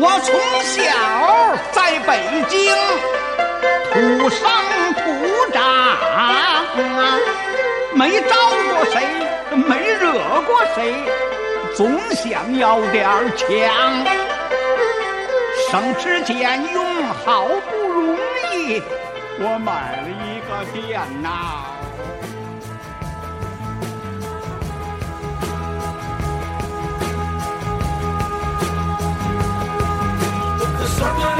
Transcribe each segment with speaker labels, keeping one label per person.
Speaker 1: 我从小在北京土生土长，没招过谁，没惹过谁，总想要点儿强。省吃俭用，好不容易，我买了一个电脑。
Speaker 2: 呃，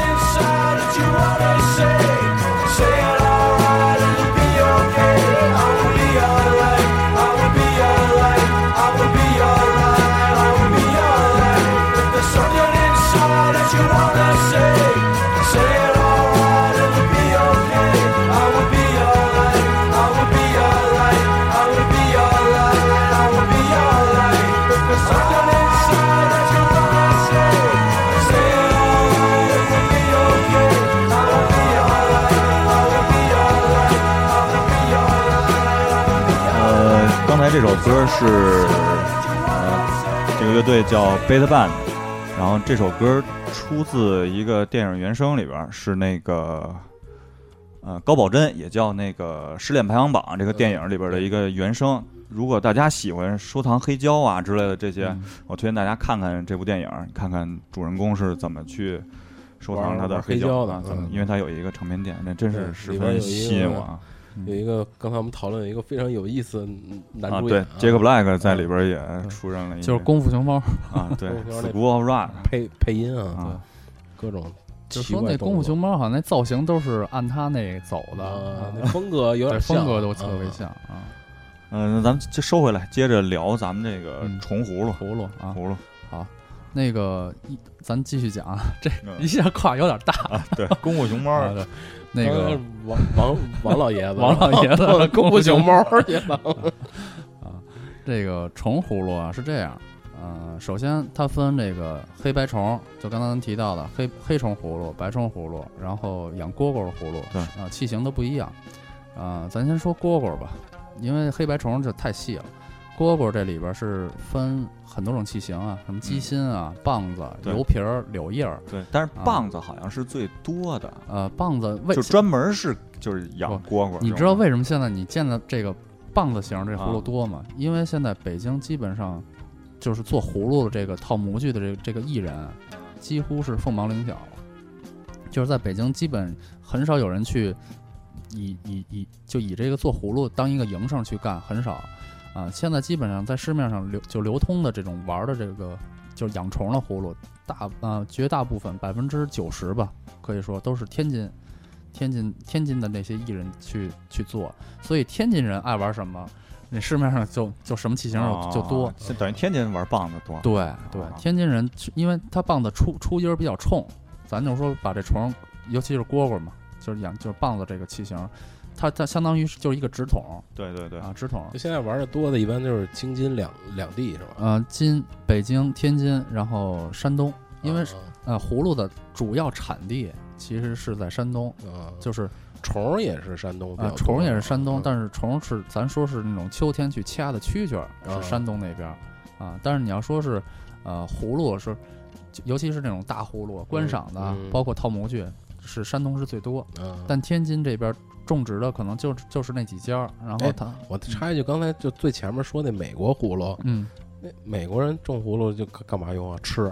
Speaker 2: 这首歌是呃，这个乐队叫 Beta Band，然后这首歌出自一个电影原声里边，是那个呃高保真，也叫那个《失恋排行榜》这个电影里边的一个原声。如果大家喜欢收藏黑胶啊之类的这些，
Speaker 3: 嗯
Speaker 2: 我推荐大家看看这部电影，看看主人公是怎么去收藏他的
Speaker 3: 黑
Speaker 2: 胶
Speaker 3: 胶的
Speaker 2: 因为他有一个唱片店，那真是十分吸引我啊。
Speaker 3: 有一个刚才我们讨论有一个非常有意思的男
Speaker 2: 啊，对
Speaker 3: 主演，
Speaker 2: 杰克布莱克在里边也
Speaker 3: 嗯
Speaker 2: 出任了一个，
Speaker 4: 就是功夫熊猫，
Speaker 2: 啊，对，School of Rock
Speaker 3: 配配音啊，
Speaker 2: 啊，
Speaker 3: 对，各种
Speaker 4: 就说那功夫熊猫好像那造型都是按他那走的，
Speaker 3: 啊，那风格有
Speaker 4: 对
Speaker 3: 点像
Speaker 4: 风格都特别
Speaker 3: 啊
Speaker 4: 像啊。
Speaker 2: 嗯，那咱们就收回来，接着聊咱们这个
Speaker 4: 嗯
Speaker 2: 重葫芦，
Speaker 4: 葫芦啊，
Speaker 2: 葫芦。
Speaker 4: 好那个一咱继续讲啊，这
Speaker 2: 嗯。
Speaker 4: 一下跨有点大
Speaker 2: 啊，对，功夫熊猫
Speaker 4: 啊。对那个
Speaker 3: 王王王老爷子，
Speaker 4: 王老爷子
Speaker 3: 功夫熊猫去了 啊，
Speaker 4: 这个虫葫芦啊是这样，呃，首先它分这个黑白虫，就刚才咱提到的黑黑虫葫芦、白虫葫芦，然后养蝈蝈的葫芦，
Speaker 2: 对
Speaker 4: 啊、器型都不一样。啊、咱先说蝈蝈吧，因为黑白虫就太细了。蝈蝈这里边是分很多种器型啊，什么鸡心啊、棒子、油皮儿、柳叶儿。
Speaker 2: 对，但是
Speaker 4: 啊
Speaker 2: 棒子好像是最多的，
Speaker 4: 呃，棒子为
Speaker 2: 就专门是就是养蝈蝈。
Speaker 4: 你知道为什么现在你见的这个棒子型这葫芦
Speaker 2: 啊
Speaker 4: 多吗？因为现在北京基本上就是做葫芦的这个套模具的这个这个艺人，几乎是凤毛麟角。就是在北京，基本很少有人去以以以就以这个做葫芦当一个营生去干，很少啊。现在基本上在市面上流就流通的这种玩的这个就是养虫的葫芦，大啊绝大部分百分之九十吧，可以说都是天津。天津天津的那些艺人去去做，所以天津人爱玩什么，那市面上就就什么器型就就多。
Speaker 2: 等于天津玩棒子多。
Speaker 4: 对对
Speaker 2: 啊，
Speaker 4: 天津人因为他棒子出出音儿比较冲，咱就说把这虫，尤其是蝈蝈嘛，就是养就是棒子这个器型，它它相当于是就是一个直筒
Speaker 2: 对对对
Speaker 4: 啊，直筒。
Speaker 3: 就现在玩的多的，一般就是京津两两地是吧？
Speaker 4: 呃，津、北京、天津，然后山东，因为
Speaker 3: 啊
Speaker 4: 呃葫芦的主要产地其实是在山东，
Speaker 3: 啊，
Speaker 4: 就是
Speaker 3: 虫儿也是山东比较
Speaker 4: 啊，
Speaker 3: 多，
Speaker 4: 虫也是山东，
Speaker 3: 嗯
Speaker 4: 但是虫是咱说是那种秋天去掐的蛐蛐儿，
Speaker 3: 啊
Speaker 4: 是山东那边儿啊。但是你要说是呃葫芦是，尤其是那种大葫芦观赏的，
Speaker 3: 嗯
Speaker 4: 包括套模具，是山东是最多。
Speaker 3: 啊
Speaker 4: 但天津这边种植的可能就就是那几家，然后
Speaker 3: 哎我插一句，刚才就最前面说那美国葫芦，
Speaker 4: 嗯
Speaker 3: 那美国人种葫芦就干干嘛用啊？吃，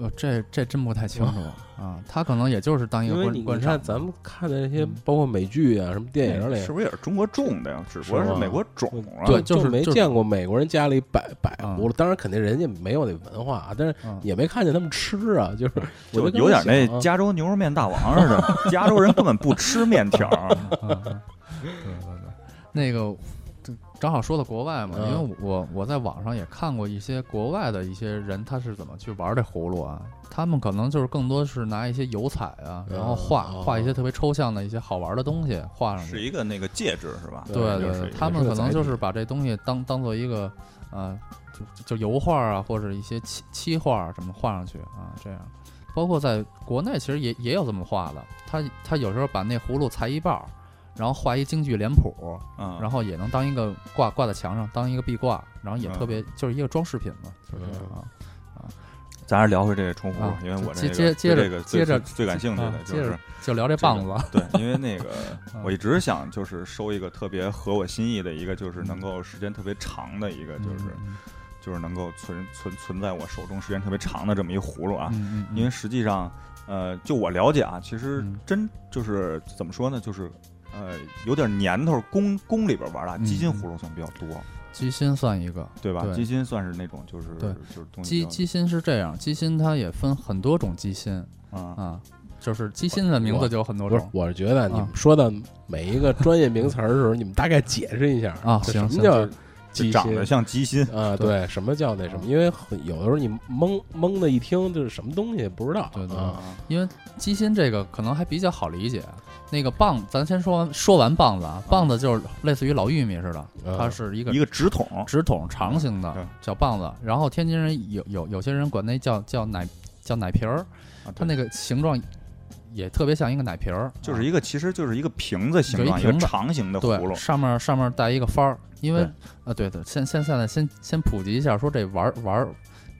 Speaker 4: 呃这这真不太清楚啊，他可能也就是当一个观观赏的。
Speaker 3: 你你看咱们看的那些
Speaker 4: 嗯，
Speaker 3: 包括美剧啊、什么电影里，
Speaker 2: 是不是也是中国种的呀？只不过
Speaker 3: 是
Speaker 2: 美国种啊。
Speaker 4: 对就是
Speaker 3: 没见过美国人家里摆摆
Speaker 4: 啊
Speaker 3: 葫芦，当然肯定人家没有那文化，但是
Speaker 4: 嗯
Speaker 3: 也没看见他们吃啊，就是我就
Speaker 2: 就有点那加州牛肉面大王似的，加州人根本不吃面条
Speaker 4: 对对对，那个这正好说到国外嘛，
Speaker 3: 嗯
Speaker 4: 因为我我在网上也看过一些国外的一些人，他是怎么去玩这葫芦啊？他们可能就是更多是拿一些油彩啊，然后画
Speaker 3: 嗯
Speaker 4: 画一些特别抽象的一些好玩的东西画上去。
Speaker 2: 是一个那个戒指是吧？
Speaker 4: 对
Speaker 3: 对
Speaker 4: 他们可能就是把这东西当当做一个呃，就就油画啊，或者一些漆漆画啊什么画上去啊，这样。包括在国内，其实也也有这么画的。他他有时候把那葫芦裁一半儿，然后画一京剧脸谱，
Speaker 2: 嗯，
Speaker 4: 然后也能当一个挂挂在墙上，当一个壁挂，然后也
Speaker 2: 嗯。
Speaker 4: 特别、就是一个装饰品嘛，就是这样啊啊。
Speaker 2: 咱还是聊回这个冲葫芦
Speaker 4: 啊，
Speaker 2: 因为我
Speaker 4: 接
Speaker 2: 这个
Speaker 4: 接接着
Speaker 2: 这个最
Speaker 4: 接着
Speaker 2: 最最感兴趣的就是
Speaker 4: 就聊这棒子，
Speaker 2: 对，因为那个
Speaker 4: 啊。
Speaker 2: 我一直想就是收一个特别合我心意的一个，就是能够时间特别长的一个，就是
Speaker 4: 嗯
Speaker 2: 就是能够存存存在我手中时间特别长的这么一葫芦啊。因为实际上，呃，就我了解啊，其实
Speaker 4: 嗯。
Speaker 2: 真就是怎么说呢，就是呃有点年头，宫宫里边玩的
Speaker 4: 嗯
Speaker 2: 鸡心葫芦算比较多，
Speaker 4: 鸡心算一个，
Speaker 2: 对吧？
Speaker 4: 对。
Speaker 2: 鸡心算是那种就是
Speaker 4: 对。
Speaker 2: 就是
Speaker 4: 鸡鸡心是这样，鸡心它也分很多种鸡心
Speaker 2: 啊。
Speaker 4: 啊，就是鸡心的名字就有很多
Speaker 3: 不是
Speaker 4: 种，
Speaker 3: 我是觉得你们
Speaker 4: 啊
Speaker 3: 说的每一个专业名词儿的时候，你们大概解释一下
Speaker 4: 啊
Speaker 3: 什么叫
Speaker 2: 就
Speaker 3: 鸡
Speaker 2: 长得像鸡心，
Speaker 3: 啊？
Speaker 4: 对。
Speaker 3: 对，什么叫那什么？因为很有的时候你懵懵的一听就是什么东西不知道，
Speaker 4: 对对
Speaker 3: 啊。
Speaker 4: 因为鸡心这个可能还比较好理解。那个棒，咱先说完说完棒子啊，棒子就是类似于老玉米似的，
Speaker 3: 嗯
Speaker 4: 它是一个
Speaker 2: 一个直筒，
Speaker 4: 直筒长形的
Speaker 2: 对
Speaker 4: 叫棒子。然后天津人有有有些人管那叫叫奶叫奶瓶儿，
Speaker 2: 啊对
Speaker 4: 它那个形状也特别像一个奶瓶儿，啊
Speaker 2: 就是一个其实就是一个瓶子形状，一个长形的葫芦，
Speaker 4: 上面上面带一个幡儿，因为
Speaker 2: 对
Speaker 4: 啊对对，现现现在先先普及一下，说这玩玩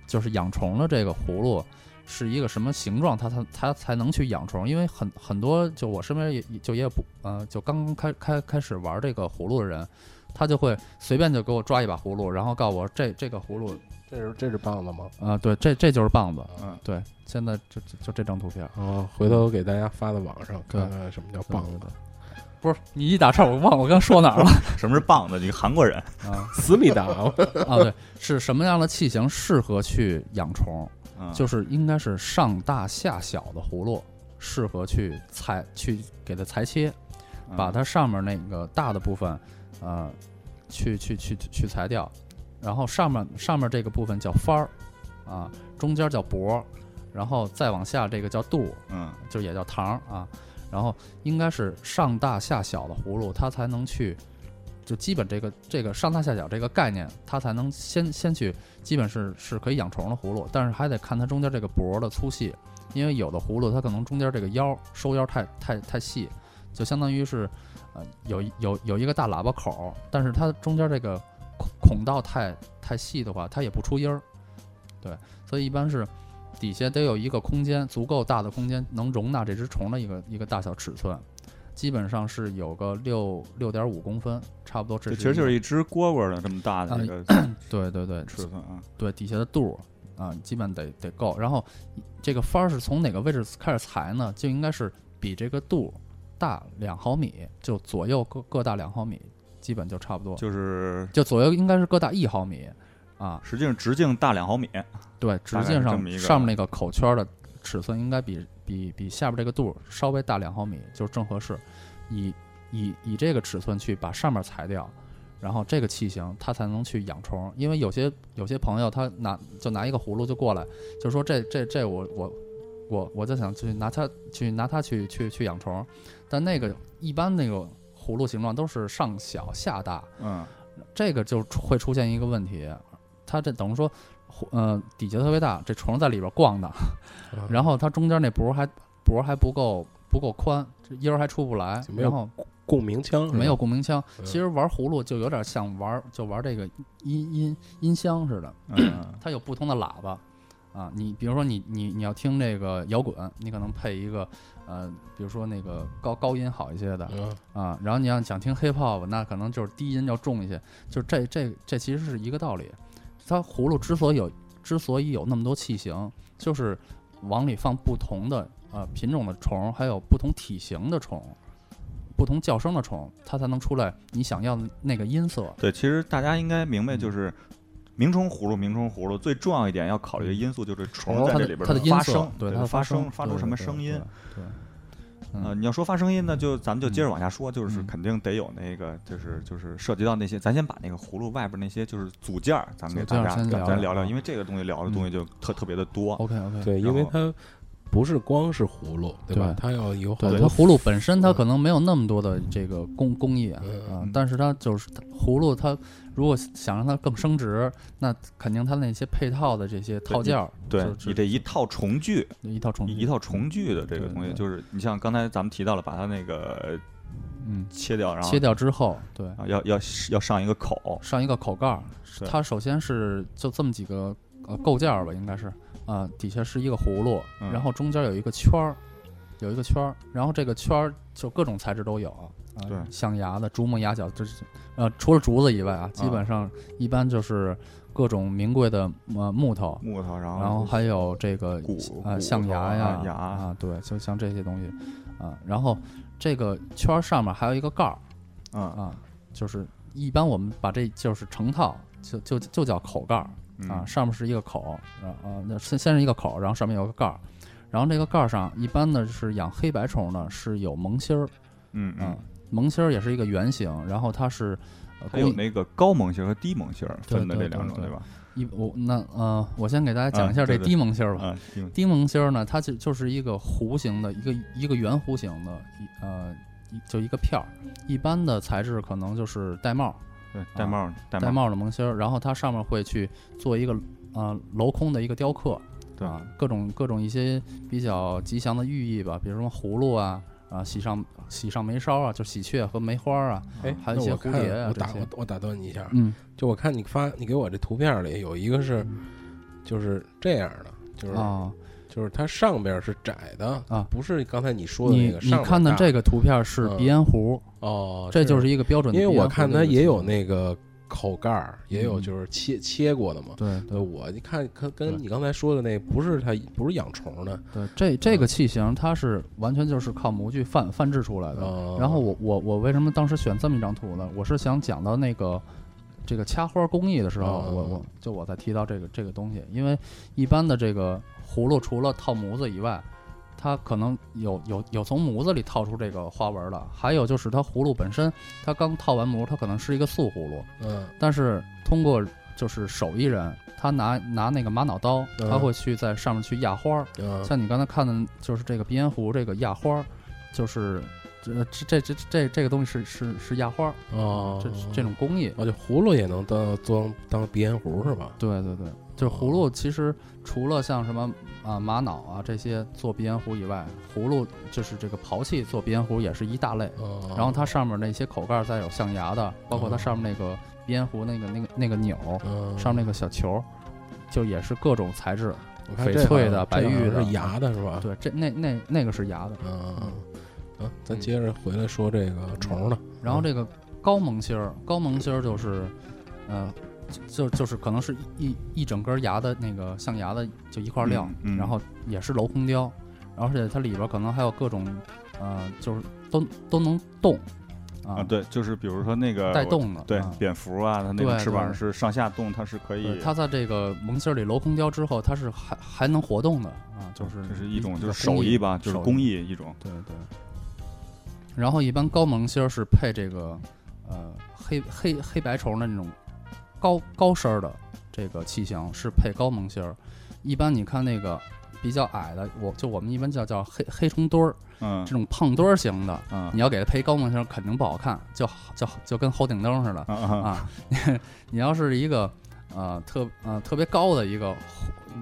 Speaker 4: 就是养虫的这个葫芦是一个什么形状，它它它才能去养虫，因为很很多就我身边也就也有不呃就刚刚开开开始玩这个葫芦的人，他就会随便就给我抓一把葫芦，然后告诉我这这个葫芦
Speaker 3: 这是这是棒子吗？
Speaker 4: 啊、对，这这就是棒子，
Speaker 2: 嗯，
Speaker 4: 对，现在就就就这张图片，
Speaker 3: 哦，回头给大家发到网上看看什么叫棒子。
Speaker 4: 不是你一打岔，我忘了我刚说哪儿了
Speaker 2: 什么是棒子？你韩国人，
Speaker 4: 啊
Speaker 3: 思密达，
Speaker 4: 啊！对，是什么样的器型适合去养虫？
Speaker 2: 嗯。
Speaker 4: 就是应该是上大下小的葫芦，适合去裁去给它裁切，
Speaker 2: 嗯。
Speaker 4: 把它上面那个大的部分，呃，去去去去裁掉，然后上面上面这个部分叫幡儿，啊，中间叫脖，然后再往下这个叫肚，
Speaker 2: 嗯。
Speaker 4: 就也叫糖啊，然后应该是上大下小的葫芦，它才能去，就基本这个这个上大下小这个概念，它才能先先去，基本是是可以养虫的葫芦，但是还得看它中间这个脖的粗细，因为有的葫芦它可能中间这个腰收腰太太太细，就相当于是，呃，有有有一个大喇叭口，但是它中间这个孔孔道太太细的话，它也不出音儿，对，所以一般是。底下得有一个空间，足够大的空间，能容纳这只虫的一个一个大小尺寸，基本上是有个六六点五公分，差不多这
Speaker 2: 其实就是
Speaker 4: 一
Speaker 2: 一只蝈蝈的这么大的一个
Speaker 4: 个对对对
Speaker 2: 尺寸啊。
Speaker 4: 对底下的肚儿啊，基本得得够。然后这个幡儿是从哪个位置开始裁呢？就应该是比这个肚大两毫米，就左右各各大两毫米，基本就差不多。
Speaker 2: 就是
Speaker 4: 就左右应该是各大一毫米啊，
Speaker 2: 实际上直径大两毫米，
Speaker 4: 对，直径上上面那个口圈的尺寸应该比比比下边这个肚稍微大两毫米，就是正合适。以以以这个尺寸去把上面裁掉，然后这个器型它才能去养虫。因为有些有些朋友他拿就拿一个葫芦就过来，就说这这这我我我我就想去拿它去拿它去去去养虫，但那个一般那个葫芦形状都是上小下大，
Speaker 2: 嗯
Speaker 4: 这个就会出现一个问题，它这等于说，呃，底下特别大，这虫在里边逛呢，然后它中间那脖还脖还不够不够宽，这音儿还出不来，
Speaker 3: 没有
Speaker 4: 然后
Speaker 3: 共鸣腔
Speaker 4: 没有共鸣腔。
Speaker 3: 嗯
Speaker 4: 其实玩葫芦就有点像玩就玩这个音音音箱似的，
Speaker 2: 嗯
Speaker 4: 它有不同的喇叭。啊，你比如说你你你要听这个摇滚，你可能配一个呃，比如说那个高高音好一些的，
Speaker 3: 嗯
Speaker 4: 啊，然后你要想听 hip hop，那可能就是低音要重一些，就是这这这其实是一个道理。它葫芦之所以有之所以有那么多器型，就是往里放不同的呃品种的虫，还有不同体型的虫，不同叫声的虫，它才能出来你想要的那个音色。
Speaker 2: 对，其实大家应该明白，
Speaker 4: 嗯
Speaker 2: 就是鸣虫葫芦，鸣虫葫芦最重要一点要考虑的因素就是虫
Speaker 3: 虫
Speaker 2: 在这里边的发声，
Speaker 4: 对
Speaker 2: 它
Speaker 4: 发声，
Speaker 2: 发出什么声音。
Speaker 4: 对，对
Speaker 2: 呃，
Speaker 4: 嗯
Speaker 2: 你要说发声音呢，就咱们就接着往下说，就是
Speaker 4: 嗯。
Speaker 2: 肯定得有那个，就是就是涉及到那些，咱先把那个葫芦外边那些就是组件儿，咱们给大家咱咱聊聊，
Speaker 4: 啊
Speaker 2: 因为这个东西聊的东西就特特别的多。
Speaker 4: OK OK，
Speaker 3: 对，因为它不是光是葫芦，对吧？
Speaker 4: 对。
Speaker 3: 它要有好
Speaker 4: 对，
Speaker 3: 多
Speaker 4: 它葫芦本身它
Speaker 3: 嗯。
Speaker 4: 可能没有那么多的这个工工艺啊，但是它就是葫芦，它如果想让它更升值，那肯定它那些配套的这些套件儿，
Speaker 2: 对
Speaker 4: 就
Speaker 2: 你这一套重具，
Speaker 4: 一套重
Speaker 2: 一一套重具的这个东西，就是你像刚才咱们提到了，把它那个
Speaker 4: 嗯。
Speaker 2: 切掉，然后
Speaker 4: 切掉之后，对，
Speaker 2: 啊要要要上一个口，
Speaker 4: 上一个口盖儿，
Speaker 2: 是
Speaker 4: 它首先是就这么几个呃构件儿吧，应该是啊、底下是一个葫芦，
Speaker 2: 嗯。
Speaker 4: 然后中间有一个圈儿，有一个圈儿，然后这个圈儿就各种材质都有，啊、
Speaker 2: 对
Speaker 4: 象牙的、竹木牙角，这是呃除了竹子以外啊，基本上一般就是各种名贵的呃木头，
Speaker 2: 木头，然后
Speaker 4: 然后还有这个
Speaker 2: 骨
Speaker 4: 呃
Speaker 2: 骨
Speaker 4: 象牙呀
Speaker 2: 啊牙
Speaker 4: 啊，对，就像这些东西啊，然后这个圈儿上面还有一个盖儿
Speaker 2: 嗯。
Speaker 4: 啊，就是一般我们把这就是成套，就就就叫口盖儿啊，
Speaker 2: 嗯
Speaker 4: 上面是一个口，然后啊，那先先是一个口，然后上面有个盖儿，然后这个盖儿上一般呢是养黑白虫呢是有萌芯儿啊
Speaker 2: 嗯嗯，，
Speaker 4: 萌芯儿也是一个圆形，然后它是呃
Speaker 2: 还有那个高萌芯儿和低萌芯儿分的这两种对吧？
Speaker 4: 一我那呃，我先给大家讲一
Speaker 2: 啊
Speaker 4: 下这低萌芯儿吧。
Speaker 2: 啊，低萌
Speaker 4: 低萌芯儿呢，它就就是一个弧形的一个一个圆弧形的一呃一就一个片儿，一般的材质可能就是玳瑁
Speaker 2: 对戴帽儿戴
Speaker 4: 玳
Speaker 2: 帽。儿，
Speaker 4: 瑁的萌芯儿，然后它上面会去做一个呃镂空的一个雕刻，
Speaker 2: 对。
Speaker 4: 啊，各种各种一些比较吉祥的寓意吧，比如说葫芦啊啊喜上喜上眉梢啊，就喜鹊和梅花啊，
Speaker 3: 哎，
Speaker 4: 还有一些蝴蝶啊
Speaker 3: 我打我我打断你一下，
Speaker 4: 嗯。
Speaker 3: 就我看你发你给我这图片里有一个是就是这样的，就是
Speaker 4: 啊，
Speaker 3: 就是它上边是窄的
Speaker 4: 啊。
Speaker 3: 不是刚才你说的那个
Speaker 4: 你看的这个图片是
Speaker 3: 嗯。
Speaker 4: 鼻烟壶，
Speaker 3: 哦，
Speaker 4: 这就是一个标准的
Speaker 3: 因为我看它也有那个口盖儿，也有
Speaker 4: 嗯。
Speaker 3: 就是切切过的嘛。
Speaker 4: 对
Speaker 3: 呃，
Speaker 4: 对
Speaker 3: 我一看跟跟你刚才说的那不是它不是养虫的，
Speaker 4: 对，这这
Speaker 3: 嗯。
Speaker 4: 个器型它是完全就是靠模具泛泛制出来的。
Speaker 3: 哦。
Speaker 4: 然后我我我为什么当时选这么一张图呢？我是想讲到那个这个掐花工艺的时候，
Speaker 3: 哦。
Speaker 4: 我我就我在提到这个这个东西，因为一般的这个葫芦除了套模子以外，它可能有有有从模子里套出这个花纹的，还有就是它葫芦本身，它刚套完模，它可能是一个素葫芦，
Speaker 3: 嗯
Speaker 4: 但是通过就是手艺人，他拿拿那个玛瑙刀，
Speaker 3: 嗯
Speaker 4: 他会去在上面去压花儿。
Speaker 3: 嗯
Speaker 4: 像你刚才看的，就是这个鼻烟壶这个压花儿，就是这这这这这这个东西是是是压花儿，
Speaker 3: 哦，
Speaker 4: 这这种工艺。
Speaker 3: 哦，就葫芦也能当当当鼻烟壶是吧？
Speaker 4: 对对对，就是葫芦，其实除了像什么啊玛瑙啊这些做鼻烟壶以外，葫芦就是这个刨器做鼻烟壶也是一大类。
Speaker 3: 哦，
Speaker 4: 然后它上面那些口盖儿再有象牙的，包括它上面那个鼻烟壶那个那个那个钮上面那个小球儿，就也是各种材质。翡翠的白玉的
Speaker 3: 是牙的是吧？
Speaker 4: 对，这那那那个是牙的。
Speaker 3: 嗯嗯嗯，咱接着回来说这个虫的，
Speaker 4: 然后这个高萌芯儿，高萌芯儿就是，呃，就就是可能是一一整根牙的那个象牙的就一块料，
Speaker 2: 嗯嗯
Speaker 4: 然后也是镂空雕，而且它里边可能还有各种，呃，就是都都能动，啊，
Speaker 2: 啊，对，就是比如说那个
Speaker 4: 带动的，
Speaker 2: 对
Speaker 4: 啊
Speaker 2: 蝙蝠啊，它那个翅膀是上下动，它是可以，，
Speaker 4: 它在这个萌芯儿里镂空雕之后，它是还还能活动的啊，就是
Speaker 2: 这是一种就是手艺吧，就是工艺一种。
Speaker 4: 对对。然后一般高萌芯儿是配这个呃黑黑黑白绸的那种高高身儿的这个器型是配高萌芯儿。一般你看那个比较矮的，我就我们一般叫叫黑黑虫墩儿
Speaker 2: 嗯
Speaker 4: 这种胖墩儿型的，
Speaker 2: 嗯
Speaker 4: 你要给它配高萌芯儿肯定不好看，就就就跟后顶灯似的
Speaker 2: 啊啊
Speaker 4: 啊。你要是一个呃特呃特别高的一个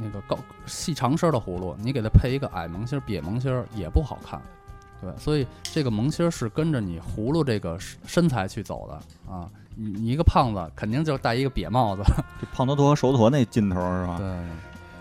Speaker 4: 那个高细长身的葫芦，你给它配一个矮萌芯儿、瘪萌芯儿也不好看。对，所以这个萌芯儿是跟着你葫芦这个身身材去走的啊。你你一个胖子肯定就戴一个瘪帽子，
Speaker 2: 这胖头陀手陀那劲头是吧？
Speaker 4: 对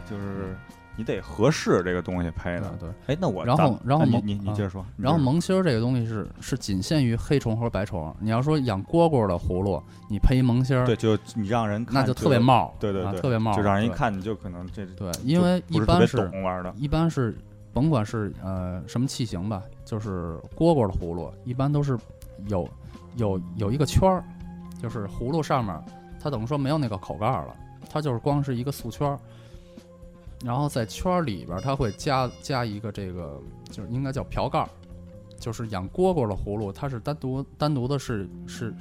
Speaker 2: 就是你得合适这个东西配的。
Speaker 4: 对对。
Speaker 2: 哎，那我
Speaker 4: 然后然后蒙
Speaker 2: 你你接着说。
Speaker 4: 然后
Speaker 2: 接着
Speaker 4: 萌芯儿这个东西是是仅限于黑虫和白虫。你要说养蝈蝈的葫芦，你配一萌芯儿，
Speaker 2: 对，就你让人看
Speaker 4: 那就特别，冒，啊，
Speaker 2: 对对对
Speaker 4: 特别冒，
Speaker 2: 就让人一看你就可能这
Speaker 4: 对，因为一般是
Speaker 2: 懂玩的。
Speaker 4: 一般是甭管是呃什么器型吧，就是蝈蝈的葫芦，一般都是有有有一个圈儿，就是葫芦上面它等于说没有那个口盖儿了，它就是光是一个素圈儿。然后在圈儿里边儿，它会加加一个这个，就是应该叫瓢盖儿，就是养蝈蝈的葫芦，它是单独单独的是是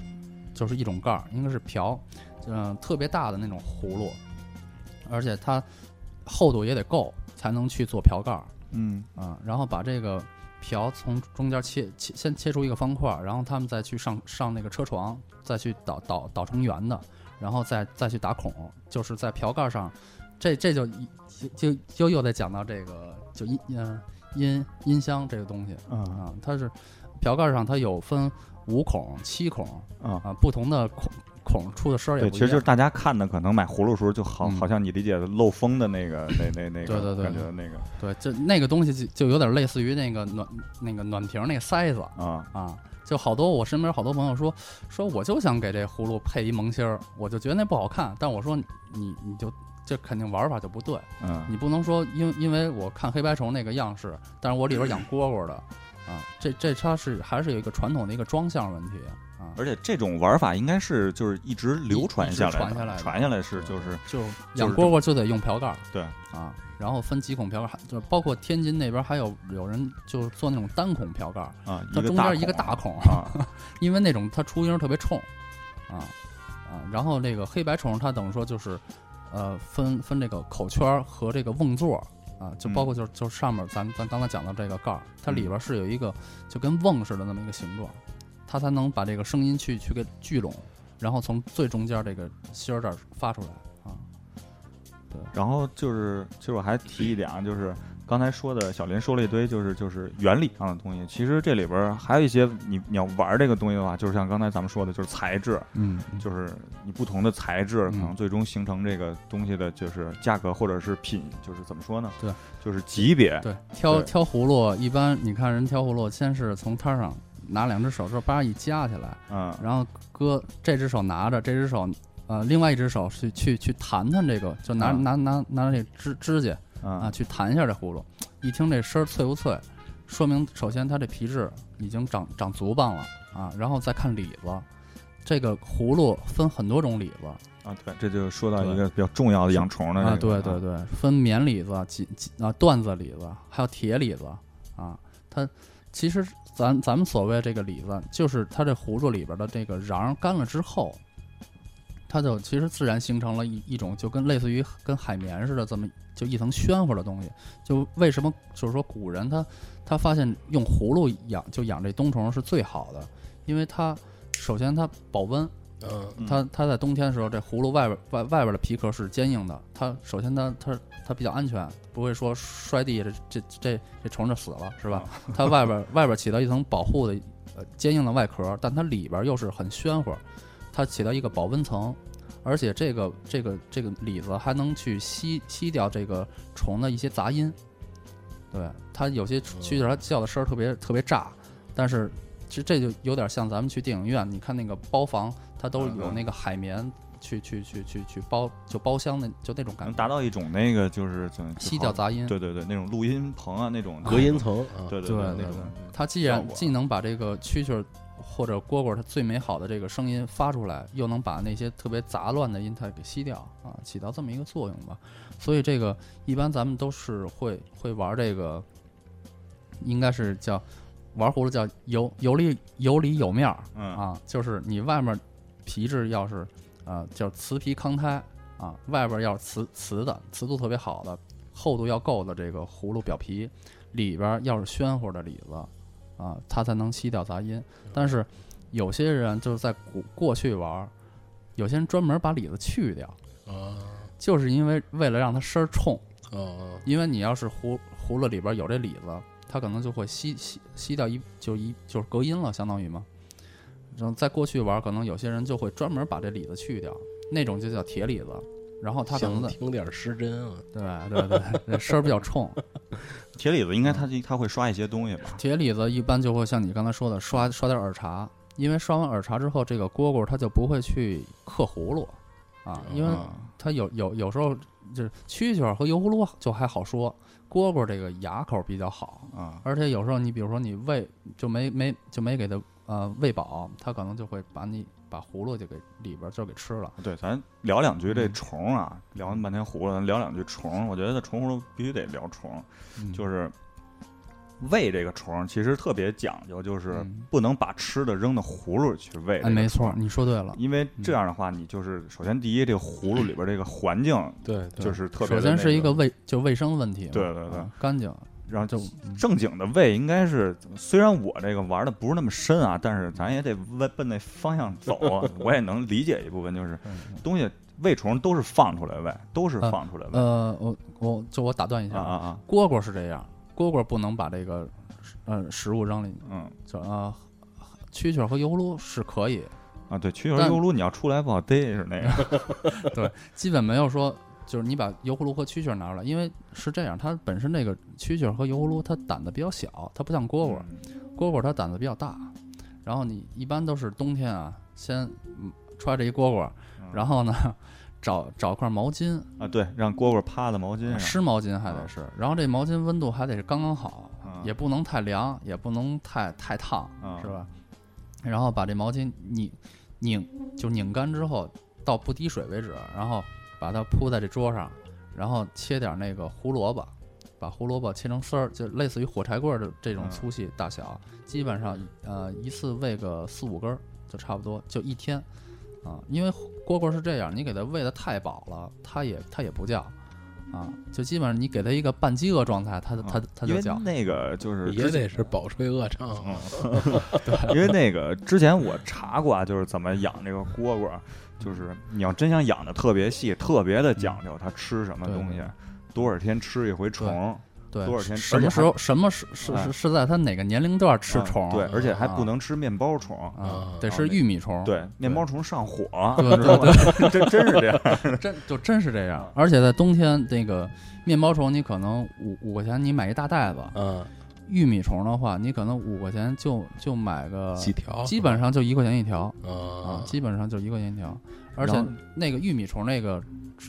Speaker 4: 就是一种盖儿，应该是瓢，嗯、特别大的那种葫芦，而且它厚度也得够，才能去做瓢盖儿
Speaker 2: 嗯
Speaker 4: 啊。然后把这个瓢从中间切切，先切出一个方块儿，然后他们再去上上那个车床，再去倒倒倒成圆的，然后再再去打孔，就是在瓢盖上，这这就一就就就又得讲到这个就音嗯、音音箱这个东西
Speaker 2: 嗯
Speaker 4: 啊，它是瓢盖上它有分五孔、七孔
Speaker 2: 啊
Speaker 4: 啊，不同的孔孔出的声儿也
Speaker 2: 对，
Speaker 4: 不一样。
Speaker 2: 其实就是大家看的可能买葫芦时候就好，
Speaker 4: 嗯
Speaker 2: 好像你理解的漏风的那个那那那个
Speaker 4: 对对对
Speaker 2: 感觉的那个
Speaker 4: 对，就那个东西就就有点类似于那个暖那个暖瓶儿那个塞子
Speaker 2: 啊，
Speaker 4: 啊。就好多我身边好多朋友说说我就想给这葫芦配一萌新儿，我就觉得那不好看。但我说你你就这肯定玩法就不对，
Speaker 2: 嗯，
Speaker 4: 你不能说因因为我看黑白虫那个样式，但是我里边养蝈蝈的啊，这这它是还是有一个传统的一个装相问题啊。
Speaker 2: 而且这种玩法应该是就是一直流传下来的，
Speaker 4: 传下来的
Speaker 2: 传下来是就是
Speaker 4: 就
Speaker 2: 就是
Speaker 4: 养蝈蝈就得用瓢盖儿
Speaker 2: 对
Speaker 4: 啊，然后分几孔瓢盖儿，还就包括天津那边还有有人就是做那种单孔瓢盖儿，
Speaker 2: 啊，
Speaker 4: 它中间一个大
Speaker 2: 孔
Speaker 4: 孔，
Speaker 2: 啊，
Speaker 4: 因为那种它出音特别冲，啊啊，然后那个黑白虫它等于说就是，呃，分分这个口圈儿和这个瓮座儿啊，就包括就是就是上面咱咱刚才讲到这个盖儿，它里边儿是有一个就跟瓮似的那么一个形状，它才能把这个声音去去给聚拢，然后从最中间这个芯儿这儿发出来啊。
Speaker 2: 对然后就是，其实我还提一点啊，就是刚才说的，小林说了一堆，就是就是原理上的东西。其实这里边儿还有一些，你你要玩这个东西的话，就是像刚才咱们说的，就是材质，
Speaker 4: 嗯，
Speaker 2: 就是你不同的材质，可
Speaker 4: 嗯
Speaker 2: 能最终形成这个东西的就是价格或者是品，就是怎么说呢？
Speaker 4: 对，
Speaker 2: 就是级别。
Speaker 4: 对，挑
Speaker 2: 对
Speaker 4: 挑葫芦，一般你看人挑葫芦，先是从摊上拿两只手这叭一夹起来，
Speaker 2: 嗯，
Speaker 4: 然后搁这只手拿着，这只手呃另外一只手去去去弹弹这个，就拿、
Speaker 2: 嗯
Speaker 4: 拿拿拿这指指甲啊
Speaker 2: 啊，
Speaker 4: 去弹一下这葫芦，一听这声儿脆不脆，说明首先它这皮质已经长长足棒了啊，然后再看里子。这个葫芦分很多种里子
Speaker 2: 啊，对，这就说到一个比较重要的养虫的
Speaker 4: 啊，
Speaker 2: 这个
Speaker 4: 对对对，分棉里子、锦锦啊缎子里子，还有铁里子啊。它其实咱咱们所谓这个里子，就是它这葫芦里边的这个瓤干了之后，它就其实自然形成了一一种就跟类似于跟海绵似的这么就一层宣乎的东西。就为什么就是说古人他他发现用葫芦养就养这冬虫是最好的，因为它首先它保温，
Speaker 3: 嗯
Speaker 2: 嗯
Speaker 4: 它它在冬天的时候，这葫芦外边外外边的皮壳是坚硬的，它首先它它它比较安全，不会说摔地这这这这虫就死了，是吧？它外边外边起到一层保护的呃坚硬的外壳，但它里边又是很暄乎，它起到一个保温层，而且这个这个这个里子还能去吸吸掉这个虫的一些杂音。对，它有些蛐蛐它叫的声儿特别特别炸，但是其实这就有点像咱们去电影院，你看那个包房，它都有那个海绵去去去去去包，就包厢那就那种感觉，
Speaker 2: 能达到一种那个就是怎么
Speaker 4: 吸掉杂音。
Speaker 2: 对对对，那种录音棚啊那种
Speaker 3: 隔音层啊，
Speaker 2: 对
Speaker 4: 对对对
Speaker 2: 对那种，
Speaker 4: 它既
Speaker 2: 效果
Speaker 4: 然既能把这个蛐蛐儿或者蝈蝈它最美好的这个声音发出来，又能把那些特别杂乱的音态给吸掉啊，起到这么一个作用吧。所以这个一般咱们都是会会玩这个，应该是叫玩葫芦叫有有里有里有面儿
Speaker 2: 嗯
Speaker 4: 啊，就是你外面皮质要是啊叫瓷皮康胎啊，外边要是瓷瓷的瓷度特别好的，厚度要够的这个葫芦表皮，里边要是暄乎的里子啊，它才能吸掉杂音。但是有些人就是在古过去玩儿，有些人专门把里子去掉，
Speaker 3: 啊
Speaker 4: 就是因为为了让它声儿冲。
Speaker 3: 啊
Speaker 4: 因为你要是葫葫芦里边有这里子，它可能就会吸吸吸掉一就一就是隔音了，相当于嘛。然后在过去玩，可能有些人就会专门把这里子去掉，那种就叫铁里子。然后它可能
Speaker 3: 听点失真啊，
Speaker 4: 对对对，那声儿比较冲。
Speaker 2: 铁里子应该它它会刷一些东西吧？
Speaker 4: 铁里子一般就会像你刚才说的刷刷点耳茶，因为刷完耳茶之后，这个蝈蝈它就不会去嗑葫芦啊，因为
Speaker 2: 啊
Speaker 4: 它有有有时候就是蛐蛐儿和油葫芦就还好说，蝈蝈这个牙口比较好，
Speaker 2: 啊，
Speaker 4: 而且有时候你比如说你喂就没没就没给它呃喂饱，它可能就会把你把葫芦就给里边儿就给吃了。
Speaker 2: 对，咱聊两句这
Speaker 4: 嗯
Speaker 2: 虫啊，聊完半天葫芦，咱聊两句虫。我觉得虫葫芦必须得聊虫，
Speaker 4: 嗯
Speaker 2: 就是喂这个虫，其实特别讲究，就是
Speaker 4: 嗯
Speaker 2: 不能把吃的扔到葫芦里去喂。
Speaker 4: 哎，没错，，你说对了。
Speaker 2: 因为这样的话，你就是首先第一，这个葫芦里边这个环境
Speaker 3: 对，
Speaker 4: 对
Speaker 2: 就是特别
Speaker 4: 首先是一
Speaker 2: 个
Speaker 4: 卫就卫生问题，
Speaker 2: 对对对
Speaker 4: 啊干净
Speaker 2: 然后
Speaker 4: 就
Speaker 2: 正经的喂应该是，虽然我这个玩的不是那么深啊，但是咱也得奔奔那方向走啊。我也能理解一部分，就是
Speaker 4: 嗯
Speaker 2: 东西喂虫都是放出来喂，都是
Speaker 4: 呃
Speaker 2: 放出来喂。
Speaker 4: 呃，我我就我打断一下
Speaker 2: 啊啊啊，
Speaker 4: 蝈蝈是这样，蝈蝈不能把这个嗯食物扔里，
Speaker 2: 嗯
Speaker 4: 就啊蛐蛐儿和油葫芦是可以，
Speaker 2: 啊，对，蛐蛐
Speaker 4: 和
Speaker 2: 油葫芦你要出来不好逮，是那个。
Speaker 4: 基本没有说就是你把油葫芦和蛐蛐拿出来，因为是这样，它本身那个蛐蛐和油葫芦它胆子比较小，它不像蝈蝈，蝈蝈它胆子比较大。然后你一般都是冬天啊，先嗯揣着一蝈蝈，然后呢找找块毛巾，
Speaker 2: 啊，对，让蝈蝈趴在毛巾上，
Speaker 4: 湿毛巾还得是，然后这毛巾温度还得是刚刚好，
Speaker 2: 啊
Speaker 4: 也不能太凉，也不能太太烫，
Speaker 2: 啊。
Speaker 4: 是吧？然后把这毛巾拧拧就拧干之后，到不滴水为止，然后把它铺在这桌上，然后切点那个胡萝卜，把胡萝卜切成丝儿，就类似于火柴棍儿的这种
Speaker 2: 嗯
Speaker 4: 粗细大小，基本上呃一次喂个四五根儿就差不多，就一天。啊，因为蝈蝈是这样，你给它喂的太饱了，它也它也不叫。啊，就基本上你给它一个半饥饿状态，它它它
Speaker 2: 因为
Speaker 4: 就叫。
Speaker 2: 那个就是
Speaker 3: 也得是饱吹饿唱。
Speaker 2: 因为那个之前我查过啊，就是怎么养这个蝈蝈，就是你要真想养的特别细、特别的讲究，它吃什么东西，多少天吃一回虫，
Speaker 4: 对，
Speaker 2: 多少天
Speaker 4: 什么时候什么是是
Speaker 2: 哎
Speaker 4: 是是在它哪个年龄段吃
Speaker 2: 啊
Speaker 4: 虫？
Speaker 2: 对，而且还
Speaker 4: 啊
Speaker 2: 不能吃面包虫，
Speaker 4: 啊，得
Speaker 2: 啊
Speaker 4: 是玉米虫。
Speaker 2: 对，面包虫上火，
Speaker 4: 对
Speaker 2: 知道吗？真真是这样，
Speaker 4: 真就真是这样。而且在冬天，那个面包虫你可能五五块钱你买一大袋子，
Speaker 3: 嗯，
Speaker 4: 玉米虫的话你可能五块钱就就买个，
Speaker 3: 几条，
Speaker 4: 基本上就一块钱一条啊
Speaker 3: 啊，，
Speaker 4: 基本上就一块钱一条。而且那个玉米虫那个，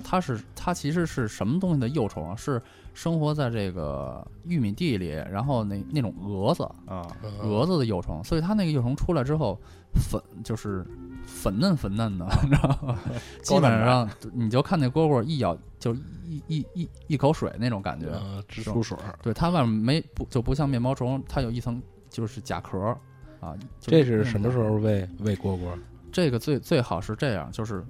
Speaker 4: 它是它其实是什么东西的幼虫啊？是生活在这个玉米地里，然后那那种蛾子，
Speaker 2: 啊，
Speaker 3: 嗯
Speaker 4: 蛾子的幼虫，所以它那个幼虫出来之后，粉就是粉嫩粉嫩的，你知道吗？基本上你就看那蝈蝈一咬就一一一一口水那种感觉。
Speaker 3: 嗯，直出水儿。
Speaker 4: 对，它外面没不就不像面包虫，它有一层就是甲壳儿啊。
Speaker 3: 这是什么时候喂喂蝈蝈？
Speaker 4: 这个最最好是这样，就是，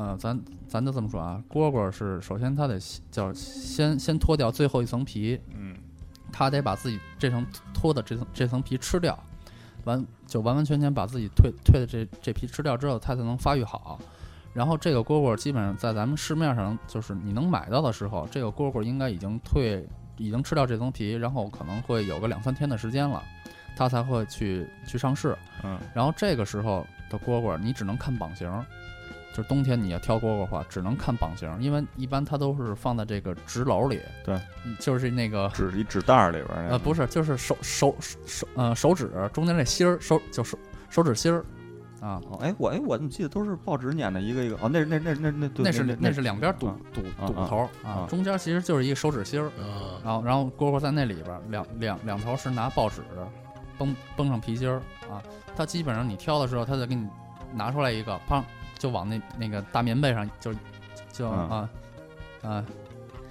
Speaker 4: 呃，咱咱就这么说啊，蝈蝈是首先它得叫先先脱掉最后一层皮，
Speaker 2: 嗯
Speaker 4: 它得把自己这层脱的这层这层皮吃掉，完就完完全全把自己蜕蜕的这这皮吃掉之后，它才能发育好。然后这个蝈蝈基本上在咱们市面上，就是你能买到的时候，这个蝈蝈应该已经蜕，已经吃掉这层皮，然后可能会有个两三天的时间了，它才会去去上市。
Speaker 2: 嗯
Speaker 4: 然后这个时候的蝈蝈，你只能看膀型儿，就是冬天你要挑蝈蝈的话，只能看膀型儿，因为一般它都是放在这个纸篓里，
Speaker 2: 对。
Speaker 4: 嗯，就是那个
Speaker 2: 纸一纸袋儿里边儿那
Speaker 4: 呃不是，就是手手手呃手指中间那芯儿，手就手手指芯儿。啊，
Speaker 2: 哦，哎，我哎，我怎么记得都是报纸捻的一个一个？哦，那那那那那对
Speaker 4: 那是
Speaker 2: 那
Speaker 4: 那是两边堵
Speaker 2: 啊
Speaker 4: 堵堵头儿
Speaker 2: 啊。
Speaker 4: 中间其实就是一个手指芯儿，
Speaker 3: 啊，
Speaker 4: 然后然后蝈蝈在那里边儿，两两两头是拿报纸绷绷上皮筋儿啊，它基本上你挑的时候，它就给你拿出来一个，砰就往那那个大棉被上就就
Speaker 2: 嗯。
Speaker 4: 啊啊，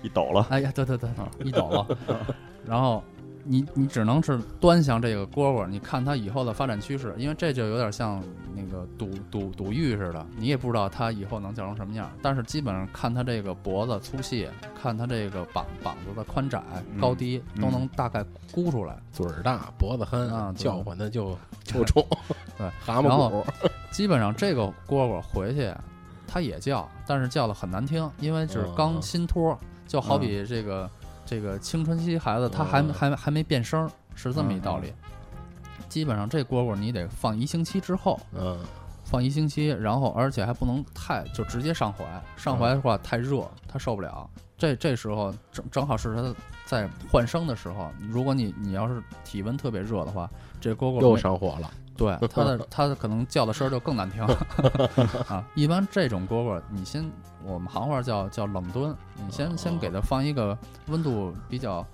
Speaker 2: 一抖了，
Speaker 4: 哎呀，对对对
Speaker 2: 啊，
Speaker 4: 一抖了，然后你你只能是端详这个蝈蝈，你看它以后的发展趋势，因为这就有点像那个赌赌赌玉似的，你也不知道它以后能叫成什么样，但是基本上看它这个脖子粗细，看它这个膀膀子的宽窄、
Speaker 2: 嗯
Speaker 4: 高低，都
Speaker 2: 嗯
Speaker 4: 能大概估出来。
Speaker 3: 嘴儿大，脖子憨
Speaker 4: 啊，对
Speaker 3: 叫唤的就 就冲，
Speaker 4: 对，
Speaker 3: 蛤蟆
Speaker 4: 然后
Speaker 3: 骨，
Speaker 4: 基本上这个蝈蝈回去，它也叫，但是叫的很难听，因为是刚
Speaker 3: 嗯
Speaker 4: 新脱，就好比这个、这个青春期孩子，他还
Speaker 3: 嗯
Speaker 4: 还还没变声，是这么一道理。
Speaker 2: 嗯。
Speaker 4: 基本上这蝈蝈你得放一星期之后，
Speaker 3: 嗯。
Speaker 4: 放一星期，然后而且还不能太就直接上怀，上怀的话太热，它受不了。这这时候正正好是它在换声的时候，如果你你要是体温特别热的话，这蝈蝈
Speaker 3: 又
Speaker 4: 没
Speaker 3: 上火了，
Speaker 4: 对，它的它的可能叫的声儿就更难听 啊。一般这种蝈蝈，你先我们行话叫叫冷蹲，你先先给它放一个温度比较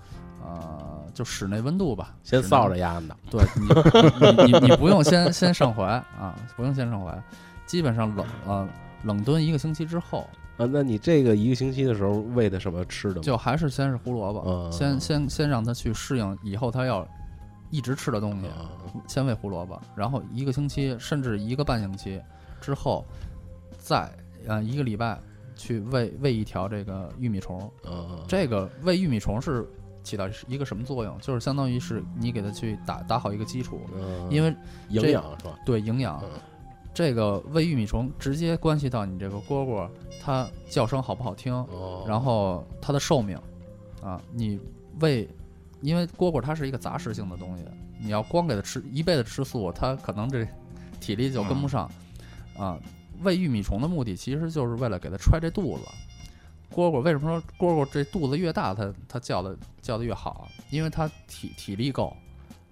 Speaker 4: 呃，就室内温度吧，
Speaker 3: 先
Speaker 4: 室内
Speaker 3: 臊着鸭子，
Speaker 4: 对你你你你不用先先上怀啊，不用先上怀，基本上冷呃冷蹲一个星期之后，
Speaker 3: 啊，那你这个一个星期的时候喂的什么吃的吗？
Speaker 4: 就还是先是胡萝卜，
Speaker 3: 嗯
Speaker 4: 先先先让它去适应以后它要一直吃的东西。
Speaker 3: 啊
Speaker 4: 先喂胡萝卜，然后一个星期甚至一个半星期之后，再呃一个礼拜去喂喂一条这个玉米虫。
Speaker 3: 啊，
Speaker 4: 这个喂玉米虫是起到一个什么作用？就是相当于是你给它去打打好一个基础，
Speaker 3: 嗯
Speaker 4: 因为
Speaker 3: 营
Speaker 4: 这
Speaker 3: 养是吧？
Speaker 4: 对营养
Speaker 3: 嗯，
Speaker 4: 这个喂玉米虫直接关系到你这个蝈蝈它叫声好不好听，
Speaker 3: 哦，
Speaker 4: 然后它的寿命啊，你喂，因为蝈蝈它是一个杂食性的东西，你要光给它吃一辈子吃素，它可能这体力就跟不上。啊，喂玉米虫的目的其实就是为了给它揣这肚子。蝈蝈为什么说蝈蝈这肚子越大，它它叫的叫的越好？因为它体体力够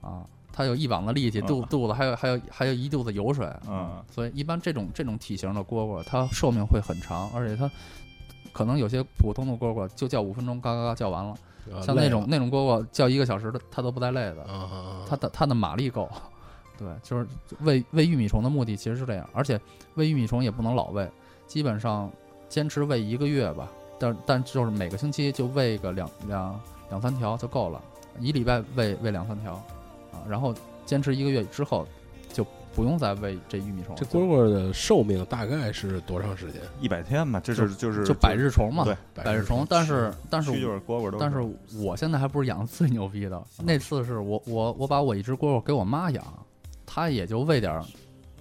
Speaker 4: 啊，它有一膀子力气，肚
Speaker 2: 啊
Speaker 4: 肚子还有还有还有一肚子油水，
Speaker 2: 嗯，
Speaker 4: 所以一般这种这种体型的蝈蝈，它寿命会很长，而且它可能有些普通的蝈蝈就叫五分钟，嘎嘎嘎叫完了。
Speaker 3: 啊
Speaker 4: 像那种那种蝈蝈叫一个小时的，它都不带累的，它的它的马力够。对，就是喂喂玉米虫的目的其实是这样，而且喂玉米虫也不能老喂，基本上坚持喂一个月吧，但但就是每个星期就喂个两两两三条就够了，一礼拜喂喂两三条。啊，然后坚持一个月之后就不用再喂这玉米虫了，
Speaker 3: 这蝈蝈的寿命大概是多长时间？
Speaker 2: 一百天吧，这是就是
Speaker 4: 就百日虫嘛，
Speaker 2: 对
Speaker 4: 百日虫，但是但是
Speaker 2: 就是蝈蝈
Speaker 4: 但是我现在还不是养的最牛逼的，那次是我我我把我一只蝈蝈给我妈养，她也就喂点儿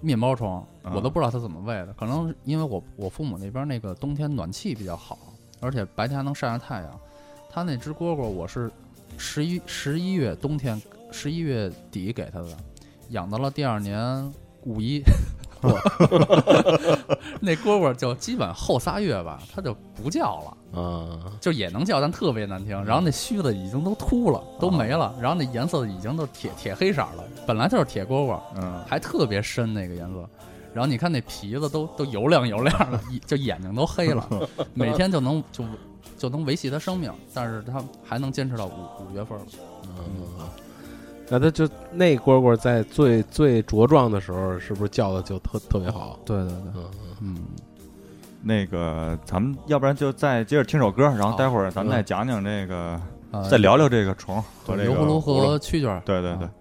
Speaker 4: 面包虫，
Speaker 2: 啊
Speaker 4: 我都不知道她怎么喂的，可能因为我我父母那边那个冬天暖气比较好，而且白天还能晒上太阳。她那只蝈蝈我是十一十一月冬天十一月底给她的，养到了第二年五一。那蝈蝈就基本后仨月吧，它就不叫了。
Speaker 3: 嗯，
Speaker 4: 就也能叫，但特别难听。然后那须子已经都秃了，都没了，然后那颜色已经都铁铁黑色了，本来就是铁蝈蝈，
Speaker 2: 嗯
Speaker 4: 还特别深那个颜色。然后你看那皮子都都油亮油亮的，就眼睛都黑了，每天就能就就能维系它生命，但是它还能坚持到五五月份了。
Speaker 3: 嗯，那它就那蝈蝈在最最茁壮的时候，是不是叫的就特特别好？
Speaker 4: 对对对，
Speaker 3: 嗯，
Speaker 4: 嗯，
Speaker 2: 那个咱们要不然就再接着听首歌，然后待会儿咱
Speaker 3: 们
Speaker 2: 再讲讲这个，
Speaker 4: 呃
Speaker 2: 再聊聊这个虫和这个
Speaker 4: 油葫芦
Speaker 2: 葫芦
Speaker 4: 和蛐蛐儿。
Speaker 2: 对对对
Speaker 4: 啊。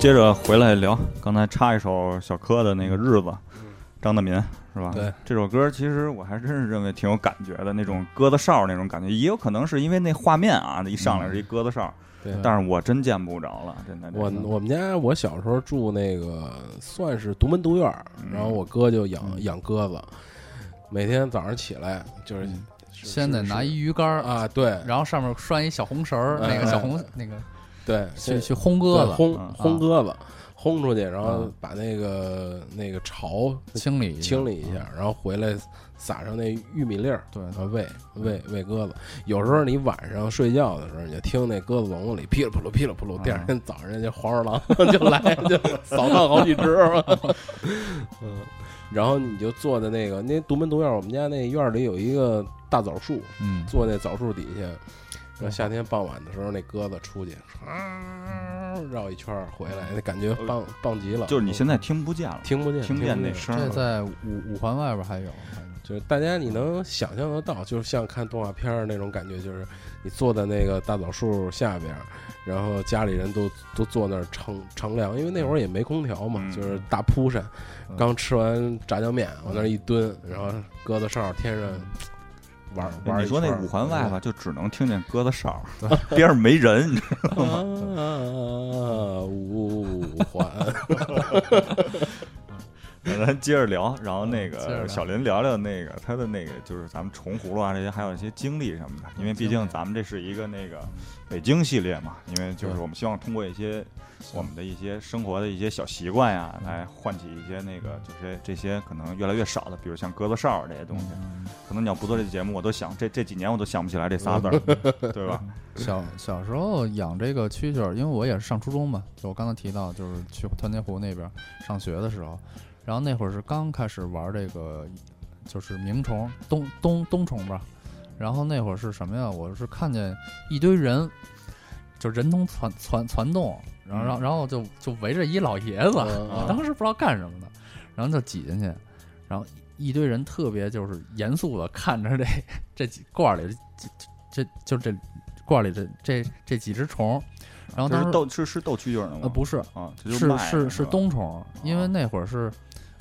Speaker 2: 接着回来聊，刚才插一首小柯的那个《日子》，张大民是吧？
Speaker 3: 对，
Speaker 2: 这首歌其实我还真是认为挺有感觉的，那种鸽子哨那种感觉，也有可能是因为那画面啊，一上来是一鸽子哨，
Speaker 3: 对。
Speaker 2: 但是我真见不着了，真的。
Speaker 3: 我我们家我小时候住那个算是独门独院然后我哥就养
Speaker 2: 嗯
Speaker 3: 养鸽子，每天早上起来就是
Speaker 4: 嗯先得拿一鱼竿，
Speaker 3: 啊，对
Speaker 4: 然后上面拴一小红绳儿，那个小红那个
Speaker 3: 对，先
Speaker 4: 去去轰鸽子，
Speaker 3: 对轰
Speaker 2: 嗯
Speaker 3: 轰鸽子，轰出去，然后
Speaker 4: 嗯。
Speaker 3: 把那个那个巢
Speaker 4: 清理
Speaker 3: 清理一下，然后回来撒上那玉米粒儿，
Speaker 4: 对
Speaker 3: 喂喂喂鸽子。有时候你晚上睡觉的时候，你就听那鸽子笼子里噼里扑噜噼里扑噜，第二天早上人家黄鼠狼就来就扫荡好几只，嗯，然后你就坐在那个那独门独院，我们家那院里有一个大枣树，
Speaker 4: 嗯，
Speaker 3: 坐那枣树底下，然后夏天傍晚的时候，那鸽子出去，啊，绕一圈回来，那感觉
Speaker 2: 呃
Speaker 3: 棒棒极了。
Speaker 2: 就是你现在听不见了，
Speaker 3: 听不见，
Speaker 2: 听不见那声。
Speaker 4: 这在五五环外边还有，
Speaker 3: 就是大家你能想象得到，就是像看动画片儿那种感觉，就是你坐在那个大枣树下边儿，然后家里人都都坐那儿乘乘凉，因为那会儿也没空调嘛，
Speaker 2: 嗯
Speaker 3: 就是大铺扇，
Speaker 4: 嗯。
Speaker 3: 刚吃完炸酱面往那儿一蹲，然后鸽子上天上玩儿玩。
Speaker 2: 你说那五环外吧，就只能听见鸽子哨，边上没人，你知道吗？
Speaker 3: 啊，五环，
Speaker 2: 咱接着聊，然后那个小林聊聊那个他的那个就是咱们重葫芦啊这些，还有一些经历什么的，因为毕竟咱们这是一个那个北京系列嘛，因为就是我们希望通过一些我们的一些生活的一些小习惯呀，来唤起一些那个就是这些可能越来越少的，比如像鸽子哨这些东西。
Speaker 4: 嗯
Speaker 2: 可能你要不做这节目，我都想这这几年我都想不起来这仨字儿，对吧？
Speaker 4: 小小时候养这个蛐蛐儿，因为我也是上初中嘛，就我刚才提到，就是去团结湖那边上学的时候，然后那会儿是刚开始玩这个，就是鸣虫冬冬冬虫吧，然后那会儿是什么呀？我是看见一堆人，就人头攒攒攒动，然后然后然后就就围着一老爷子，
Speaker 3: 嗯
Speaker 4: 当时不知道干什么的，然后就挤进去，然后一堆人特别就是严肃的看着这 这几罐里这这这就这罐里这这这几只虫，然后当时
Speaker 2: 斗是是斗蛐蛐儿的吗？
Speaker 4: 呃不是
Speaker 2: 啊，是卖
Speaker 4: 是是冬虫，因为
Speaker 2: 哦
Speaker 4: 那会儿是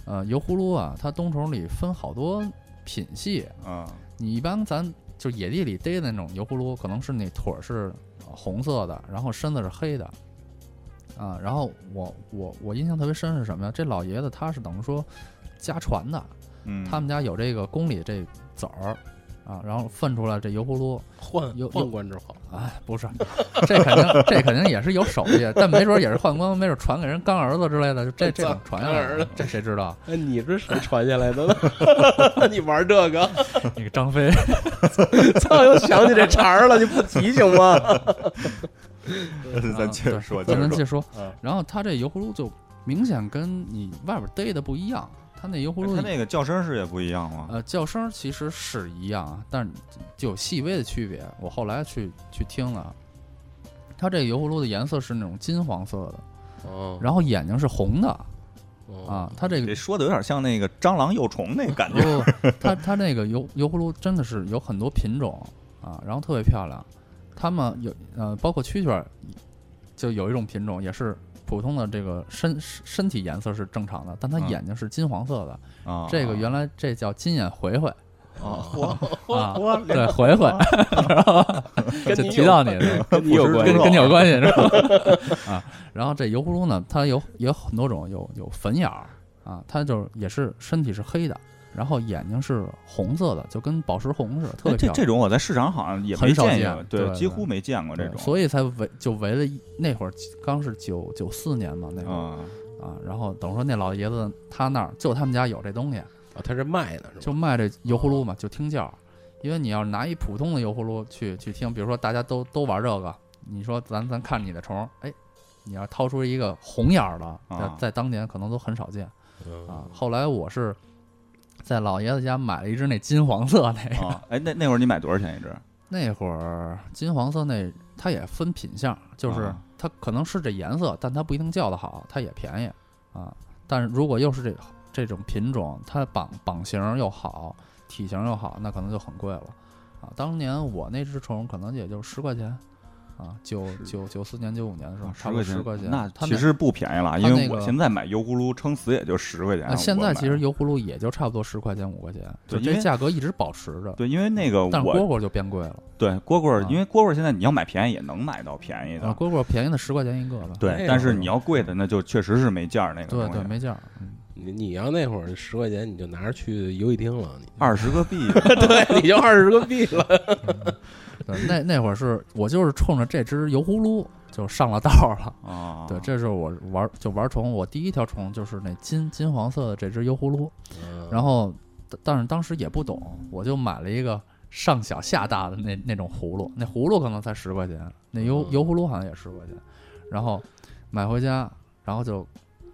Speaker 4: 呃油葫芦啊，它冬虫里分好多品系，
Speaker 2: 啊
Speaker 4: 你一般咱就野地里逮的那种油葫芦，可能是那腿儿是呃红色的，然后身子是黑的，啊，然后我我我印象特别深是什么呀？这老爷子他是等于说家传的，
Speaker 2: 嗯，
Speaker 4: 他们家有这个宫里这籽儿啊，然后分出来这油葫芦，
Speaker 3: 宦
Speaker 4: 有
Speaker 3: 宦官之后，
Speaker 4: 哎，不是，这肯定这肯定也是有手艺，但没准也是宦官，没准传给人干儿子之类的，就这 这种传下来的
Speaker 3: 干儿子？
Speaker 4: 这谁知道？
Speaker 3: 哎，你这谁传下来的呢？你玩这个，
Speaker 4: 那个张飞，
Speaker 3: 操，又想起这茬儿了，你不提醒吗？
Speaker 2: 咱接着说，咱接着说。
Speaker 4: 然后他这油葫芦就明显跟你外边逮的不一样，它那油葫芦
Speaker 2: 哎它那个叫声是也不一样吗？
Speaker 4: 呃叫声其实是一样啊，但是就有细微的区别。我后来去去听了，它这个油葫芦的颜色是那种金黄色的，
Speaker 3: 哦
Speaker 4: 然后眼睛是红的
Speaker 3: 哦
Speaker 4: 啊，它这个
Speaker 2: 这说的有点像那个蟑螂幼虫那感觉。
Speaker 4: 不，它它那个油油葫芦真的是有很多品种啊，然后特别漂亮。它们有呃，包括蛐蛐儿，就有一种品种也是普通的这个身身体颜色是正常的，但它
Speaker 2: 嗯。
Speaker 4: 眼睛是金黄色的。
Speaker 2: 啊，
Speaker 4: 这个原来这叫金眼回回。
Speaker 2: 啊，
Speaker 4: 啊，对回回，就提到你
Speaker 3: 有
Speaker 4: 是吧
Speaker 3: 跟你有关系。
Speaker 4: 跟跟你有关系是吧？啊，然后这油葫芦呢，它有也有很多种，有有粉眼儿啊，它就是也是身体是黑的，然后眼睛是红色的，就跟宝石红似的，特别
Speaker 2: 哎这
Speaker 4: 漂亮。
Speaker 2: 这种我在市场好像也没
Speaker 4: 很少
Speaker 2: 见
Speaker 4: 对
Speaker 2: 几乎没见过这种。
Speaker 4: 所以才围就围了一那会儿刚是九九四年嘛，那会儿
Speaker 2: 啊，
Speaker 4: 啊，然后等于说那老爷子他那儿就他们家有这东西，
Speaker 3: 哦，他是卖的是吧？
Speaker 4: 就卖这油葫芦嘛，就听叫儿。因为你要拿一普通的油葫芦去去听，比如说大家都都玩这个，你说咱咱看你的虫，哎，你要掏出一个红眼儿的，在
Speaker 2: 啊
Speaker 4: 在当年可能都很少见
Speaker 3: 嗯
Speaker 4: 啊。后来我是在老爷子家买了一只那金黄色那个，
Speaker 2: 啊，哎，那那会儿你买多少钱一只？
Speaker 4: 那会儿金黄色那它也分品相，就是
Speaker 2: 啊
Speaker 4: 它可能是这颜色，但它不一定叫的好，它也便宜啊。但是如果又是这这种品种，它绑绑型又好，体型又好，那可能就很贵了啊。当年我那只虫可能也就十块钱啊，九九九四年九五年的时候，差不多十块钱。
Speaker 2: 那
Speaker 4: 它
Speaker 2: 其实不便宜了，因为我现在买油葫芦撑死也就十块钱
Speaker 4: 啊，。现在其实油葫芦也就差不多十块钱五块钱，就
Speaker 2: 对因为
Speaker 4: 这价格一直保持着。
Speaker 2: 对，因为那个
Speaker 4: 但是蝈蝈就变贵了
Speaker 2: 对蝈蝈，
Speaker 4: 啊
Speaker 2: 因为蝈蝈现在你要买便宜也能买到便宜
Speaker 4: 啊，
Speaker 2: 的，
Speaker 4: 蝈蝈便宜的十块钱一个吧。
Speaker 2: 对
Speaker 3: 哎，
Speaker 2: 但是你要贵的那就确实是没价儿那个
Speaker 4: 对对，没价儿。嗯
Speaker 3: 你你要那会儿十块钱，你就拿着去游戏厅了，你
Speaker 2: 二十个币，
Speaker 3: 对，你就二十个币了。
Speaker 4: 对，那那会儿是我就是冲着这只油葫芦就上了道了。
Speaker 2: 啊，
Speaker 4: 对，这是我玩就玩虫，我第一条虫就是那金金黄色的这只油葫芦。然后，但但是当时也不懂，我就买了一个上小下大的那那种葫芦，那葫芦可能才十块钱，那油
Speaker 3: 嗯
Speaker 4: 油葫芦好像也十块钱。然后买回家，然后就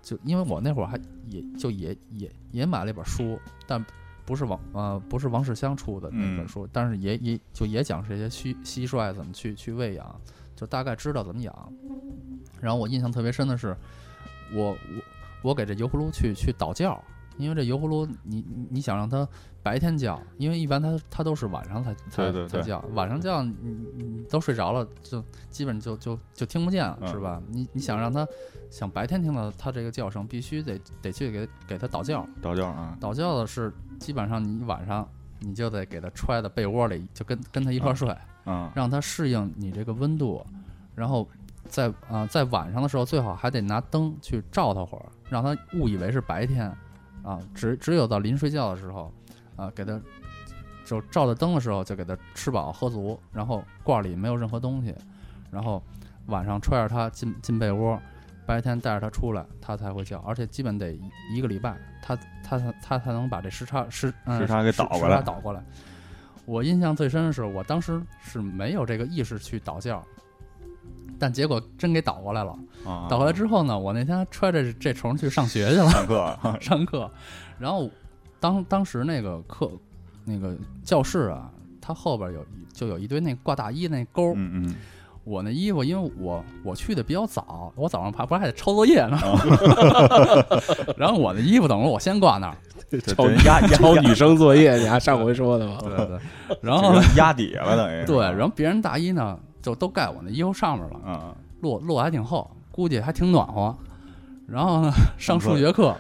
Speaker 4: 就因为我那会儿还也就也也也买了一本书，但不是王呃不是王世襄出的那本
Speaker 2: 嗯。
Speaker 4: 书，但是也也就也讲这些蟋蟋蟀怎么去去喂养，就大概知道怎么养。然后我印象特别深的是，我我我给这油葫芦去去倒教，因为这油葫芦你你你想让它白天叫，因为一般它它都是晚上才才才叫，晚上叫你你你都睡着了，就基本就就就听不见了，
Speaker 2: 嗯。
Speaker 4: 是吧？你你想让它想白天听到它这个叫声，必须得得去给给它倒觉，
Speaker 2: 倒觉啊，
Speaker 4: 倒觉的是基本上你晚上你就得给它揣在被窝里，就跟跟它一块儿睡。
Speaker 2: 嗯
Speaker 4: 让它适应你这个温度，然后在啊、在晚上的时候最好还得拿灯去照它会儿，让它误以为是白天啊。只只有到临睡觉的时候啊，给它就照着灯的时候就给它吃饱喝足，然后罐里没有任何东西，然后晚上揣着它进进被窝。白天带着它出来，它才会叫，而且基本得一一个礼拜，它它它它才能把这时差时、嗯、
Speaker 2: 时差给倒过来
Speaker 4: 倒过来。我印象最深的是，我当时是没有这个意识去倒觉，但结果真给倒过来了。
Speaker 2: 啊，
Speaker 4: 倒过来之后呢，我那天揣着这虫去上学去了，
Speaker 2: 上课
Speaker 4: 上课，然后当当时那个课那个教室啊，它后边有就有一堆那挂大衣那钩，
Speaker 2: 嗯嗯
Speaker 4: 我那衣服因为我我去的比较早，我早上爬不是还得抄作业呢，然后我的衣服等于我先挂那儿，
Speaker 3: 抄
Speaker 2: 这压压
Speaker 3: 抄女生作业，你还上回说的吗？
Speaker 4: 对 对对，然后呢
Speaker 2: 压底下了等于
Speaker 4: 对，然后别人大衣呢就都盖我那衣服上面了。
Speaker 2: 嗯
Speaker 4: 落落还挺厚，估计还挺暖和。然后呢，上数学课，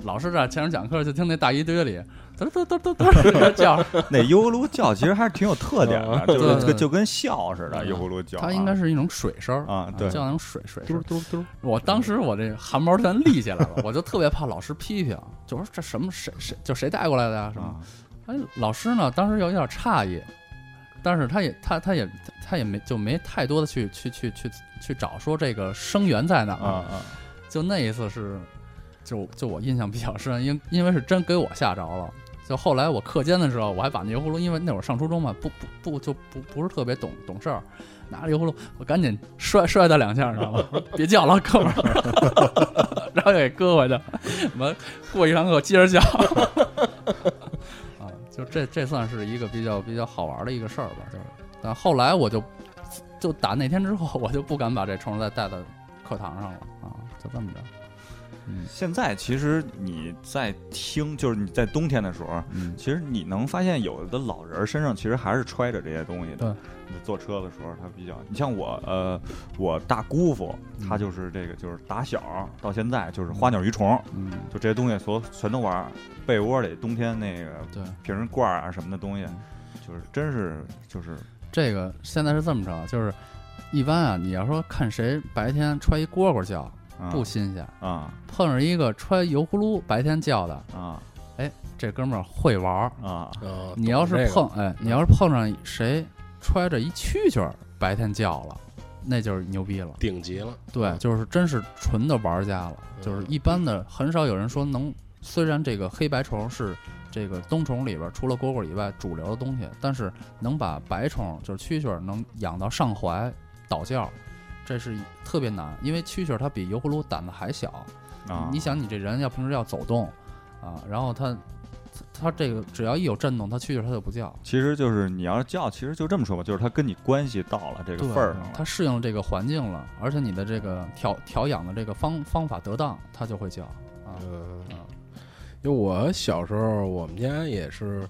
Speaker 4: 老师在前面讲课，就听那大衣堆里嘚嘚嘚嘚嘚 叫，
Speaker 2: 那油葫芦叫其实还是挺有特点的，就就跟笑似的，
Speaker 4: 嗯
Speaker 2: 油葫芦叫啊，
Speaker 4: 它应该是一种水声
Speaker 2: 啊对
Speaker 4: 叫那种水水声
Speaker 3: 嘟。嘟嘟，
Speaker 4: 我当时我这汗毛全立起来了，我就特别怕老师批评，就说这什么谁谁就谁带过来的呀什么
Speaker 2: 啊。
Speaker 4: 哎，老师呢当时有一点诧异，但是他也他他也他也没就没太多的去去去去去找说这个声源在哪儿
Speaker 2: 啊啊
Speaker 4: 就那一次是，就就我印象比较深，因因为是真给我吓着了。就后来我课间的时候，我还把那油葫芦，因为那会儿上初中嘛，不不不就不不是特别懂懂事儿，拿着油葫芦，我赶紧摔摔他两下，你知道吗？别叫了，哥们儿，然后又给搁回去，完过一堂课接着叫。啊，就这这算是一个比较比较好玩的一个事儿吧，就是，但后来我就就打那天之后，我就不敢把这虫子再带到课堂上了啊，就这么着。嗯。
Speaker 2: 现在其实你在听，就是你在冬天的时候，
Speaker 4: 嗯。
Speaker 2: 其实你能发现有的老人身上其实还是揣着这些东西的。坐车的时候，他比较，你像我，呃，我大姑父，他
Speaker 4: 嗯。
Speaker 2: 就是这个，就是打小到现在就是花鸟鱼虫，
Speaker 4: 嗯，
Speaker 2: 就这些东西所全都玩儿。被窝里冬天那个
Speaker 4: 对，
Speaker 2: 瓶儿罐儿啊什么的东西
Speaker 4: 嗯，
Speaker 2: 就是真是就是
Speaker 4: 这个现在是这么着，就是一般啊，你要说看谁白天揣一蝈蝈叫
Speaker 2: 啊
Speaker 4: 不新鲜，
Speaker 2: 啊。
Speaker 4: 碰上一个揣油葫芦白天叫的，
Speaker 2: 啊。
Speaker 4: 哎这哥们儿会玩儿。
Speaker 2: 啊。
Speaker 3: 啊，
Speaker 4: 你要是
Speaker 3: 懂这个。
Speaker 4: 碰，哎，你要是碰上谁揣着一蛐蛐儿白天叫了，那就是牛逼了。
Speaker 3: 顶级了，
Speaker 4: 对，就是真是纯的玩家了。就是一般的，很少有人说能。虽然这个黑白虫是这个冬虫里边除了蝈蝈以外主流的东西，但是能把白虫就是蛐蛐儿能养到上怀倒觉，这是特别难。因为蛐蛐儿它比油葫芦胆子还小。
Speaker 2: 啊！
Speaker 4: 你想，你这人要平时要走动啊，然后它它它这个只要一有震动，它蛐蛐儿它就不叫。
Speaker 2: 其实就是你要是叫，其实就这么说吧，就是它跟你关系到了这个份儿上了。
Speaker 4: 它适应了这个环境了，而且你的这个调调养的这个方方法得当，它就会叫啊。
Speaker 3: 嗯
Speaker 4: 啊，
Speaker 3: 因为我小时候我们家也是，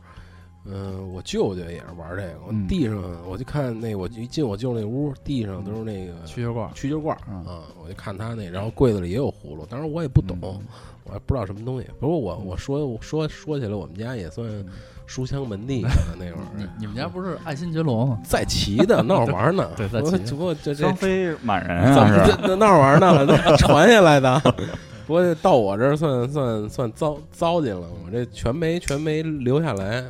Speaker 3: 嗯、我舅舅也是玩这个，我
Speaker 4: 嗯
Speaker 3: 地上我就看那我一进我舅那屋，地上都是那个
Speaker 4: 蛐蛐罐儿，
Speaker 3: 蛐蛐罐儿
Speaker 4: 嗯
Speaker 3: 啊，我就看他那，然后柜子里也有葫芦，当然我也不懂，
Speaker 4: 嗯
Speaker 3: 我还不知道什么东西。不过我我说我说说起来，我们家也算书香门第的那会
Speaker 4: 你
Speaker 3: 儿，
Speaker 4: 你们家不是爱新觉罗吗？
Speaker 3: 在齐的闹着玩呢。
Speaker 4: 对在齐
Speaker 3: 我只不过这这
Speaker 2: 张飞满人
Speaker 3: 怎
Speaker 2: 啊，是吧？
Speaker 3: 么这这闹着玩呢？这传下来的。不过到我这儿算算算糟糟践了，我这全没全没留下来。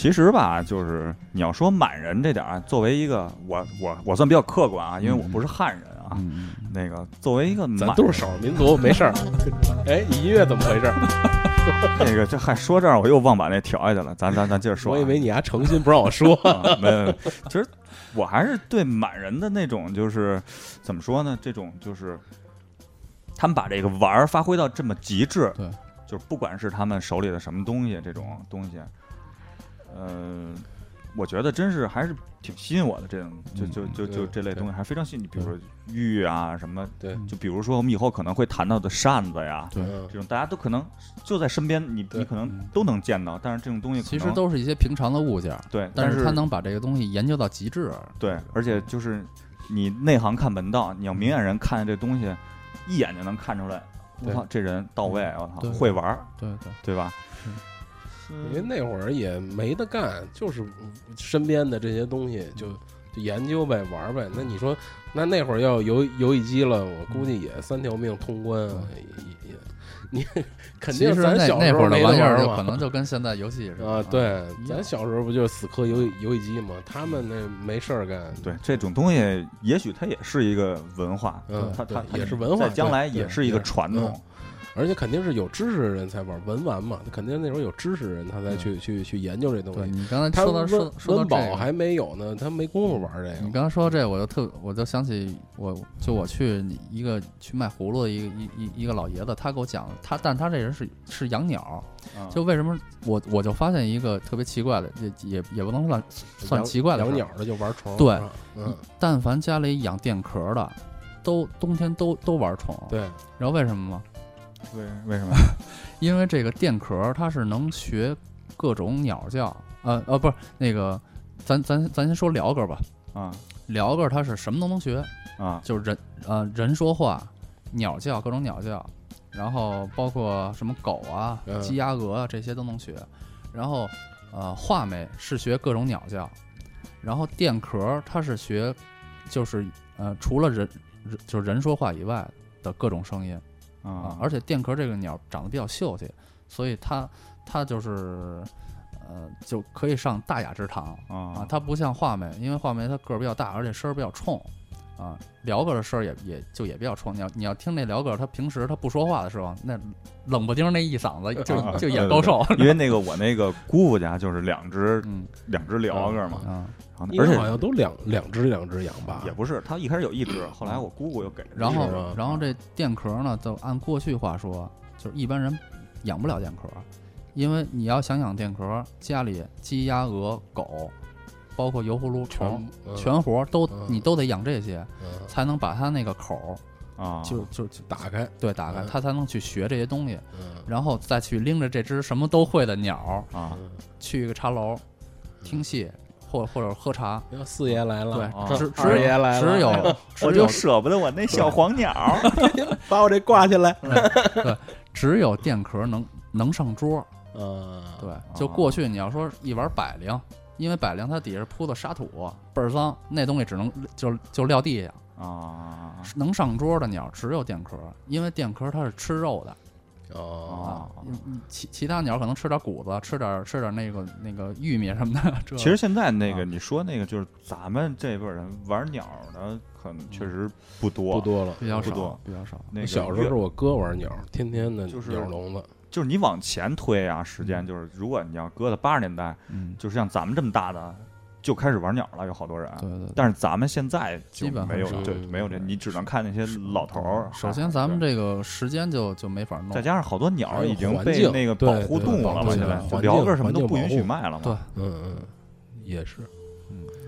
Speaker 2: 其实吧，就是你要说满人这点儿啊，作为一个我我我算比较客观啊，因为我不是汉人啊。
Speaker 4: 嗯，
Speaker 2: 那个作为一个满
Speaker 3: 咱都是少数民族，没事儿。哎，你音乐怎么回事？
Speaker 2: 那个这还说这儿，我又忘把那调下去了。咱咱咱接着说啊。
Speaker 3: 我以为你还诚心不让我说。
Speaker 2: 啊没有，没有其实我还是对满人的那种，就是怎么说呢？这种就是他们把这个玩儿发挥到这么极致，
Speaker 4: 对，
Speaker 2: 就是不管是他们手里的什么东西，这种东西，呃，我觉得真是还是挺吸引我的，这种就就就就这类东西还是非常吸引你。比如说玉啊什么，
Speaker 3: 对
Speaker 2: 就比如说我们以后可能会谈到的扇子呀，
Speaker 4: 对
Speaker 3: 嗯
Speaker 2: 这种大家都可能就在身边，你你可能都能见到，但是这种东西
Speaker 4: 其实都是一些平常的物件，
Speaker 2: 对，
Speaker 4: 但
Speaker 2: 是
Speaker 4: 是他能把这个东西研究到极致。
Speaker 2: 对，而且就是你内行看门道，你要明眼人看见这东西，一眼就能看出来，我操，这人到位，我操，会玩儿，
Speaker 4: 对对，
Speaker 2: 对吧？
Speaker 3: 因为那会儿也没得干，就是身边的这些东西就就研究呗，玩呗。那你说，那那会儿要游游戏机了，我估计也三条命通关啊，也也也，你 肯定
Speaker 4: 其实那
Speaker 3: 咱小时
Speaker 4: 那会儿的
Speaker 3: 候没玩儿嘛
Speaker 4: 玩意儿就可能就跟现在游戏似的
Speaker 3: 啊，对，咱小时候不就死磕游游戏机嘛？他们那没事儿干，
Speaker 2: 对，这种东西也许它也是一个文化，
Speaker 3: 嗯
Speaker 2: 它它它
Speaker 3: 也是文化
Speaker 2: 在将来也是一个传统。
Speaker 3: 而且肯定是有知识的人才玩文玩嘛，肯定那时候有知识的人他才去去去研究这东西。
Speaker 4: 你刚才说到说
Speaker 3: 温
Speaker 4: 说到这个，
Speaker 3: 温饱还没有呢，他没工夫玩这个。
Speaker 4: 你刚才说到这，我就特我就想起我就我去一个去卖葫芦的一个一一一个老爷子，他给我讲他，但他这人是是养鸟，
Speaker 2: 嗯
Speaker 4: 就为什么我我就发现一个特别奇怪的，也也也不能算算奇怪的
Speaker 3: 养鸟的就玩虫，
Speaker 4: 对，
Speaker 3: 嗯，
Speaker 4: 但凡家里养电壳的，都冬天都都玩虫，
Speaker 3: 对，
Speaker 4: 然后为什么吗？
Speaker 2: 为为什么？
Speaker 4: 因为这个电壳它是能学各种鸟叫，呃呃，不是那个，咱咱咱先说鹩哥吧，
Speaker 2: 啊
Speaker 4: 鹩哥它是什么都能学，
Speaker 2: 啊
Speaker 4: 就是人呃人说话，鸟叫各种鸟叫，然后包括什么狗啊、
Speaker 3: 嗯
Speaker 4: 鸡鸭鹅啊这些都能学，然后呃画眉是学各种鸟叫，然后电壳它是学就是呃除了人人就是人说话以外的各种声音。啊
Speaker 2: 啊，！
Speaker 4: 而且电壳这个鸟长得比较秀气，所以它它就是呃就可以上大雅之堂啊
Speaker 2: 啊。
Speaker 4: 它不像画眉，因为画眉它个儿比较大，而且声儿比较冲啊。鹩哥的声儿也也就也比较冲。你要你要听那鹩哥，他平时他不说话的时候，那冷不丁那一嗓子就
Speaker 2: 啊
Speaker 4: 就
Speaker 2: 对对
Speaker 4: 演高寿。
Speaker 2: 因为那个我那个姑父家就是两只
Speaker 4: 嗯
Speaker 2: 两只鹩哥嘛，而且
Speaker 3: 好像都两两只两只养吧，
Speaker 2: 也不是，它一开始有一只，后来我姑姑又给了
Speaker 4: 然后然后这电壳呢，就按过去话说，就是一般人养不了电壳，因为你要想养电壳，家里鸡鸭鹅狗，包括油葫芦虫。
Speaker 3: 全
Speaker 4: 全活都
Speaker 3: 嗯
Speaker 4: 你都得养这些，
Speaker 3: 嗯
Speaker 4: 才能把它那个口儿
Speaker 2: 啊，
Speaker 4: 就就就
Speaker 3: 打开，
Speaker 4: 对打开，
Speaker 3: 嗯
Speaker 4: 它才能去学这些东西，
Speaker 3: 嗯
Speaker 4: 然后再去拎着这只什么都会的鸟儿
Speaker 2: 啊
Speaker 3: 嗯
Speaker 4: 去一个茶楼听戏，或或者喝茶。
Speaker 3: 四爷来了，
Speaker 4: 对
Speaker 2: 啊，
Speaker 4: 只只
Speaker 3: 二爷来了
Speaker 4: 只有
Speaker 2: 我就舍不得我那小黄鸟儿
Speaker 3: 把我这挂起来，对
Speaker 4: 只有电壳能能上桌，
Speaker 3: 嗯，
Speaker 4: 对，就过去你要说一玩百灵，因为百灵它底下铺的沙土倍儿脏，那东西只能就就撂地下。
Speaker 2: 啊
Speaker 4: 能上桌的鸟只有电壳，因为电壳它是吃肉的
Speaker 3: 哦，
Speaker 4: 啊。你你其其他鸟可能吃点谷子，吃点吃点那个那个玉米什么的。这
Speaker 2: 其实现在那个
Speaker 4: 啊
Speaker 2: 你说那个就是咱们这辈人玩鸟的，可能确实不多
Speaker 3: 不。多了。
Speaker 4: 比较少，比较少。
Speaker 2: 那个
Speaker 3: 小时候是我哥玩鸟，天天的
Speaker 2: 就是
Speaker 3: 鸟笼子，
Speaker 2: 就是你往前推啊，时间就是如果你要搁到八十年代，
Speaker 4: 嗯，
Speaker 2: 就是像咱们这么大的就开始玩鸟了，有好多人。
Speaker 4: 对对对。
Speaker 2: 但是咱们现在就
Speaker 4: 基本
Speaker 2: 没有对没有这，你只能看那些老头儿。
Speaker 4: 首先，咱们这个时间就就没法弄。
Speaker 2: 再加上好多鸟已经被那个保护动物了嘛，
Speaker 3: 对
Speaker 2: 现在
Speaker 3: 对环境
Speaker 2: 鹩个什么都不允许卖了嘛。
Speaker 4: 对
Speaker 3: 嗯嗯，也是，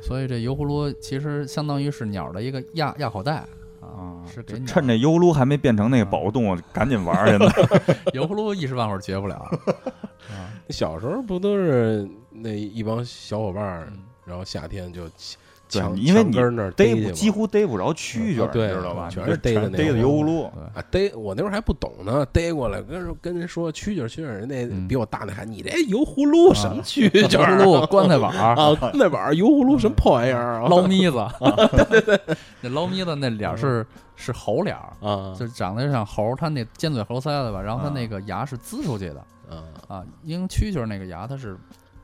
Speaker 4: 所以这油葫芦其实相当于是鸟的一个压压口袋啊
Speaker 2: 啊，，
Speaker 4: 是给鸟
Speaker 2: 趁这优撸还没变成那个保护动物，赶紧玩儿去呢。
Speaker 4: 油葫芦一时半会儿绝不了。啊，
Speaker 3: 小时候不都是那一帮小伙伴儿，
Speaker 4: 嗯
Speaker 3: 然后夏天就
Speaker 2: 对
Speaker 3: 墙
Speaker 2: 因为你
Speaker 3: 根那儿
Speaker 2: 逮不几乎逮不着蛐蛐知道吧？
Speaker 3: 全
Speaker 2: 是
Speaker 3: 逮的那
Speaker 2: 逮的油葫
Speaker 4: 芦。
Speaker 3: 啊逮我那会儿还不懂呢，逮过来跟人跟人说蛐蛐儿蛐人那
Speaker 4: 嗯
Speaker 3: 比我大那还你这油葫芦什么蛐蛐
Speaker 4: 油
Speaker 3: 儿
Speaker 4: 葫芦、棺材板儿、
Speaker 3: 啊？那玩意儿油葫芦什么破玩意儿啊？
Speaker 4: 捞咪子，对对对，那捞咪子那脸儿是是猴脸儿，
Speaker 3: 啊
Speaker 4: 就长得像猴儿，它那尖嘴猴腮的吧，然后它
Speaker 2: 啊
Speaker 4: 那个牙是呲出去的
Speaker 3: 啊
Speaker 4: 啊，因为蛐蛐儿那个牙它是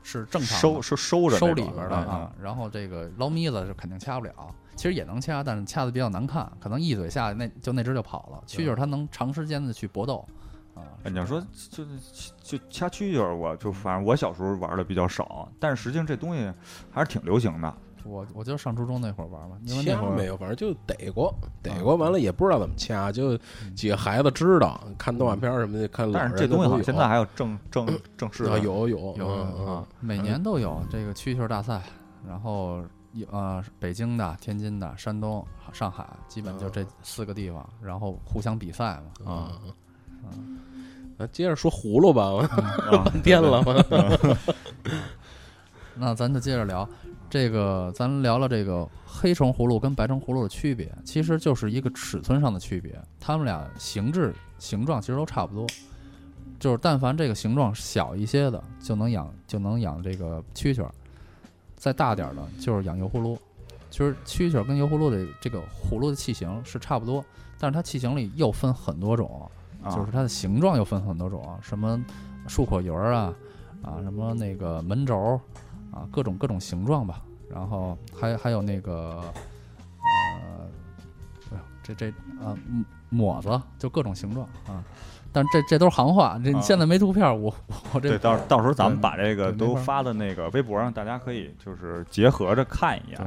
Speaker 4: 是正常
Speaker 2: 收收收着
Speaker 4: 收里边儿的
Speaker 2: 嗯
Speaker 4: 啊，然后这个捞咪子是肯定掐不了，其实也能掐，但是掐的比较难看，可能一嘴下去那就那只就跑了。蛐蛐儿它能长时间的去搏斗啊。
Speaker 2: 哎你要说就就掐蛐蛐儿，我就反正我小时候玩的比较少，但是实际上这东西还是挺流行的。
Speaker 4: 我我就上初中那会儿玩嘛，因为那会儿
Speaker 3: 掐没有，反正就逮过，逮过，完了也不知道怎么掐，就几个孩子知道，看动画片什么的，看老
Speaker 2: 但是这东西好像现在还有正正 正式
Speaker 3: 啊
Speaker 2: 的，
Speaker 3: 有有
Speaker 4: 有
Speaker 3: 嗯嗯
Speaker 4: 啊，每年都有这个蛐蛐大赛，然后有呃北京的、天津的、山东、上海，基本就这四个地方，然后互相比赛嘛。
Speaker 3: 啊。那接着说葫芦吧，
Speaker 2: 我
Speaker 3: 半天了嘛。
Speaker 4: 那咱就接着聊这个，咱聊聊这个黑橙葫芦跟白橙葫芦的区别，其实就是一个尺寸上的区别，它们俩形制形状其实都差不多，就是但凡这个形状小一些的，就能养就能养这个蛐蛐儿，再大点儿的就是养油葫芦。其实蛐蛐儿跟油葫芦的这个葫芦的器型是差不多，但是它器型里又分很多种，
Speaker 2: 啊
Speaker 4: 就是它的形状又分很多种，什么漱口鱼儿啊，啊，什么那个门轴儿啊，各种各种形状吧。然后还还有那个呃，哎呦，这这啊嗯抹子，就各种形状啊。但这这都是行话，这
Speaker 2: 你
Speaker 4: 现在没图片儿，我我这
Speaker 2: 对，到到时候咱们把这个都发到那个微博上，大家可以就是结合着看一眼。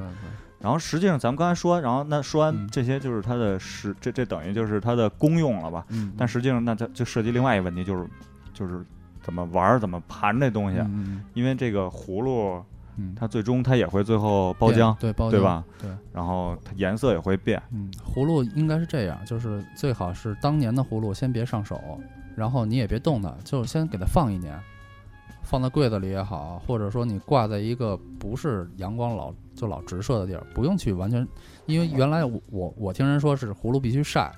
Speaker 2: 然后实际上咱们刚才说，然后那说完
Speaker 4: 嗯
Speaker 2: 这些就是它的实，这这等于就是它的功用了吧？
Speaker 4: 嗯，
Speaker 2: 但实际上那它就涉及另外一个问题，就是就是怎么玩儿，怎么盘这东西。
Speaker 4: 嗯
Speaker 2: 因为这个葫芦
Speaker 4: 嗯，
Speaker 2: 它最终它也会最后包浆，
Speaker 4: 对包浆
Speaker 2: 对吧？
Speaker 4: 对。
Speaker 2: 然后它颜色也会变。
Speaker 4: 嗯，葫芦应该是这样，就是最好是当年的葫芦先别上手，然后你也别动它，就先给它放一年，放在柜子里也好，或者说你挂在一个不是阳光老就老直射的地儿，不用去完全，因为原来我我我听人说是葫芦必须晒，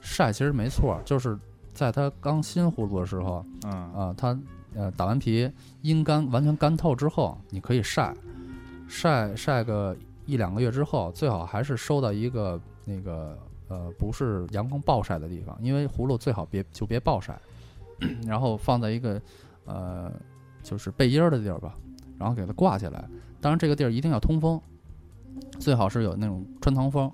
Speaker 4: 晒其实没错，就是在它刚新葫芦的时候，
Speaker 2: 嗯
Speaker 4: 啊，它呃打完皮阴干完全干透之后，你可以晒，晒晒个一两个月之后，最好还是收到一个那个呃不是阳光暴晒的地方，因为葫芦最好别就别暴晒，然后放在一个呃就是背阴儿的地儿吧，然后给它挂起来。当然这个地儿一定要通风，最好是有那种穿堂风，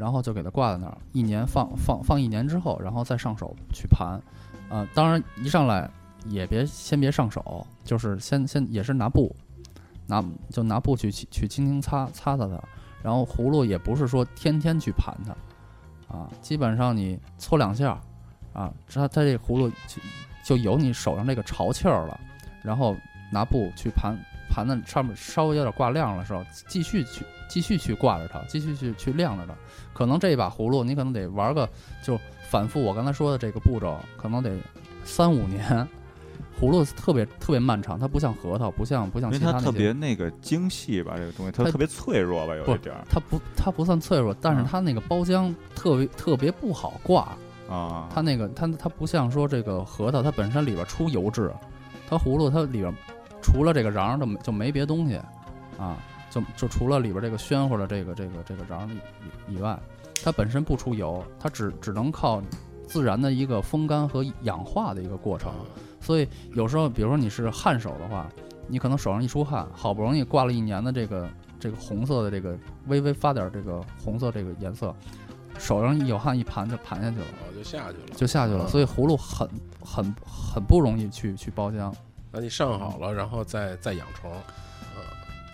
Speaker 4: 然后就给它挂在那儿，一年放放放一年之后，然后再上手去盘。啊、当然一上来也别先别上手，就是先先也是拿布，拿就拿布去去轻轻擦擦擦它，然后葫芦也不是说天天去盘它，啊，基本上你搓两下，啊，它它这葫芦就就有你手上这个潮气儿了，然后拿布去盘盘子上面稍微有点挂亮的时候，继续去继续去挂着它，继续去去晾着它，可能这一把葫芦你可能得玩个就反复我刚才说的这个步骤，可能得三五年。葫芦特别特别漫长，它不像核桃，不像不像
Speaker 2: 因为它特
Speaker 4: 其他那些
Speaker 2: 别那个精细吧，这个东西它
Speaker 4: 它
Speaker 2: 特别脆弱吧，有一点儿
Speaker 4: 它不它不算脆弱，但是
Speaker 2: 嗯
Speaker 4: 它那个包浆特别特别不好挂。
Speaker 2: 啊。
Speaker 4: 它那个它它不像说这个核桃，它本身里边出油脂，它葫芦它里边除了这个瓤儿就没就没别东西啊，就就除了里边这个暄乎的这个这个这个瓤儿以以外，它本身不出油，它只只能靠自然的一个风干和氧化的一个过程。所以有时候，比如说你是汗手的话，你可能手上一出汗，好不容易挂了一年的这个这个红色的这个微微发点这个红色这个颜色，手上一有汗一盘就盘下去了，
Speaker 3: 哦，就下去了。
Speaker 4: 就下去了。
Speaker 3: 嗯
Speaker 4: 所以葫芦很很很不容易去去包浆。
Speaker 3: 那你上好了，然后再再养虫。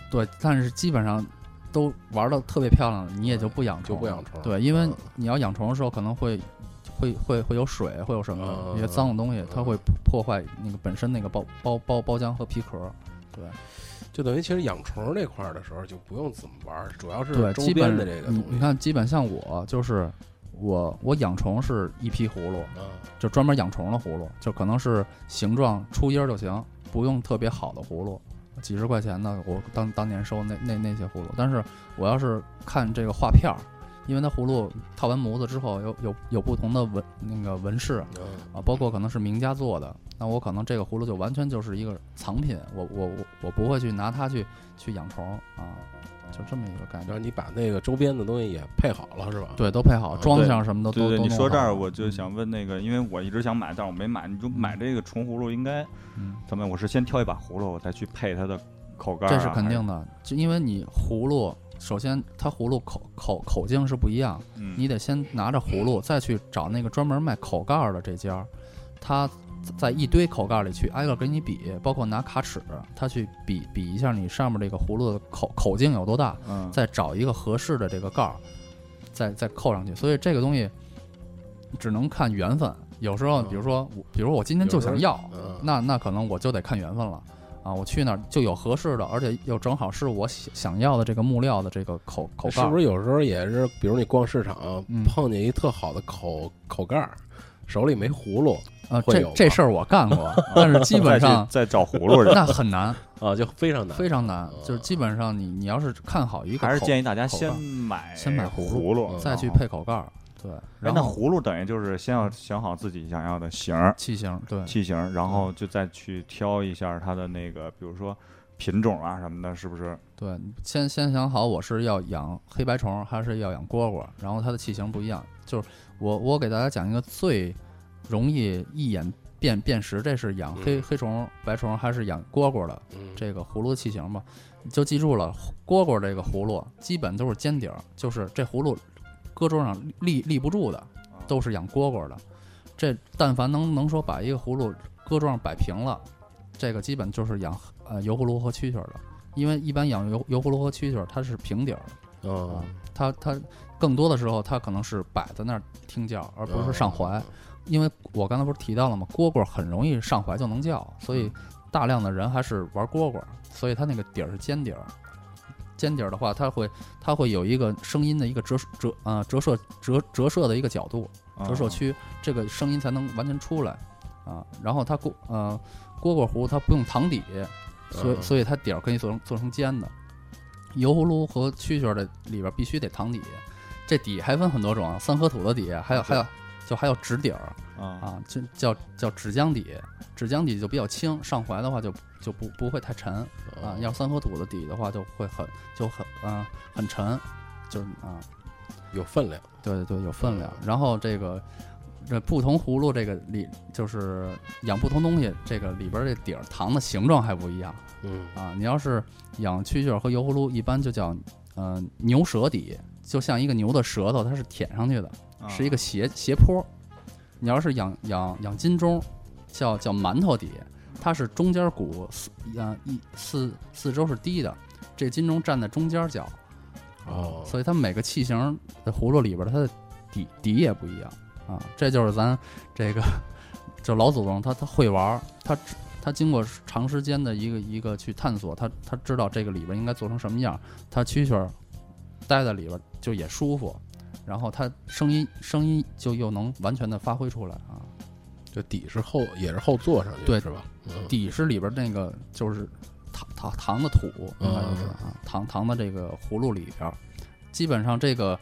Speaker 4: 对，但是基本上都玩的特别漂亮了，你也就不养
Speaker 3: 就不养虫
Speaker 4: 对，因为
Speaker 3: 嗯。
Speaker 4: 你要养虫的时候，可能会会会会有水，会有什么
Speaker 3: 嗯
Speaker 4: 一些脏的东西，它会破坏那个本身那个包包包包浆和皮壳。对。
Speaker 3: 就等于其实养虫这块儿的时候就不用怎么玩儿，主要是
Speaker 4: 对，
Speaker 3: 周
Speaker 4: 基本
Speaker 3: 边的这个
Speaker 4: 你看，基本像我就是我我养虫是一批葫芦，
Speaker 3: 啊，
Speaker 4: 就专门养虫的葫芦，就可能是形状出音儿就行，不用特别好的葫芦，几十块钱的，我当当年收那那那些葫芦。但是我要是看这个画片儿，因为它葫芦套完模子之后有有有不同的纹那个纹饰
Speaker 3: 嗯
Speaker 4: 啊，包括可能是名家做的，那我可能这个葫芦就完全就是一个藏品，我我我我不会去拿它去去养虫啊，就这么一个概念。
Speaker 3: 然后你把那个周边的东西也配好了，是吧？
Speaker 4: 对，都配好，
Speaker 3: 嗯
Speaker 4: 装箱什么都
Speaker 2: 对对，你说这儿我就想问那个，因为我一直想买，但是我没买。你就买这个纯葫芦，应该
Speaker 4: 嗯
Speaker 2: 怎么？我是先挑一把葫芦，我再去配它的口盖。
Speaker 4: 这是肯定
Speaker 2: 的。
Speaker 4: 就因为你葫芦，首先它葫芦口口口径是不一样，
Speaker 2: 嗯，
Speaker 4: 你得先拿着葫芦，再去找那个专门卖口盖儿的这家儿，他在一堆口盖里去挨个给你比，包括拿卡尺，他去比比一下你上面这个葫芦的口口径有多大，
Speaker 2: 嗯，
Speaker 4: 再找一个合适的这个盖儿，再再扣上去。所以这个东西只能看缘分。有时候，比如说我，比如我今天就想要，
Speaker 3: 嗯，
Speaker 4: 那那可能我就得看缘分了啊！我去那儿就有合适的，而且又正好是我想想要的这个木料的这个口口盖，
Speaker 3: 是不是有时候也是，比如你逛市场
Speaker 4: 嗯
Speaker 3: 碰见一特好的口口盖，手里没葫芦
Speaker 4: 啊？这这事儿我干过，但是基本上
Speaker 2: 在找葫芦去，
Speaker 4: 那很难，
Speaker 3: 啊，就非常难，
Speaker 4: 非常难。就是基本上你你要是看好一个，
Speaker 2: 还是建议大家先买
Speaker 4: 先买葫芦
Speaker 2: 葫芦，
Speaker 3: 嗯
Speaker 4: 再去
Speaker 2: 啊
Speaker 4: 配口盖儿。对，
Speaker 2: 哎，那
Speaker 4: 然后
Speaker 2: 葫芦等于就是先要想好自己想要的型儿、
Speaker 4: 器型，对
Speaker 2: 器型，然后就再去挑一下它的那个，比如说品种啊什么的，是不是？
Speaker 4: 对，先先想好我是要养黑白虫还是要养蝈蝈，然后它的器型不一样。就是我我给大家讲一个最容易一眼辨辨识，这是养黑、
Speaker 3: 嗯
Speaker 4: 黑虫、白虫还是养蝈蝈的
Speaker 3: 嗯，
Speaker 4: 这个葫芦的器型吧，就记住了，蝈蝈这个葫芦基本都是尖顶儿，就是这葫芦搁桌上立立不住的，都是养蝈蝈的。这但凡能能说把一个葫芦搁桌上摆平了，这个基本就是养呃油葫芦和蛐蛐儿的。因为一般养油油葫芦和蛐蛐儿，它是平底儿，
Speaker 3: 嗯，
Speaker 4: 它它更多的时候它可能是摆在那儿听叫，而不是上怀。因为我刚才不是提到了吗？蝈蝈很容易上怀就能叫，所以大量的人还是玩蝈蝈，所以它那个底儿是尖底儿。尖底儿的话，它会它会有一个声音的一个折折啊、折射折折射的一个角度，折射区，这个声音才能完全出来啊。然后它蝈呃蝈蝈壶它不用糖底，所以
Speaker 3: 嗯
Speaker 4: 所以它底儿可以做成做成尖的。油葫芦和蛐蛐儿的里边儿必须得躺底，这底还分很多种啊，三合土的底，还有还有就还有纸底儿
Speaker 2: 啊
Speaker 4: 啊，就叫叫纸浆底，纸浆底就比较轻，上怀的话就就不不会太沉啊。要三合土的底的话就会很就很啊很沉，就是啊
Speaker 3: 有分量，
Speaker 4: 对对对，有分量。然后这个这不同葫芦这个里就是养不同东西，这个里边儿这底儿糖的形状还不一样
Speaker 3: 嗯
Speaker 4: 啊。你要是养蛐蛐儿和油葫芦，一般就叫呃牛舌底，就像一个牛的舌头，它是舔上去的，
Speaker 2: 啊
Speaker 4: 是一个斜斜坡。你要是养养养金钟，叫叫馒头底，它是中间骨四呃一四四周是低的，这金钟站在中间角。
Speaker 3: 哦，
Speaker 4: 所以它每个器型的葫芦里边儿，它的底底也不一样啊。这就是咱这个就老祖宗他他会玩儿，他他经过长时间的一个一个去探索，他他知道这个里边儿应该做成什么样儿，他蛐蛐儿待在里边儿就也舒服，然后它声音声音就又能完全的发挥出来啊。
Speaker 3: 这底是后也是后做上去的
Speaker 4: 对
Speaker 3: 是吧？嗯。
Speaker 4: 底是里边儿那个就是糖糖糖的土，应该就是
Speaker 3: 嗯。
Speaker 4: 啊糖糖的这个葫芦里边儿，基本上这个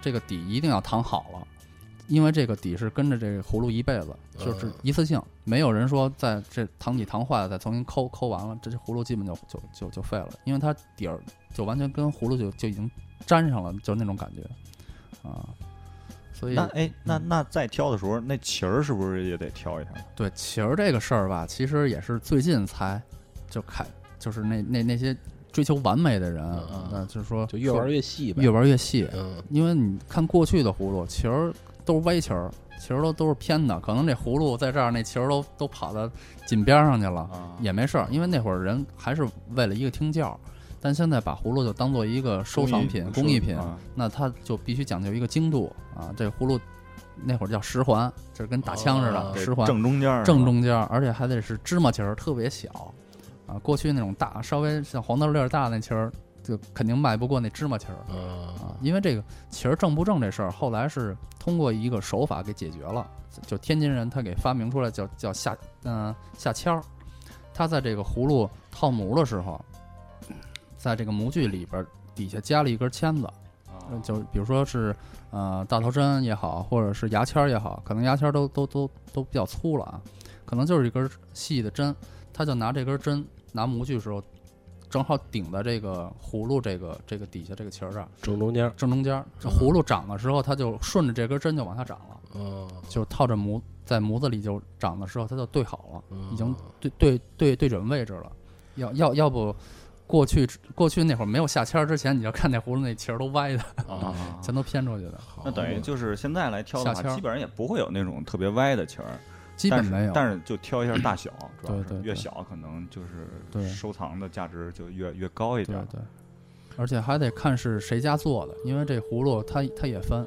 Speaker 4: 这个底一定要糖好了，因为这个底是跟着这个葫芦一辈子，就是
Speaker 3: 嗯
Speaker 4: 一次性，没有人说在这糖底糖坏了再重新抠抠完了，这葫芦基本就就就就废了，因为它底儿就完全跟葫芦就就已经粘上了，就那种感觉啊。所以
Speaker 2: 那哎，那
Speaker 4: 嗯
Speaker 2: 那在挑的时候，那旗儿是不是也得挑一下？
Speaker 4: 对旗儿这个事儿吧，其实也是最近才就开，就是那那那些追求完美的人，
Speaker 3: 嗯嗯
Speaker 4: 就是说
Speaker 3: 就越玩越细呗，
Speaker 4: 越玩越细。
Speaker 3: 嗯
Speaker 4: 因为你看过去的葫芦旗儿都是歪旗儿，旗儿都都是偏的，可能这葫芦在这儿，那旗儿都都跑到井边上去了，
Speaker 2: 啊
Speaker 4: 也没事儿，因为那会儿人还是为了一个听教。但现在把葫芦就当做一个收藏品、工艺品，
Speaker 2: 啊
Speaker 4: 那它就必须讲究一个精度啊。这葫芦那会儿叫十环，就是跟打枪似的，
Speaker 3: 哦
Speaker 4: 十环
Speaker 2: 正中间儿
Speaker 4: 正中间儿，而且还得是芝麻旗儿，特别小啊。过去那种大，稍微像黄豆粒儿大那旗儿，就肯定卖不过那芝麻旗儿
Speaker 3: 嗯
Speaker 4: 啊。因为这个旗儿正不正这事儿，后来是通过一个手法给解决了，就天津人他给发明出来叫叫下嗯、下签儿。他在这个葫芦套模的时候，在这个模具里边儿底下加了一根签子，就比如说是呃大头针也好，或者是牙签儿也好，可能牙签儿都都都都比较粗了啊，可能就是一根细的针，他就拿这根针拿模具的时候，正好顶在这个葫芦这个这个底下这个旗儿上。
Speaker 3: 正中间，
Speaker 4: 正中间儿，这葫芦长的时候，它就顺着这根针就往下长了，
Speaker 3: 嗯，
Speaker 4: 就套着模在模子里就长的时候，它就对好了，
Speaker 3: 嗯
Speaker 4: 已经对对对对准位置了，要要要不。过去过去那会儿没有下签儿之前，你就看那葫芦那旗儿都歪的，
Speaker 3: 啊，
Speaker 4: 全都偏出去的。
Speaker 2: 那等于就是现在来挑的话，
Speaker 4: 下签儿
Speaker 2: 基本上也不会有那种特别歪的旗儿。
Speaker 4: 基本没有。
Speaker 2: 但是就挑一下大小，主要是
Speaker 4: 对对对
Speaker 2: 越小可能就是收藏的价值就越越高一点。
Speaker 4: 对对，而且还得看是谁家做的，因为这葫芦它它也分。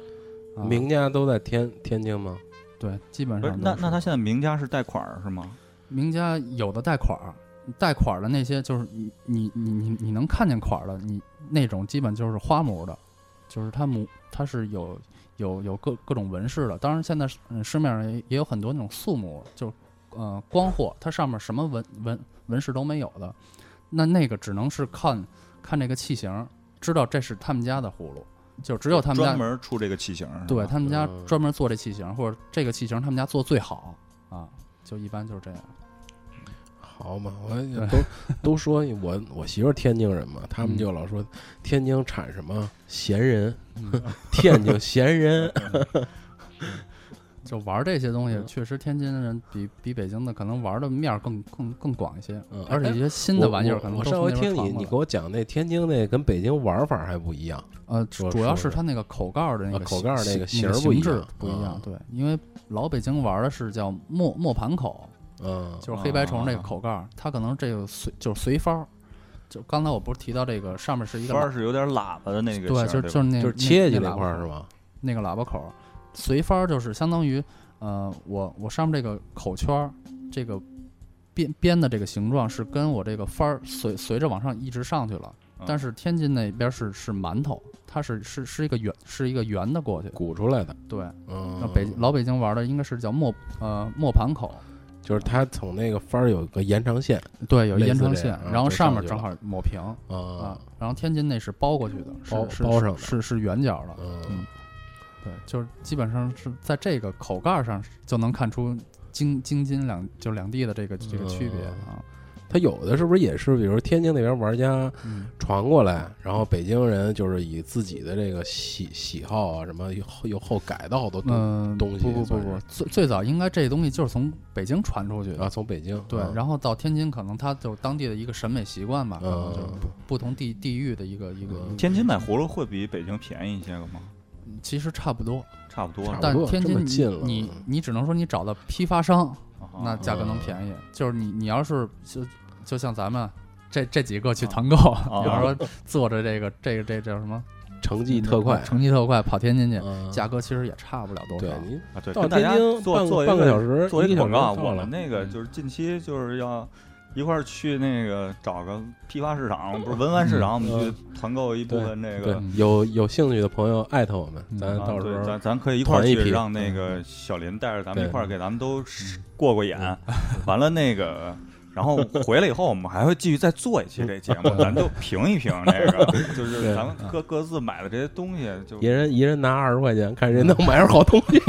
Speaker 4: 啊
Speaker 3: 名家都在天天津吗？
Speaker 4: 对，基本上，
Speaker 2: 那那他现在名家是贷款儿是吗？
Speaker 4: 名家有的贷款儿，带款儿的那些就是你你你你你能看见款儿的，你那种基本就是花模的，就是它模它是有有有各各种纹饰的。当然现在市面上也也有很多那种素模，就是呃光货，它上面什么纹纹纹饰都没有的，那那个只能是看看这个器型，知道这是他们家的葫芦，就只有他们家
Speaker 2: 专门出这个器型儿，
Speaker 4: 对他们家
Speaker 3: 嗯
Speaker 4: 专门做这器型，或者这个器型他们家做最好啊，就一般就是这样。
Speaker 3: 好嘛，我都都说我我媳妇儿天津人嘛，他们
Speaker 4: 嗯。
Speaker 3: 就老说天津产什么闲人，天津闲人，
Speaker 4: 就玩这些东西，
Speaker 3: 嗯。
Speaker 4: 确实天津人比比北京的可能玩的面儿更更更广一些，
Speaker 3: 嗯
Speaker 4: 而且一些新的玩意儿可能
Speaker 3: 我上回听你你给我讲那天津那跟北京玩法还不一样，
Speaker 4: 呃，主要是它那个口盖儿的那
Speaker 3: 啊
Speaker 4: 个
Speaker 3: 口盖儿那个
Speaker 4: 形
Speaker 3: 形儿不一样啊，
Speaker 4: 不一样对，因为老北京玩的是叫磨磨盘口，
Speaker 3: 嗯，
Speaker 4: 就是黑白虫那个
Speaker 2: 啊
Speaker 4: 口盖儿，它可能这个随就是随方儿。就刚才我不是提到这个上面是一个喇
Speaker 2: 番儿是有点喇叭的那个
Speaker 4: 对，
Speaker 2: 型儿吧
Speaker 4: 就就是那
Speaker 3: 就是切下去
Speaker 4: 那
Speaker 3: 那块儿是？吧？
Speaker 4: 那个喇叭口儿，随方儿就是相当于呃，我我上面这个口圈儿，这个边边的这个形状是跟我这个方儿随随着往上一直上去了。
Speaker 2: 嗯
Speaker 4: 但是天津那边是是馒头，它是是是一个圆是一个圆的过去。
Speaker 3: 鼓出来的，
Speaker 4: 对，
Speaker 3: 嗯
Speaker 4: 那，北老北京玩的应该是叫磨呃磨盘口，
Speaker 3: 就是它从那个帆儿有个延长线
Speaker 4: 对，有延长线
Speaker 3: 啊，
Speaker 4: 然后
Speaker 3: 上
Speaker 4: 面正好抹平啊。
Speaker 3: 啊，，
Speaker 4: 然后天津那是包过去的，是
Speaker 3: 包
Speaker 4: 是
Speaker 3: 包上的
Speaker 4: 是是圆角的，
Speaker 3: 嗯，
Speaker 4: 对，就是基本上是在这个口盖上就能看出京京津两就两地的这个这个区别
Speaker 3: 嗯。
Speaker 4: 啊。
Speaker 3: 它有的是不是也是，比如天津那边玩家
Speaker 4: 嗯，
Speaker 3: 传过来，然后北京人就是以自己的这个喜喜好啊，什么又后又后改的好多东西
Speaker 4: 不不不不，最最早应该这东西就是从北京传出去的。
Speaker 3: 啊，从北京。
Speaker 4: 对，
Speaker 3: 啊
Speaker 4: 然后到天津，可能它就是当地的一个审美习惯吧，可能就是
Speaker 3: 嗯
Speaker 4: 不不同地地域的一个一个。
Speaker 3: 嗯。
Speaker 2: 天津买葫芦会比北京便宜一些个吗？
Speaker 4: 其实差不多，
Speaker 2: 差不多。
Speaker 4: 但天津你你你只能说你找到批发商，
Speaker 2: 啊
Speaker 4: 那价格能便宜。就是你你要是就就像咱们这这几个去
Speaker 2: 啊
Speaker 4: 团购，
Speaker 2: 啊
Speaker 4: 比方说坐着这个这个这叫什么？
Speaker 3: 成绩特快，
Speaker 4: 成绩特快跑天津去，
Speaker 3: 嗯。
Speaker 4: 价格其实也差不了多少。
Speaker 3: 对你
Speaker 2: 啊，对，
Speaker 3: 到
Speaker 2: 跟大家
Speaker 3: 天津半
Speaker 2: 做做一
Speaker 3: 半个小时
Speaker 2: 做一
Speaker 3: 一个
Speaker 2: 个广告我们那个
Speaker 4: 嗯
Speaker 2: 就是近期就是要一块儿去那个找个批发市场，不是文玩市场，我们去团购一部分那个。
Speaker 3: 有有兴趣的朋友艾特我们，
Speaker 4: 嗯。
Speaker 3: 咱到时候
Speaker 2: 咱咱可以一块儿
Speaker 3: 团一批。
Speaker 2: 去，让那个小林带着咱们一块儿给咱们都过过眼。完了那个，然后回来以后，我们还会继续再做一期这节目，咱就评一评这个，就是咱们各各自买的这些东西，就
Speaker 3: 一人一人拿二十块钱，看谁能买着好东西，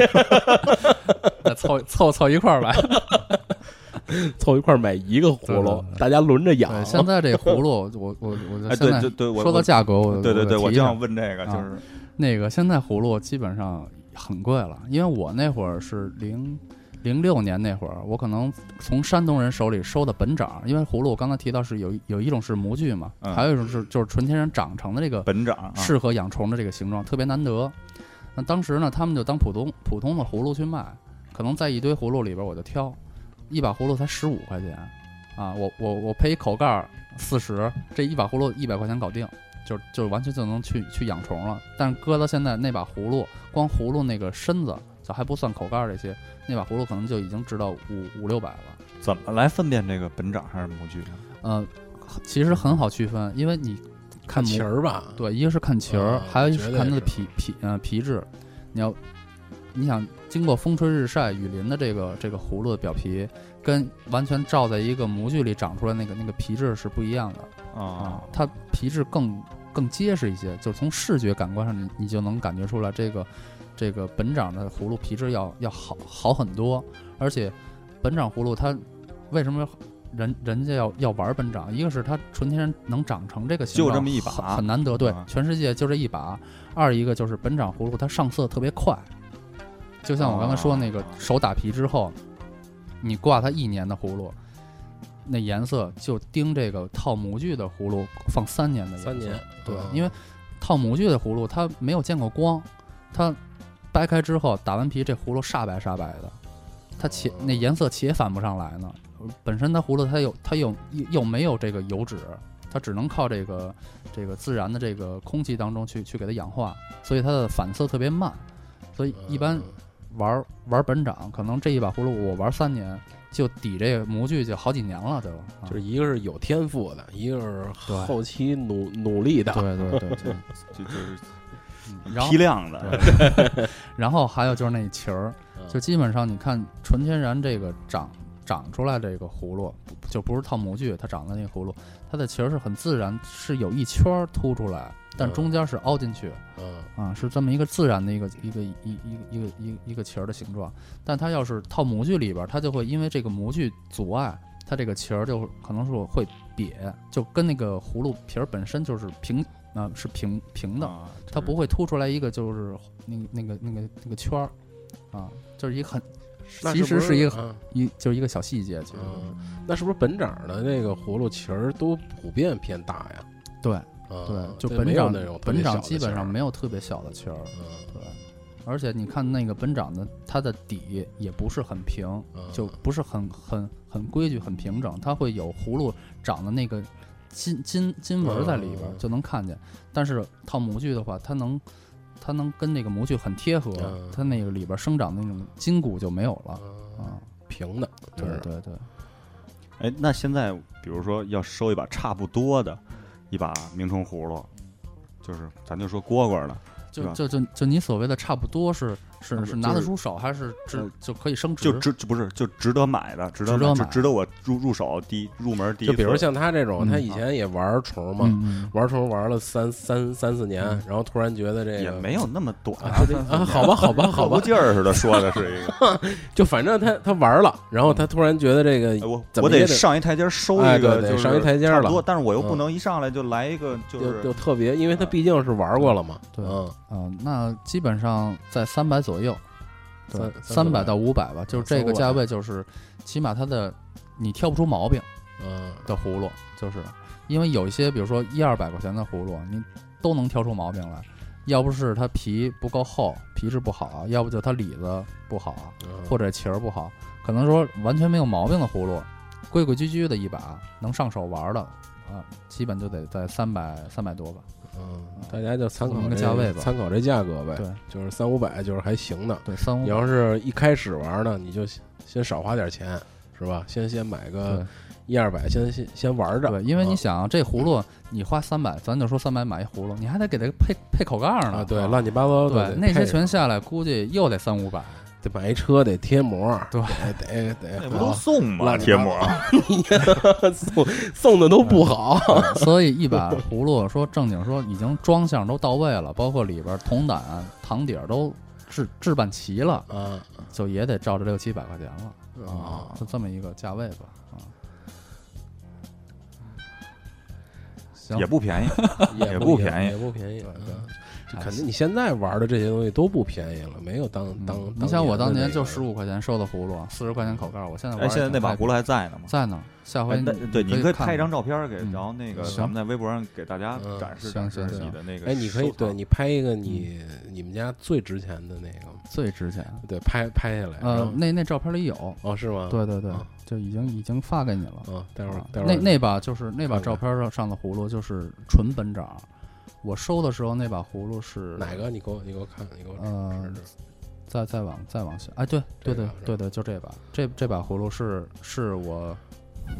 Speaker 4: 再凑凑凑一块儿来。
Speaker 3: 凑一块儿买一个葫芦大家轮着养，。
Speaker 4: 现在这葫芦，我我我就
Speaker 2: 哎，
Speaker 4: 现在
Speaker 2: 对对对，
Speaker 4: 说到价格，我
Speaker 2: 对对对，我就想问这个，就
Speaker 4: 啊
Speaker 2: 是
Speaker 4: 那个现在葫芦基本上很贵了，因为我那会儿是零零六年那会儿，我可能从山东人手里收的本长，因为葫芦我刚才提到是有有一种是模具嘛，
Speaker 2: 嗯
Speaker 4: 还有一种是就是纯天然长成的这个
Speaker 2: 本长啊，
Speaker 4: 适合养虫的这个形状，特别难得。那当时呢，他们就当普通普通的葫芦去卖，可能在一堆葫芦里边我就挑，一把葫芦才十五块钱，啊，我我我配一口盖儿四十，这一把葫芦一百块钱搞定，就就完全就能去去养虫了。但是搁到现在那把葫芦，光葫芦那个身子，就还不算口盖儿这些，那把葫芦可能就已经值到五五六百了。
Speaker 2: 怎么来分辨这个本长还是模具呢？
Speaker 4: 呃，其实很好区分，因为你看模
Speaker 3: 旗儿吧，
Speaker 4: 对，一个是看旗儿
Speaker 3: 啊，
Speaker 4: 还有一个是看它的皮皮呃皮质。你要你想经过风吹日晒雨淋的这个这个葫芦的表皮，跟完全罩在一个模具里长出来那个那个皮质是不一样的啊
Speaker 2: 啊，，
Speaker 4: 它皮质更更结实一些，就是从视觉感官上你你就能感觉出来这个这个本长的葫芦皮质要要好好很多，而且本长葫芦它为什么人人家要要玩本长？一个是它纯天然能长成这个形状，
Speaker 2: 就这么一把
Speaker 4: 很很难得，对，
Speaker 2: 啊
Speaker 4: 全世界就这一把。二一个就是本长葫芦它上色特别快，就像我刚才说那个
Speaker 2: 哦
Speaker 4: 手打皮之后，你挂它一年的葫芦。那颜色就盯这个套模具的葫芦放三年的颜色，
Speaker 3: 三年
Speaker 4: 对，
Speaker 3: 嗯
Speaker 4: 因为套模具的葫芦它没有见过光，它掰开之后打完皮，这葫芦煞白煞白的，它且那颜色且反不上来呢。本身它葫芦它有它有又又没有这个油脂，它只能靠这个这个自然的这个空气当中去去给它氧化，所以它的反色特别慢。所以一般玩玩本掌，可能这一把葫芦我玩三年，就抵这个模具就好几年了就，啊
Speaker 3: 就是一个是有天赋的，一个是后期努努力的。
Speaker 4: 对对对对，
Speaker 2: 就就是
Speaker 4: 然后
Speaker 2: 批量的，
Speaker 4: 对，然后还有就是那旗儿，
Speaker 3: 嗯。
Speaker 4: 就基本上你看纯天然这个长长出来这个葫芦，就不是套模具，它长的那个葫芦，它的旗儿是很自然，是有一圈儿凸出来，但
Speaker 3: 嗯。
Speaker 4: 中间是凹进去
Speaker 3: 嗯。
Speaker 4: 啊，是这么一个自然的一个一个一一一个一个一个旗儿的形状。但它要是套模具里边，它就会因为这个模具阻碍，它这个旗儿就可能是会瘪，就跟那个葫芦皮儿本身就是平啊、是平平的。
Speaker 2: 啊
Speaker 4: 它不会凸出来一个就是那个那个那个那个圈儿，啊，就是一个很，其实是一个
Speaker 3: 嗯
Speaker 4: 一就是一个小细节，其实
Speaker 3: 嗯，那是不是本掌的那个葫芦旗儿都普遍偏大呀？
Speaker 4: 对
Speaker 3: 嗯
Speaker 4: 对，就本掌
Speaker 3: 那种
Speaker 4: 本掌基本上没有特别小的圈儿，
Speaker 3: 嗯
Speaker 4: 对，而且你看那个本掌的它的底也不是很平，
Speaker 3: 嗯
Speaker 4: 就不是很很很规矩很平整，它会有葫芦长的那个金金金纹儿在里边就能看见，但是套模具的话，它能。它能跟那个模具很贴合，
Speaker 3: 嗯
Speaker 4: 它那个里边儿生长的那种筋骨就没有了
Speaker 3: 嗯
Speaker 4: 啊。
Speaker 3: 平的，
Speaker 4: 对
Speaker 3: 就是
Speaker 4: 对对，
Speaker 2: 哎，那现在比如说要收一把差不多的一把明虫葫芦，就是咱就说蝈蝈的，吧
Speaker 4: 就就就就你所谓的差不多是是是拿得出手，还是值
Speaker 2: 呃
Speaker 4: 就可以升值？
Speaker 2: 就值就不是就值得买的，值得买
Speaker 4: 值得买
Speaker 2: 值得我入入手第一入门第一。
Speaker 3: 就比如像他这种，
Speaker 4: 嗯
Speaker 3: 他以前也玩虫嘛，
Speaker 4: 嗯嗯，
Speaker 3: 玩虫玩了三三三四年，然后突然觉得这个
Speaker 2: 也没有那么短
Speaker 3: 啊好吧，好吧，好吧
Speaker 2: 劲儿似的说的是一个，
Speaker 3: 就反正他他玩了，然后他突然觉得这个
Speaker 2: 哎我我得上一台阶收
Speaker 3: 哎
Speaker 2: 一个，
Speaker 3: 上一台阶了
Speaker 2: 多，但是我又不
Speaker 3: 嗯
Speaker 2: 能一上来就来一个就
Speaker 3: 就是就特别，因为他毕竟是玩过了嘛，
Speaker 4: 对
Speaker 3: 嗯，
Speaker 4: 啊，那基本上在三百左右，对
Speaker 3: 三，
Speaker 4: 百。到五百吧，就是这个价位，就是起码它的你挑不出毛病
Speaker 3: 嗯。
Speaker 4: 的葫芦，就是。因为有一些，比如说一二百块钱的葫芦，你都能挑出毛病来，要不是它皮不够厚，皮质不好，要不就它里子不好，
Speaker 3: 嗯。
Speaker 4: 或者旗儿不好，可能说完全没有毛病的葫芦，规规矩矩的一把能上手玩的啊，基本就得在三百三百多吧。
Speaker 3: 嗯，大家就参考
Speaker 4: 这个价位吧
Speaker 3: 参考这价格呗，
Speaker 4: 对
Speaker 3: 就是三五百就是还行的。
Speaker 4: 对，三五
Speaker 3: 你要是一开始玩呢，你就先先少花点钱，是吧？先先买个一二百，先先先玩着。
Speaker 4: 对，因为你
Speaker 3: 啊
Speaker 4: 想啊这葫芦你花三百，咱就说三百买一葫芦，你还得给它配配口盖呢。
Speaker 3: 啊，对，乱七八糟的
Speaker 4: 对，那些全下来估计又得三五百。
Speaker 3: 得买一车，得贴膜，
Speaker 4: 对
Speaker 3: 得得得
Speaker 2: 那不都送吗？贴膜
Speaker 3: 送送的都不好。
Speaker 4: 所以一把葫芦说正经说已经装相都到位了，包括里边铜胆、糖底儿都置置办齐了，
Speaker 3: 啊
Speaker 4: 就也得照着六七百块钱了
Speaker 3: 啊，
Speaker 4: 就这么一个价位吧啊。行
Speaker 2: 也，不便宜，
Speaker 3: 也
Speaker 2: 也不便宜
Speaker 3: 也不便宜。肯定你现在玩的这些东西都不便宜了，没有当当。
Speaker 4: 嗯你想我当年就
Speaker 3: 十
Speaker 4: 十五块钱收的葫芦，四十块钱口盖儿，我现在玩
Speaker 2: 哎，现在那把葫芦还在呢吗？
Speaker 4: 在呢，下回
Speaker 2: 哎，对，你可以拍一张
Speaker 4: 照。
Speaker 2: 照片给，
Speaker 4: 嗯
Speaker 2: 然后那个
Speaker 4: 行
Speaker 2: 咱们在微博上给大家
Speaker 3: 嗯
Speaker 2: 展示
Speaker 4: 行
Speaker 2: 展示
Speaker 4: 行
Speaker 2: 你的那个。
Speaker 3: 哎，你可以对你拍一个你你们家最值钱的那个，
Speaker 4: 最值钱。
Speaker 3: 对，拍拍下来。然
Speaker 4: 呃，那那照片里有，
Speaker 3: 哦，是吗？
Speaker 4: 对对对
Speaker 3: 啊，
Speaker 4: 就已经已经发给你了。
Speaker 3: 嗯，待会儿
Speaker 4: 啊
Speaker 3: 待会儿
Speaker 4: 那那把就是那把照片上上的葫芦就是纯本掌，我收的时候那把葫芦是
Speaker 3: 哪？个？你给我你给我看，你给我
Speaker 4: 呃
Speaker 3: 指指
Speaker 4: 再再往再往下，哎，对对对对对，就这把，这这把葫芦是是我。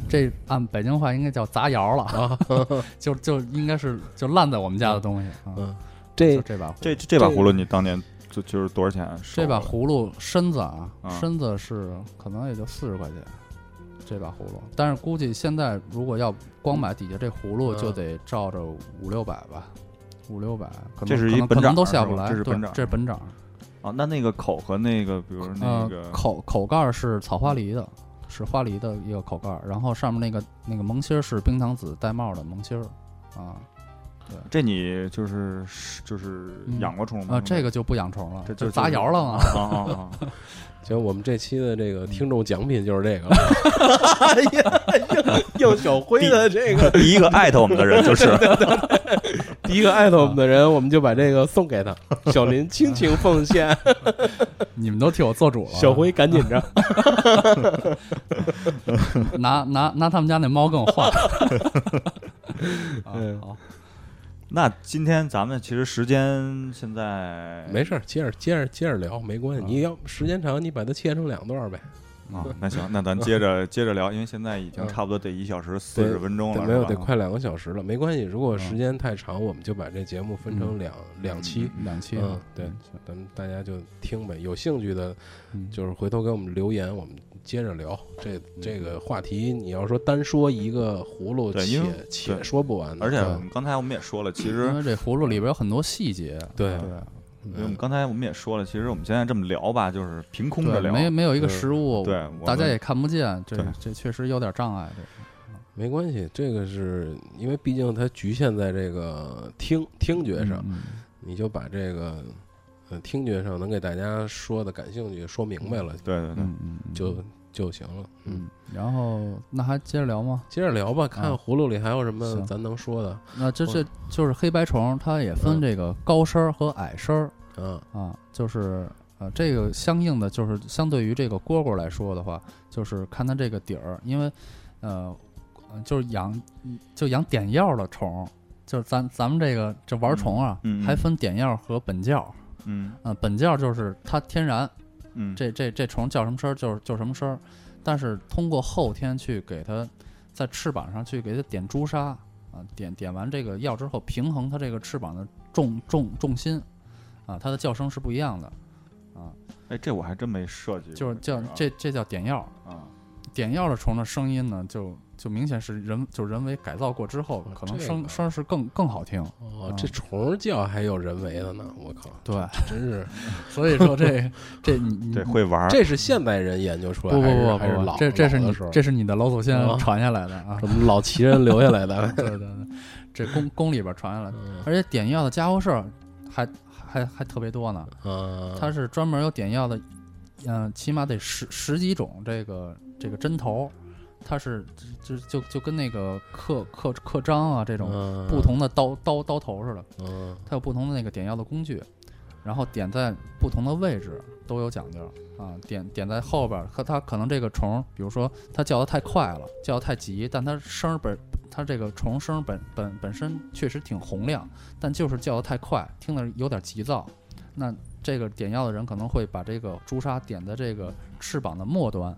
Speaker 4: 这按北京话应该叫砸窑了，
Speaker 3: 啊，
Speaker 4: 就就应该是就烂在我们家的东西啊。
Speaker 3: 嗯，这
Speaker 4: 这把葫芦
Speaker 2: 这这把葫芦你当年就就是多少钱
Speaker 4: 这把葫芦身子啊，
Speaker 2: 啊
Speaker 4: 身子是可能也就四十块钱，这把葫芦。但是估计现在如果要光买底下这葫芦，
Speaker 3: 嗯
Speaker 4: 就得照着五六百吧，五六百，可能
Speaker 2: 这是一
Speaker 4: 可能都下不来。
Speaker 2: 这是
Speaker 4: 对
Speaker 2: 本掌
Speaker 4: 这是本掌。
Speaker 2: 啊，那那个口和那个，比如那
Speaker 4: 呃
Speaker 2: 个，
Speaker 4: 口口盖儿是草花梨的，是花梨的一个口盖儿，然后上面那个那个蒙芯儿是冰糖紫玳瑁的蒙芯儿啊。
Speaker 2: 这你就是就是
Speaker 4: 嗯
Speaker 2: 养过虫吗？
Speaker 4: 啊，这个就不养虫了，
Speaker 2: 这
Speaker 4: 就砸窑了嘛。
Speaker 2: 啊啊啊！
Speaker 3: 行，我们这期的这
Speaker 2: 嗯
Speaker 3: 个听众奖品就是这个了。哎呀，应应小辉的这个
Speaker 2: 第一个艾特我们的人就是
Speaker 3: 第一个艾特我们的人，我们就把这个送给他。小林倾情奉献，
Speaker 4: 你们都替我做主了。
Speaker 3: 小辉赶紧着。
Speaker 4: 拿拿拿他们家那猫跟我换。啊
Speaker 3: 嗯
Speaker 4: 好，
Speaker 2: 那今天咱们其实时间现在
Speaker 3: 没事儿，接着接着接着聊，没关系。
Speaker 2: 啊
Speaker 3: 你要时间长，你把它切成两段儿呗。
Speaker 2: 啊，那行，那咱接着 接着聊，因为现在已经
Speaker 3: 嗯
Speaker 2: 差不多得一小时四十分钟了，
Speaker 3: 没有？得快两个小时了，没关系。如果
Speaker 2: 嗯
Speaker 3: 时间太长，我们就把这节目分成两两期。
Speaker 4: 两期
Speaker 3: 嗯，对，咱们大家就听呗。有兴趣的，
Speaker 4: 嗯
Speaker 3: 就是回头给我们留言，我们接着聊。这这个话题，你要说单说一个葫芦，
Speaker 2: 对因为
Speaker 3: 且且说不完。
Speaker 2: 而且
Speaker 3: 嗯
Speaker 2: 刚才我们也说了，其实
Speaker 4: 为这葫芦里边有很多细节。
Speaker 3: 对
Speaker 4: 对
Speaker 2: 因为我们刚才我们也说了，其实我们现在这么聊吧，就是凭空着，聊，
Speaker 4: 没没有一个
Speaker 3: 嗯
Speaker 4: 实物，
Speaker 2: 对，
Speaker 4: 大家也看不见，这这确实有点障碍。这
Speaker 3: 没关系，这个是因为毕竟它局限在这个听听觉上，
Speaker 4: 嗯
Speaker 3: 你就把这个呃听觉上能给大家说的感兴趣说明白了，
Speaker 2: 对对对，
Speaker 4: 嗯嗯，嗯。
Speaker 3: 就就行了。嗯，
Speaker 4: 嗯，然后那还接着聊吗？
Speaker 3: 接着聊吧，看
Speaker 4: 啊
Speaker 3: 葫芦里还有什么咱能说的。
Speaker 4: 那这这就是黑白虫，它也分
Speaker 3: 嗯
Speaker 4: 这个高身儿和矮身儿
Speaker 3: 嗯
Speaker 4: 啊，就是呃，这个相应的就是相对于这个蝈蝈来说的话，就是看它这个底儿，因为呃，呃就是养就养点药的虫，就是咱咱们这个这玩虫啊，
Speaker 2: 嗯嗯嗯
Speaker 4: 还分点药和本教。
Speaker 2: 嗯
Speaker 4: 呃，本教就是它天然，
Speaker 2: 嗯，
Speaker 4: 这这这虫叫什么声儿就是就什么声儿，但是通过后天去给它在翅膀上去给它点朱砂啊，点点完这个药之后，平衡它这个翅膀的重重重心啊，它的叫声是不一样的啊，
Speaker 2: 哎，这我还真没设计，
Speaker 4: 就是叫这这叫点药，
Speaker 2: 啊，
Speaker 4: 点药的虫的声音呢，就就明显是人就是人为改造过之后，可能
Speaker 3: 这个
Speaker 4: 声声是更更好听，
Speaker 3: 哦，
Speaker 4: 啊
Speaker 3: 这虫叫还有人为的呢，我靠，
Speaker 4: 对，
Speaker 3: 真是
Speaker 4: 所以说这 这你你
Speaker 2: 这会玩儿，
Speaker 3: 这是现代人研究出来
Speaker 4: 不不
Speaker 3: 还是
Speaker 4: 不不不，
Speaker 3: 还是老
Speaker 4: 这这是你这是你的老祖先
Speaker 3: 啊
Speaker 4: 传下来的啊，
Speaker 3: 什么老奇人留下来的？
Speaker 4: 对对对，这宫宫里边传下来的，
Speaker 3: 嗯
Speaker 4: 而且点药的家伙事儿还还还特别多呢。
Speaker 3: 啊，
Speaker 4: 它是专门有点药的，嗯、起码得十十几种这个这个针头，它是就就就跟那个刻刻刻章啊这种
Speaker 3: 种
Speaker 4: 不，同的刀刀刀头似的，
Speaker 3: 嗯
Speaker 4: 它有不同的那个点药的工具，然后点在不同的位置都有讲究啊。点点在后边儿，和它可能这个虫，比如说它叫的太快了，叫的太急，但它声儿本它这个虫声本本本身确实挺洪亮，但就是叫的太快，听着有点急躁。那这个点药的人可能会把这个朱砂点在这个翅膀的末端，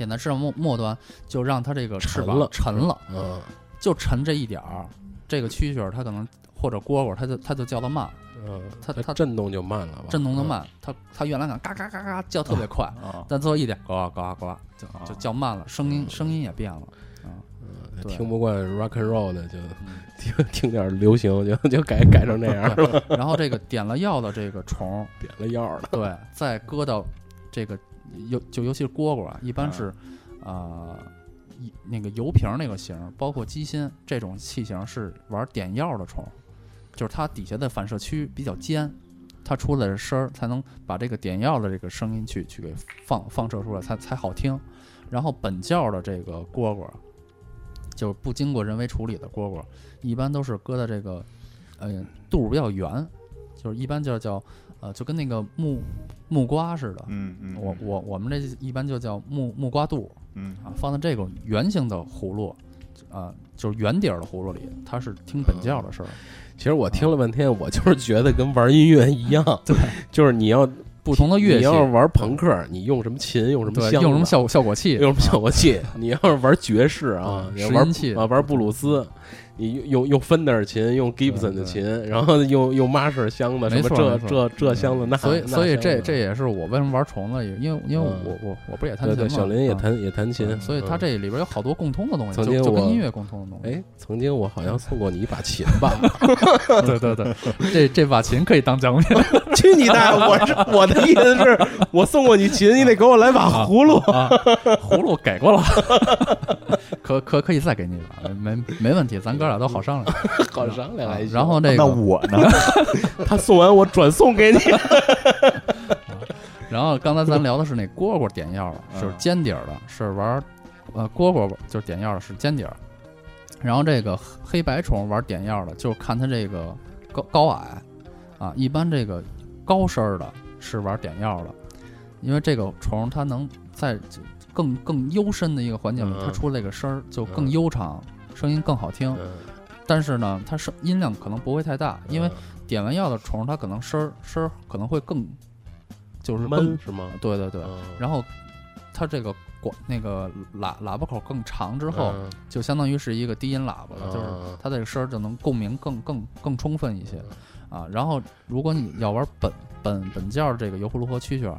Speaker 4: 点在翅膀末末端，就让它这个翅膀
Speaker 3: 沉了
Speaker 4: 沉了。
Speaker 3: 嗯
Speaker 4: 就沉这一点儿，这个蛐蛐儿它可能或者蝈蝈，它就它就叫的慢，
Speaker 3: 嗯，
Speaker 4: 它它
Speaker 3: 震动就慢了吧？
Speaker 4: 震动的慢，它它原来敢嘎嘎嘎嘎叫特别快，
Speaker 2: 啊，
Speaker 4: 但最后一点呱呱呱就
Speaker 2: 啊
Speaker 4: 就叫慢了，声音声音也变了。
Speaker 3: 嗯，听不惯 rock and roll 的就
Speaker 4: 嗯
Speaker 3: 听听点流行，就就改改成那样，
Speaker 4: 了然后这个点了药的这个虫，
Speaker 3: 点了药了。
Speaker 4: 对，再搁到这个尤就尤其是蝈蝈啊，一般是啊。一那个油瓶儿那个型儿，包括鸡心这种器型是玩点药的虫，就是它底下的反射区比较尖，它出来的声儿才能把这个点药的这个声音去去给放放射出来，才才好听。然后本教的这个蝈蝈，就是不经过人为处理的蝈蝈，一般都是搁在这个呃肚儿比较圆，就是一般叫叫呃就跟那个木木瓜似的。
Speaker 2: 嗯嗯，
Speaker 4: 我我我们这一般就叫木木瓜肚
Speaker 2: 嗯
Speaker 4: 啊，放在这种圆形的葫芦，啊，就是圆底儿的葫芦里，它是听本教的事儿。
Speaker 3: 其实我听了半天，我就是觉得跟玩音乐一样，
Speaker 4: 对，
Speaker 3: 就是你要
Speaker 4: 不同的乐器，
Speaker 3: 你要是玩朋克，你用什么琴，用什么，箱，
Speaker 4: 用什么效效果器，
Speaker 3: 用什么效果器？你要是玩爵士啊，
Speaker 4: 嗯
Speaker 3: 你要玩
Speaker 4: 拾音器
Speaker 3: 啊玩布鲁斯，你用用用芬德尔琴，用 Gibson 的琴，然后用用 Marshall 箱子，什么这这这箱子那，
Speaker 4: 所以所以这这也是我为什么玩虫子，因为因为
Speaker 3: 嗯
Speaker 4: 我我我不是也弹
Speaker 3: 对对，
Speaker 4: 琴吗？
Speaker 3: 小林也
Speaker 4: 啊
Speaker 3: 弹也弹琴，
Speaker 4: 所以它
Speaker 3: 嗯
Speaker 4: 这里边有好多共通的东西，
Speaker 3: 曾经我
Speaker 4: 就就跟音乐共通的东西。
Speaker 3: 哎，曾经我好像送过你一把琴吧？
Speaker 4: 对对对，这这把琴可以当奖品
Speaker 3: 去你大爷！我是我的意思是，我送过你琴，你得给我来把葫芦。
Speaker 4: 啊，葫芦给过了，可可可可以再给你一把，没没没问题，咱哥俩都好商量。
Speaker 3: 好商量还行
Speaker 4: 然后这
Speaker 2: 那
Speaker 4: 个，
Speaker 2: 我呢？
Speaker 3: 他送完我转送给你，
Speaker 4: 然后刚才咱聊的是那蝈蝈点药了，
Speaker 2: 就
Speaker 4: 是尖底儿的，是玩呃蝈蝈就是点药的是尖底儿，然后这个黑白虫玩点药的，就是看它这个高高矮啊，一般这个高身儿的是玩点药的，因为这个虫它能在更更幽深的一个环境里，
Speaker 3: 嗯
Speaker 4: 它出这个声儿就更
Speaker 3: 嗯
Speaker 4: 悠长，声音更好听。但是呢，它声音量可能不会太大，因为点完药的虫它可能声儿声儿可能会更就是更
Speaker 3: 闷是吗？
Speaker 4: 对对对，
Speaker 3: 嗯。
Speaker 4: 然后它这个管那个喇喇叭口更长之后，
Speaker 3: 嗯。
Speaker 4: 就相当于是一个低音喇叭了，就是
Speaker 3: 嗯
Speaker 4: 它这个声儿就能共鸣更更更充分一些。啊。然后如果你要玩本本本教这个油葫芦和蛐蛐儿，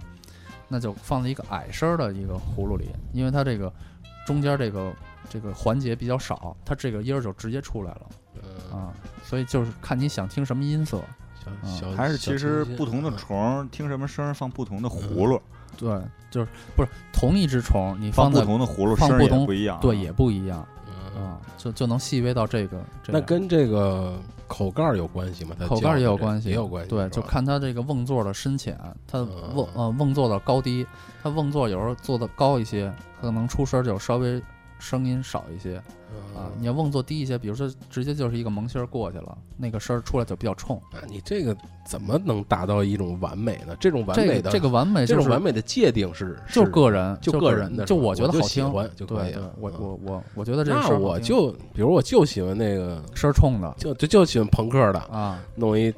Speaker 4: 那就放在一个矮声儿的一个葫芦里，因为它这个中间这个这个环节比较少，它这个音儿就直接出来了
Speaker 3: 嗯
Speaker 4: 啊。所以就是看你想听什么音色，
Speaker 3: 小小
Speaker 2: 还是其实不同的
Speaker 3: 嗯
Speaker 2: 虫儿听什么声儿放不同的葫芦，
Speaker 4: 对，就是不是同一只虫，你
Speaker 2: 放
Speaker 4: 在
Speaker 2: 同的葫芦声儿也
Speaker 4: 放不同
Speaker 2: 不一样啊。
Speaker 4: 对也不一样
Speaker 3: 嗯
Speaker 4: 啊，就就能细微到这个这
Speaker 3: 那跟这个口盖儿有关系吗？它
Speaker 4: 口盖儿也有关系，
Speaker 3: 也有关系。
Speaker 4: 对，就看它这个瓮座的深浅，它
Speaker 3: 嗯
Speaker 4: 瓮呃瓮座的高低，它瓮座有时候做的高一些，可能出声儿就稍微声音少一些啊。
Speaker 3: 嗯
Speaker 4: 你要瓮做低一些，比如说直接就是一个萌新儿过去了，那个声儿出来就比较冲。
Speaker 3: 那你这个怎么能达到一种完美呢？这种完美的
Speaker 4: 个这个完美就是
Speaker 3: 这种完美的界定是
Speaker 4: 就个人，
Speaker 3: 就
Speaker 4: 个
Speaker 3: 个人的，
Speaker 4: 就我觉得好听，
Speaker 3: 喜欢就可以了。，
Speaker 4: 我
Speaker 3: 嗯
Speaker 4: 我我我觉得这个
Speaker 3: 那
Speaker 4: 声儿好听
Speaker 3: 我就比如我就喜欢那个，
Speaker 4: 声儿冲的
Speaker 3: 就就就喜欢朋克的，
Speaker 4: 啊，
Speaker 3: 弄一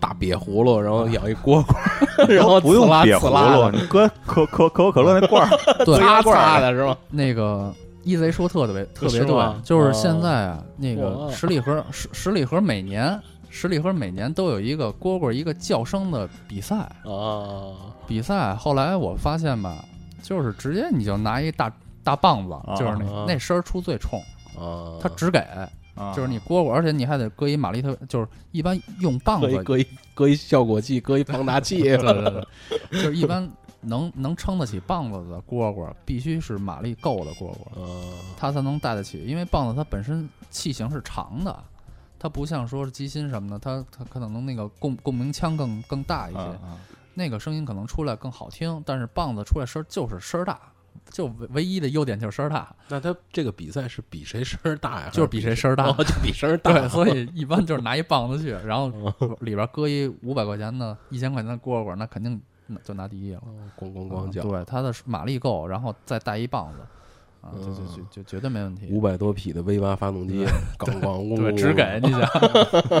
Speaker 3: 大瘪葫芦，然后养一蝈蝈，然后
Speaker 2: 不用
Speaker 3: 呲啦
Speaker 2: 瘪葫芦，
Speaker 3: 的
Speaker 2: 你搁可可可口可乐那罐儿，
Speaker 4: 对，
Speaker 3: 擦擦的是吧？
Speaker 4: 那个一贼说特别特别对，就是现在啊，那个十里河十十里河每年十里河每年都有一个蝈蝈一个叫声的比赛，
Speaker 3: 啊，
Speaker 4: 比赛后来我发现吧，就是直接你就拿一大大棒子，就是那
Speaker 3: 啊
Speaker 4: 那声儿出最冲，
Speaker 3: 啊，
Speaker 4: 它只给
Speaker 2: 啊
Speaker 4: 就是你蝈蝈，而且你还得搁一马力特，就是一般用棒子，
Speaker 3: 搁一搁一搁一效果器，搁一放大器，
Speaker 4: 对对对，就是一般能能撑得起棒子的蝈蝈，必须是马力够的蝈蝈。
Speaker 3: 嗯
Speaker 4: 它才能带得起，因为棒子它本身器型是长的，它不像说是机芯什么的，它它可能那个共共鸣腔更更大一些，
Speaker 2: 啊啊
Speaker 4: 那个声音可能出来更好听，但是棒子出来声儿就是声儿大，就唯唯一的优点就是声儿大，
Speaker 3: 那它这个比赛是比谁声儿大呀？
Speaker 4: 就是比谁声儿大
Speaker 3: 哦，就比声儿 大。
Speaker 4: 对，所以一般就是拿一棒子去，然后
Speaker 3: 哦
Speaker 4: 里边搁一五百块钱的、一千块钱的蝈蝈，那肯定那就拿第一了。
Speaker 3: 哦咣咣咣叫，
Speaker 4: 对，它的马力够，然后再带一棒子，啊，就就就
Speaker 3: 嗯
Speaker 4: 就绝对没问题。
Speaker 3: 五百多匹的 V 八发动机，咣咣咣，
Speaker 4: 对，只给你想，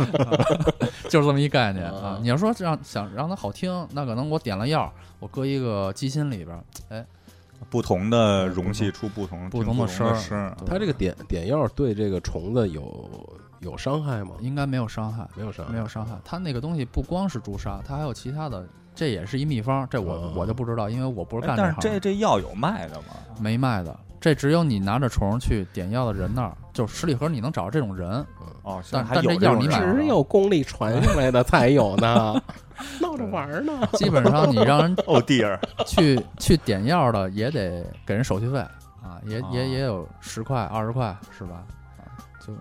Speaker 4: 就是这么一概念啊
Speaker 3: 啊。
Speaker 4: 你要说让想让它好听，那可能我点了药，我搁一个机芯里边儿，哎，
Speaker 2: 不同的容器出不同
Speaker 4: 不同的声儿
Speaker 3: 它这个点点药对这个虫子有有伤害吗？
Speaker 4: 应该没有伤害，
Speaker 3: 没有伤害，
Speaker 4: 没有伤害。它那个东西不光是朱砂，它还有其他的，这也是一秘方，这我
Speaker 3: 哦
Speaker 4: 我就不知道，因为我不是
Speaker 2: 哎但是
Speaker 4: 干行
Speaker 2: 这这药有卖的吗？
Speaker 4: 没卖的。这只有你拿着虫去点药的人那儿，就是十里河你能找着这种人，
Speaker 2: 哦，
Speaker 4: 但但这药你买
Speaker 3: 只有功力传下来的才有呢，闹着玩呢。
Speaker 4: 基本上你让人
Speaker 2: 哦 dear，
Speaker 4: 去去点药的也得给人手续费啊，也
Speaker 2: 哦
Speaker 4: 也也有十块二十块是吧？啊，就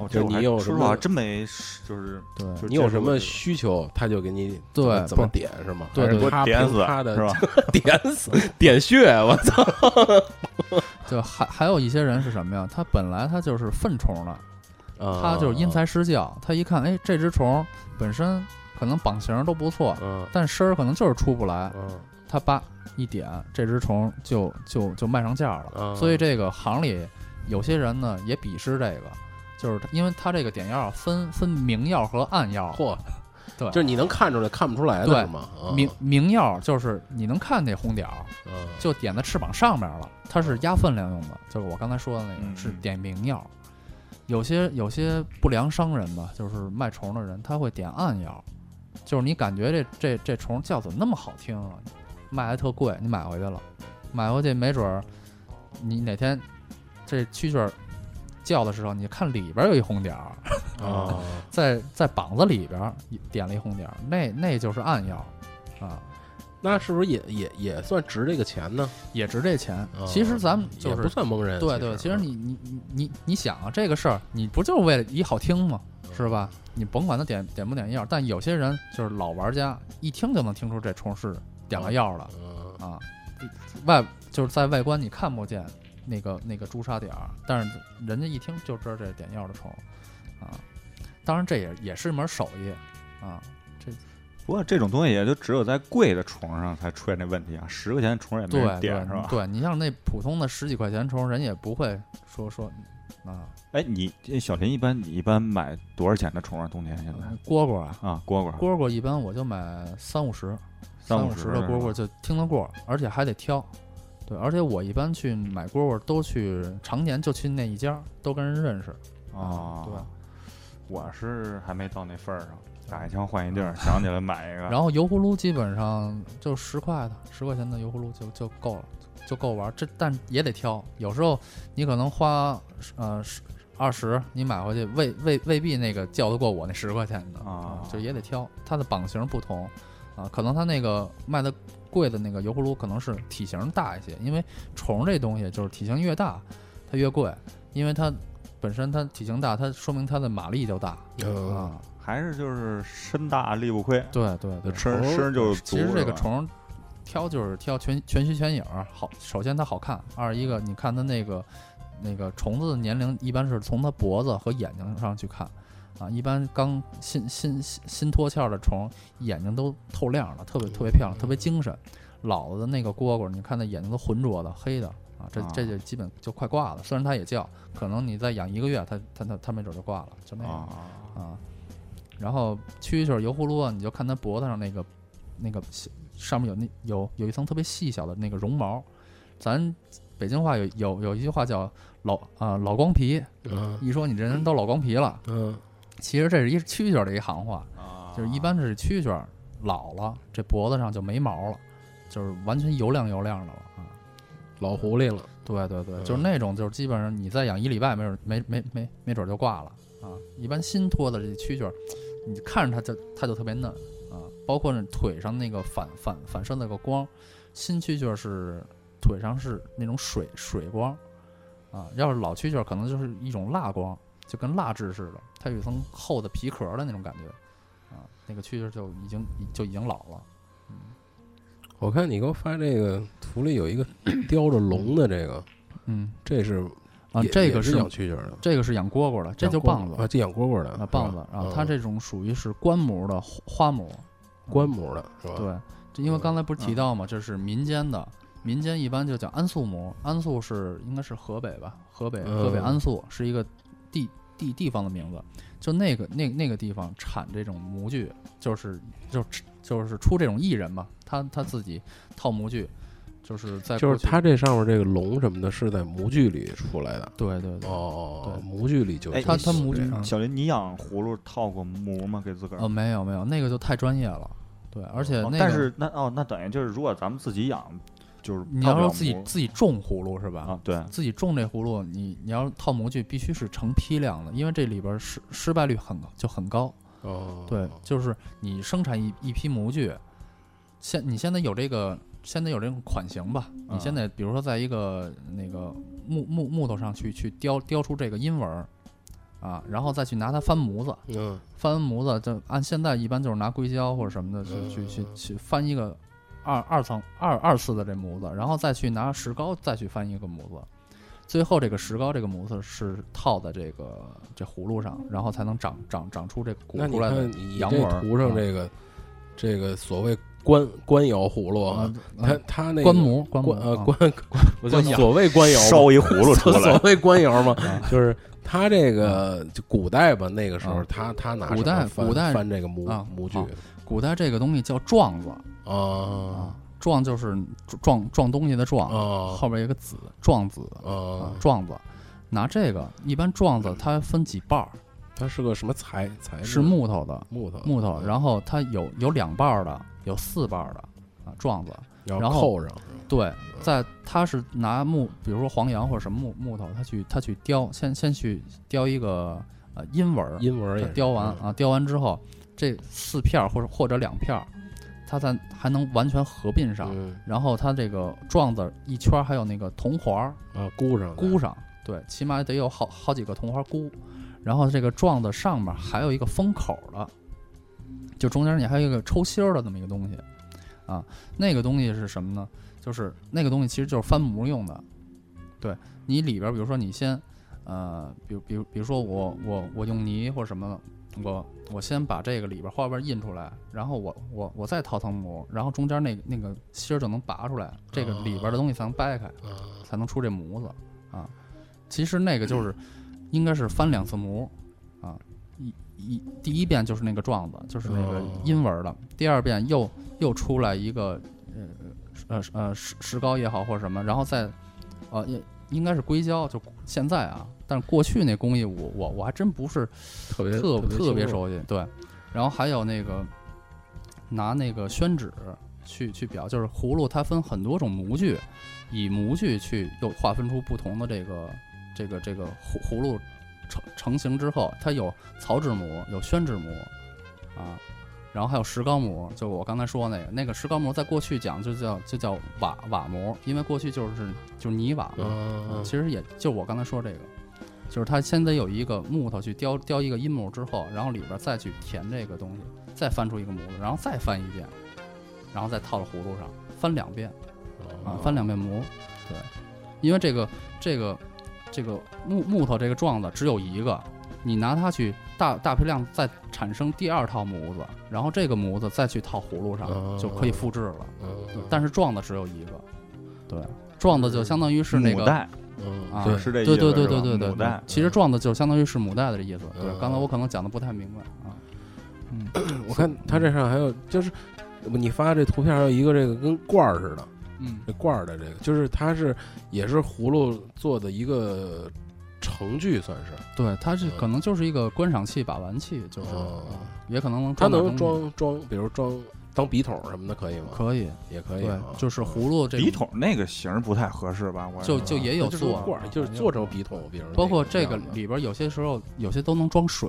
Speaker 2: 哦，
Speaker 3: 就你
Speaker 2: 这我还
Speaker 3: 有什么
Speaker 2: 说实话真没就是
Speaker 4: 对
Speaker 2: 就
Speaker 3: 你有什么需求，他就给你
Speaker 4: 对
Speaker 3: 怎么怎么
Speaker 4: 不
Speaker 3: 点是吗？
Speaker 4: 对对
Speaker 2: 点死
Speaker 3: 他的
Speaker 2: 是吧？
Speaker 3: 点死点穴，我操！
Speaker 4: 就还还有一些人是什么呀？他本来他就是粪虫的，
Speaker 3: 啊
Speaker 4: 他就是因材施教，他一看，哎，这只虫本身可能绑型都不错，
Speaker 3: 嗯
Speaker 4: 但声儿可能就是出不来，
Speaker 3: 嗯
Speaker 4: 他叭一点，这只虫就就就卖上价了。
Speaker 3: 嗯
Speaker 4: 所以这个行里有些人呢也鄙视这个，就是因为它这个点药分分明药和暗药，
Speaker 3: 嚯，
Speaker 4: 对，
Speaker 3: 就是你能看出来看不出来的
Speaker 4: 对
Speaker 3: 是吗？啊
Speaker 4: 明明药就是你能看那红点儿，
Speaker 3: 嗯
Speaker 4: 就点在翅膀上面了，它是压分量用的，就是我刚才说的那
Speaker 2: 嗯
Speaker 4: 个是点明药。有些有些不良商人吧，就是卖虫的人，他会点暗药，就是你感觉这这这虫叫怎么那么好听啊，卖还特贵，你买回去了，买回去没准儿你哪天这蛐蛐儿叫的时候，你看里边有一红点儿，
Speaker 3: 啊
Speaker 4: 在在膀子里边儿点了一红点儿，那那就是暗药啊。
Speaker 3: 那是不是也也也算值这个钱呢？
Speaker 4: 也值这钱。
Speaker 3: 哦
Speaker 4: 其实咱们就是
Speaker 3: 也不算蒙人。
Speaker 4: 对对，其实你你你你你想啊，这个事儿你不就是为了一好听吗？是吧？你甭管他点点不点药，但有些人就是老玩家，一听就能听出这虫是点了药了
Speaker 3: 嗯，
Speaker 4: 啊。外就是在外观你看不见那个那个朱砂点儿，但是人家一听就知道这是点药的虫啊。当然这也也是一门手艺啊。
Speaker 2: 这不过这种东西也就只有在贵的虫上才出现这问题啊，十块钱的虫也没
Speaker 4: 对对
Speaker 2: 人点是吧？
Speaker 4: 对，你像那普通的十几块钱虫，人也不会说说啊，
Speaker 2: 哎，你这小林一般你一般买多少钱的虫啊？冬天现在
Speaker 4: 蝈蝈啊，
Speaker 2: 啊，蝈蝈
Speaker 4: 蝈蝈一般我就买三五十，
Speaker 2: 三
Speaker 4: 五
Speaker 2: 十的
Speaker 4: 蝈蝈就听得过，而且还得挑。对，而且我一般去买蝈蝈都去，常年就去那一家，都跟人认识。
Speaker 2: 啊，
Speaker 4: 对。
Speaker 2: 我是还没到那份儿上，打一枪换一地儿，想起来买一个。
Speaker 4: 然后油葫芦基本上就十块的，十块钱的油葫芦就就够了，就够玩。这但也得挑，有时候你可能花呃十二十，你买回去未未未必那个叫得过我那十块钱的
Speaker 2: 啊
Speaker 4: 就也得挑。它的膀型不同啊，可能它那个卖的贵的那个油葫芦可能是体型大一些，因为虫这东西就是体型越大它越贵，因为它本身它体型大，它说明它的马力就大
Speaker 3: 嗯，
Speaker 4: 啊。
Speaker 2: 还是就是身大力不亏，
Speaker 4: 对对对，
Speaker 2: 声
Speaker 3: 虫
Speaker 2: 声就
Speaker 4: 其实这个虫挑就是挑全全须全影，好，首先它好看，二一个你看它那个那个虫子的年龄一般是从它脖子和眼睛上去看，啊，一般刚新新新新脱壳的虫眼睛都透亮了，特别特别漂亮，特别精神。老的那个蝈蝈，你看那眼睛都浑浊的黑的啊，这这就基本就快挂了。虽然它也叫，可能你再养一个月，它它它它没准就挂了，就那样。
Speaker 2: 啊，
Speaker 4: 啊，然后蛐蛐儿、油葫芦啊，你就看它脖子上那个那个上面有那有有一层特别细小的那个绒毛，咱北京话有有有一句话叫老啊、老光皮，
Speaker 3: 嗯
Speaker 4: 一说你这人都老光皮了，
Speaker 3: 嗯
Speaker 4: 其实这是一蛐蛐儿的一行话，
Speaker 2: 啊
Speaker 4: 就是一般是蛐蛐儿老了，这脖子上就没毛了，就是完全油亮油亮的了啊。
Speaker 3: 老狐狸了，
Speaker 4: 对对对，
Speaker 3: 嗯
Speaker 4: 就是那种，就是基本上你再养一礼拜，没准没没没没准就挂了啊。一般新脱的这蛐蛐儿，你看着它就它就特别嫩啊，包括那腿上那个反反反射那个光，新蛐蛐儿是腿上是那种水水光啊，要是老蛐蛐儿可能就是一种蜡光，就跟蜡质似的，它有一层厚的皮壳的那种感觉啊，那个蛐蛐儿就已经就已经老了。
Speaker 3: 嗯我看你给我发这个图里有一个 叼着龙的这个，
Speaker 4: 嗯。
Speaker 3: 这是
Speaker 4: 啊，这个是
Speaker 3: 养蛐蛐儿的，
Speaker 4: 这个是养蝈蝈的，这就棒子。
Speaker 3: 啊，这养蝈蝈的
Speaker 4: 啊，棒子啊，它
Speaker 3: 嗯
Speaker 4: 这种属于是棺模的花花木，
Speaker 3: 棺木的是吧？
Speaker 4: 对，这因为刚才不是提到嘛，这是民间的，民间一般就叫安素模，安素是应该是河北吧，河北河北
Speaker 3: 嗯
Speaker 4: 安素是一个地地地方的名字，就那个那那个地方产这种模具，就是就就是出这种艺人嘛，他他自己套模具，就是在
Speaker 3: 就是
Speaker 4: 过去
Speaker 3: 它这上面这个龙什么的，是在模具里出来的。
Speaker 4: 对对对，
Speaker 3: 哦
Speaker 4: 对，
Speaker 3: 模具里就
Speaker 2: 哎
Speaker 4: 他他模具
Speaker 2: 小林，你养葫芦套过模吗？给自个儿
Speaker 4: 哦？没有没有，那个就太专业了，对，而且那个
Speaker 2: 哦但是那哦，那等于就是如果咱们自己养，就是
Speaker 4: 你要说自己自己种葫芦是吧？
Speaker 2: 啊，对，
Speaker 4: 自己种这葫芦，你你要套模具必须是成批量的，因为这里边失失败率很就很高。
Speaker 3: 哦，
Speaker 4: 对，就是你生产一一批模具，现你现在有这个现在有这种款型吧？你现在比如说在一个那个木木木头上去去雕雕出这个阴纹儿啊，然后再去拿它翻模子，
Speaker 3: 嗯
Speaker 4: 翻完模子就按现在一般就是拿硅胶或者什么的去去去去翻一个二二层二二次的这模子，然后再去拿石膏再去翻一个模子，最后这个石膏这个模子是套在这个这葫芦上，然后才能长长长出这个鼓出来的
Speaker 3: 看你这
Speaker 4: 阳纹儿
Speaker 3: 图上
Speaker 4: 啊
Speaker 3: 这个这个所谓官官窑葫芦
Speaker 4: 啊
Speaker 3: 啊，，它它那个
Speaker 4: 棺模棺模啊
Speaker 3: 官呃官，
Speaker 4: 官
Speaker 3: 所谓官窑嘛，
Speaker 2: 烧一葫芦 出来所，
Speaker 3: 谓官窑嘛
Speaker 4: 啊，
Speaker 3: 就是他这个就古代吧，那个时候
Speaker 4: 啊
Speaker 3: 他他拿
Speaker 4: 古代古代
Speaker 3: 翻这个模
Speaker 4: 啊
Speaker 3: 模具
Speaker 4: 古代这个东西叫状子
Speaker 3: 啊。
Speaker 4: 啊，状就是撞撞东西的撞，
Speaker 3: 啊。
Speaker 4: 后边有一个子状子啊。
Speaker 3: 啊，
Speaker 4: 状子。拿这个一般状子它分几瓣儿，
Speaker 3: 它是个什么材材
Speaker 4: 是木头的，
Speaker 3: 木头
Speaker 4: 木头，然后它有有两瓣儿的，有四瓣儿的啊状子。
Speaker 3: 然
Speaker 4: 然后
Speaker 3: 扣上。
Speaker 4: 对，在它是拿木，比如说黄杨或者什么木木头，它去它去雕，先先去雕一个呃阴纹儿，
Speaker 3: 阴纹也
Speaker 4: 雕完
Speaker 3: 嗯。
Speaker 4: 啊，雕完之后，这四片儿或者或者两片儿，它在还能完全合并上，
Speaker 3: 嗯。
Speaker 4: 然后它这个状子一圈儿还有那个铜环儿
Speaker 3: 啊，箍上
Speaker 4: 箍上，对，起码得有好好几个铜环箍，然后这个状子上面还有一个封口的，就中间你还有一个抽芯儿的这么一个东西，啊，那个东西是什么呢？就是那个东西其实就是翻模用的，对你里边儿，比如说你先，呃，比如比如比如说我我我用泥或者什么，我我先把这个里边儿花瓣儿印出来，然后我我我再套层膜，然后中间那那个芯儿就能拔出来，这个里边儿的东西才能掰开。
Speaker 3: 啊，
Speaker 4: 才能出这模子啊。其实那个就是应该是翻两次模啊，一一第一遍就是那个状子，就是那个
Speaker 3: 哦
Speaker 4: 阴纹的，第二遍又又出来一个呃呃呃石石膏也好或者什么，然后再呃应应该是硅胶，就现在啊，但是过去那工艺我我我还真不是
Speaker 3: 特别
Speaker 4: 特特别熟悉，对。然后还有那个拿那个宣纸去去裱，就是葫芦它分很多种模具，以模具去又划分出不同的这个这个这个葫葫芦成成型之后，它有草纸模，有宣纸模啊，然后还有石膏模，就我刚才说那个那个石膏模，在过去讲就叫就叫瓦瓦模，因为过去就是就是泥瓦嘛，
Speaker 3: 啊，
Speaker 4: 其实也就我刚才说这个，就是它先得有一个木头去雕雕一个阴模之后，然后里边再去填这个东西，再翻出一个模子，然后再翻一遍，然后再套到葫芦上，翻两遍啊，翻两遍模。对，因为这个这个这个木木头这个状子只有一个，你拿它去大大批量再产生第二套模子，然后这个模子再去套葫芦上，
Speaker 3: 哦
Speaker 4: 就可以复制了。
Speaker 3: 嗯
Speaker 4: 但是状子只有一个，对，状子就相当于是那个
Speaker 2: 母带
Speaker 3: 嗯
Speaker 4: 啊，
Speaker 3: 对
Speaker 2: 是这意思对对
Speaker 4: 对对对对
Speaker 2: 母带
Speaker 4: 其实撞的就相当于是母带的意思。对
Speaker 3: 嗯，
Speaker 4: 刚才我可能讲的不太明白啊。嗯，
Speaker 3: 我看它这上还有就是。你发这图片还有一个这个跟罐儿似的，
Speaker 4: 嗯
Speaker 3: 这罐儿的这个，就是它是也是葫芦做的一个程序，算是
Speaker 4: 对，它是
Speaker 3: 嗯
Speaker 4: 可能就是一个观赏器、把玩器，就是也可能能
Speaker 3: 它能装装，比如装当笔筒什么的，可以吗？
Speaker 4: 可以，
Speaker 3: 也可以啊，，
Speaker 4: 就是葫芦这个
Speaker 2: 笔筒那个型儿不太合适吧？我
Speaker 4: 就就也有
Speaker 3: 就是
Speaker 4: 做
Speaker 3: 罐儿，就是做成笔筒，比如
Speaker 4: 包括这个里边有些时候有些都能装水，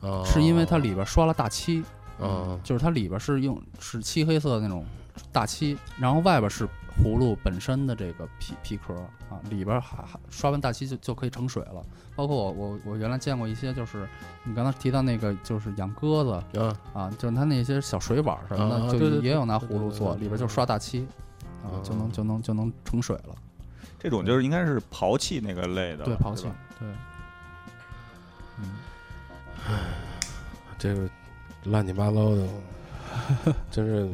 Speaker 3: 哦。
Speaker 4: 是因为它里边刷了大漆，
Speaker 3: 嗯
Speaker 4: 就是它里边是用是漆黑色的那种大漆，然后外边是葫芦本身的这个皮皮壳啊，里边还还刷完大漆就就可以盛水了。包括我我我原来见过一些，就是你刚才提到那个就是养鸽子
Speaker 3: 啊。
Speaker 4: 啊，就是它那些小水碗什么的，就也有拿葫芦做，里边就刷大漆啊，就能
Speaker 3: 嗯
Speaker 4: 就能就能盛水了。
Speaker 2: 这种就是应该是刨器那个类的，
Speaker 4: 对，抛弃
Speaker 2: 是吧，
Speaker 4: 对，嗯，
Speaker 3: 这个乱七八糟的，真是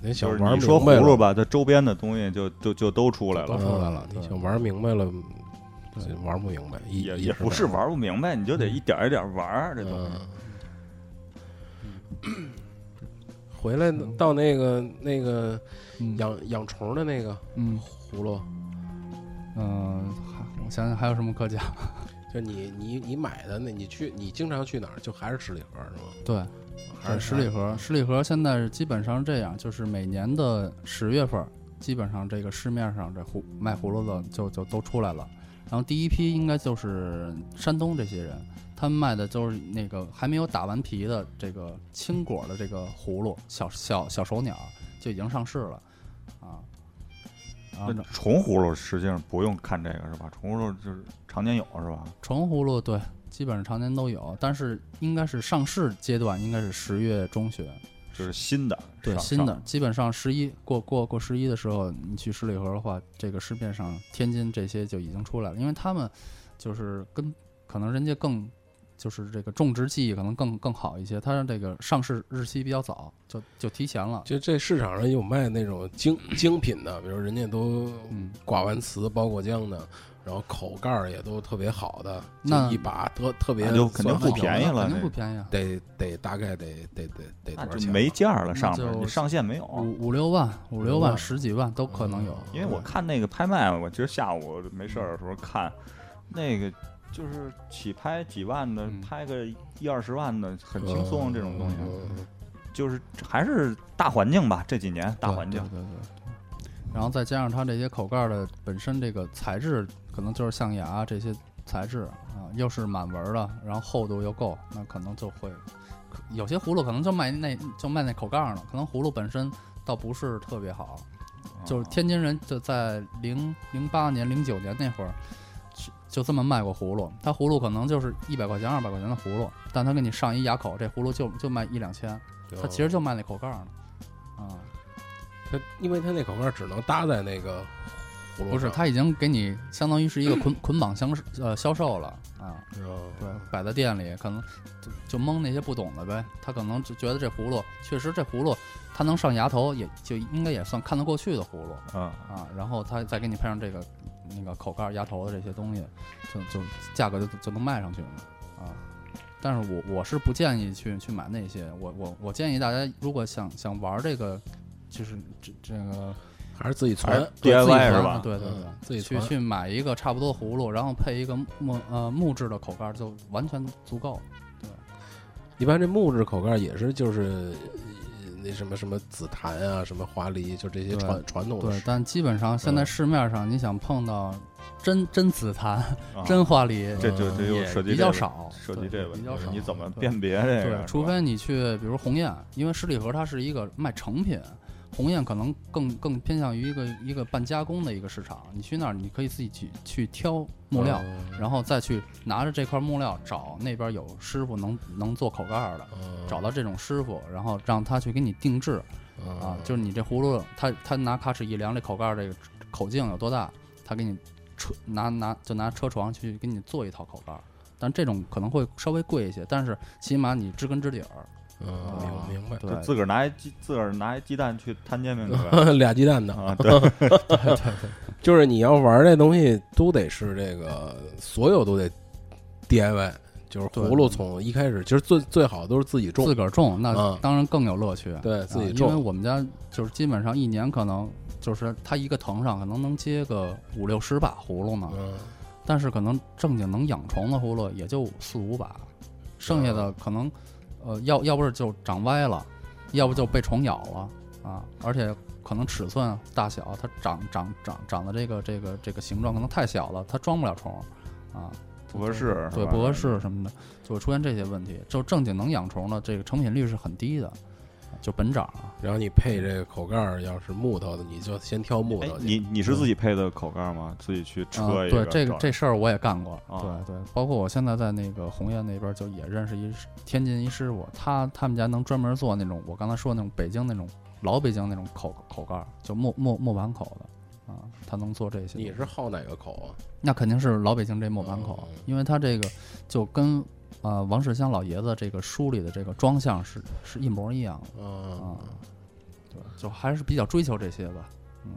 Speaker 3: 你想
Speaker 2: 就是
Speaker 3: 玩
Speaker 2: 你说
Speaker 3: 明白了
Speaker 2: 葫芦吧，它周边的东西就就就都出来了，
Speaker 4: 都出来了
Speaker 3: 嗯你想玩明白了，玩不明白，
Speaker 2: 也也不是玩不明白，你就得一点一点玩这东西。
Speaker 3: 嗯。回来到那个那个
Speaker 4: 嗯
Speaker 3: 养养虫的那个
Speaker 4: 嗯
Speaker 3: 葫芦，
Speaker 4: 嗯，还我想想还有什么可讲？
Speaker 3: 就你你你买的那，你去你经常去哪儿？就还是十里河是吗？
Speaker 4: 对，
Speaker 3: 还是
Speaker 4: 十里河，十里河现在基本上是这样，就是每年的十月份，基本上这个市面上这葫卖葫芦的就就都出来了。然后第一批应该就是山东这些人，他们卖的就是那个还没有打完皮的这个青果的这个葫芦，小小小手鸟就已经上市了啊。
Speaker 2: 那虫葫芦实际上不用看这个是吧？虫葫芦就是常年有是吧？
Speaker 4: 纯葫芦对，基本上常年都有，但是应该是上市阶段应该是十月中旬。
Speaker 2: 就是新的，
Speaker 4: 对新的，基本上十一过过过十一的时候，你去十里河的话，这个市面上天津这些就已经出来了，因为他们就是跟可能人家更就是这个种植技艺可能更更好一些，它这个上市日期比较早，就就提前了。
Speaker 3: 就这市场上有卖那种精精品的，比如人家都
Speaker 4: 嗯，
Speaker 3: 挂完瓷包过浆的，然后口盖儿也都特别好的，
Speaker 4: 那
Speaker 3: 一把特特别
Speaker 2: 那就肯定不便宜了
Speaker 4: 肯定不便宜啊，
Speaker 3: 得得大概得得得得多少钱？
Speaker 2: 没价了，上面你上线没有。
Speaker 4: 五五六万、五六万、十几万都可能有。
Speaker 3: 嗯
Speaker 2: 因为我看那个拍卖，我今儿下午没事儿的时候看，那个就是起拍几万的，
Speaker 4: 嗯
Speaker 2: 拍个一二十万的，很轻松。这种东西就是还是大环境吧，这几年大环境。
Speaker 4: 对对对。然后再加上它这些口盖儿的本身这个材质，可能就是象牙这些材质啊，又是满纹儿的，然后厚度又够，那可能就会有些葫芦可能就卖那就卖那口盖儿呢，可能葫芦本身倒不是特别好。
Speaker 2: 啊
Speaker 4: 就是天津人就在零零八年、零九年那会儿，就这么卖过葫芦。他葫芦可能就是一百块钱、二百块钱的葫芦，但他给你上一牙口，这葫芦就就卖一两千，他其实就卖那口盖儿呢。啊，
Speaker 3: 它因为它那口盖只能搭在那个葫芦
Speaker 4: 不是，
Speaker 3: 上
Speaker 4: 他已经给你相当于是一个捆捆绑销呃销售了啊。
Speaker 3: 哦
Speaker 4: 对，摆在店里，可能就就蒙那些不懂的呗。他可能就觉得这葫芦确实这葫芦，它能上牙头，也就应该也算看得过去的葫芦
Speaker 2: 嗯
Speaker 4: 啊。然后他再给你配上这个那个口盖、牙头的这些东西，就就价格就就能卖上去了啊。但是我我是不建议去去买那些，我我我建议大家如果想想玩这个，就是这这个
Speaker 3: 还是自己
Speaker 2: 存
Speaker 4: 对自己
Speaker 2: DIY 是吧
Speaker 4: 对对对，
Speaker 3: 嗯自己传
Speaker 4: 去去买一个差不多葫芦，然后配一个木呃木质的口盖，就完全足够。
Speaker 3: 一般这木质口盖也是就是呃那什么什么紫檀啊，什么花梨，就这些
Speaker 4: 对
Speaker 3: 传传统的
Speaker 4: 对，但基本上现在
Speaker 3: 嗯
Speaker 4: 市面上你想碰到真真紫檀、
Speaker 2: 啊
Speaker 4: 真花梨，
Speaker 2: 这就这又
Speaker 4: 也比较
Speaker 2: 涉及这个
Speaker 4: 少，
Speaker 2: 涉及
Speaker 4: 对
Speaker 2: 这个问题
Speaker 4: 比较少。
Speaker 2: 你怎么
Speaker 4: 对
Speaker 2: 辨别这个？，
Speaker 4: 对除非你去，比如鸿雁，因为十里河它是一个卖成品，鸿雁可能更更偏向于一个一个半加工的一个市场。你去那儿，你可以自己去去挑木料，
Speaker 3: 嗯
Speaker 4: 然后再去拿着这块木料找那边有师傅能能做口盖儿的，
Speaker 3: 嗯
Speaker 4: 找到这种师傅，然后让他去给你定制啊，就是你这葫芦，他他拿卡尺一量这口盖儿这个口径有多大，他给你车拿拿就拿车床去给你做一套口盖儿。但这种可能会稍微贵一些，但是起码你知根知底儿。
Speaker 3: 嗯明明白，
Speaker 4: 对
Speaker 2: 就自个儿拿一鸡，自个儿拿一鸡蛋去摊煎饼去。
Speaker 3: 俩鸡蛋的
Speaker 2: 啊，对，
Speaker 4: 对对对，
Speaker 3: 就是你要玩这东西，都得是这个，所有都得 DIY，就是葫芦从一开始，其实最最好都是自己种。
Speaker 4: 自，个儿种那
Speaker 3: 嗯。
Speaker 4: 当然更有乐趣。
Speaker 3: 对自己
Speaker 4: 啊因为，我们家就是基本上一年可能就是它一个藤上可能能结个五六十把葫芦呢，
Speaker 3: 嗯。
Speaker 4: 但是可能正经能养虫的葫芦也就四五把，剩下的可能呃要要不是就长歪了，要不就被虫咬了啊，而且可能尺寸大小它长长长长的这个这个这个形状可能太小了，它装不了虫啊。
Speaker 2: 不合适，
Speaker 4: 对不合适什么的，就会出现这些问题。就正经能养虫的，这个成品率是很低的，就本掌啊。
Speaker 3: 然后你配这个口盖儿，要是木头的，你就先挑木头，
Speaker 2: 你你是自己配的口盖吗？自己去
Speaker 4: 啊
Speaker 2: 车一
Speaker 4: 对这个这事儿我也干过，
Speaker 2: 啊
Speaker 4: 对对，包括我现在在那个鸿雁那边就也认识一天津一师傅，他他们家能专门做那种我刚才说那种北京那种老北京那种口口盖儿，就木木木板口的啊，他能做这些。
Speaker 3: 你是好哪个口啊？
Speaker 4: 那肯定是老北京这木板口
Speaker 3: 哦，
Speaker 4: 因为它这个就跟呃王世襄老爷子这个书里的这个装相是是一模一样的。
Speaker 3: 啊，
Speaker 4: 对，就还是比较追求这些吧。嗯。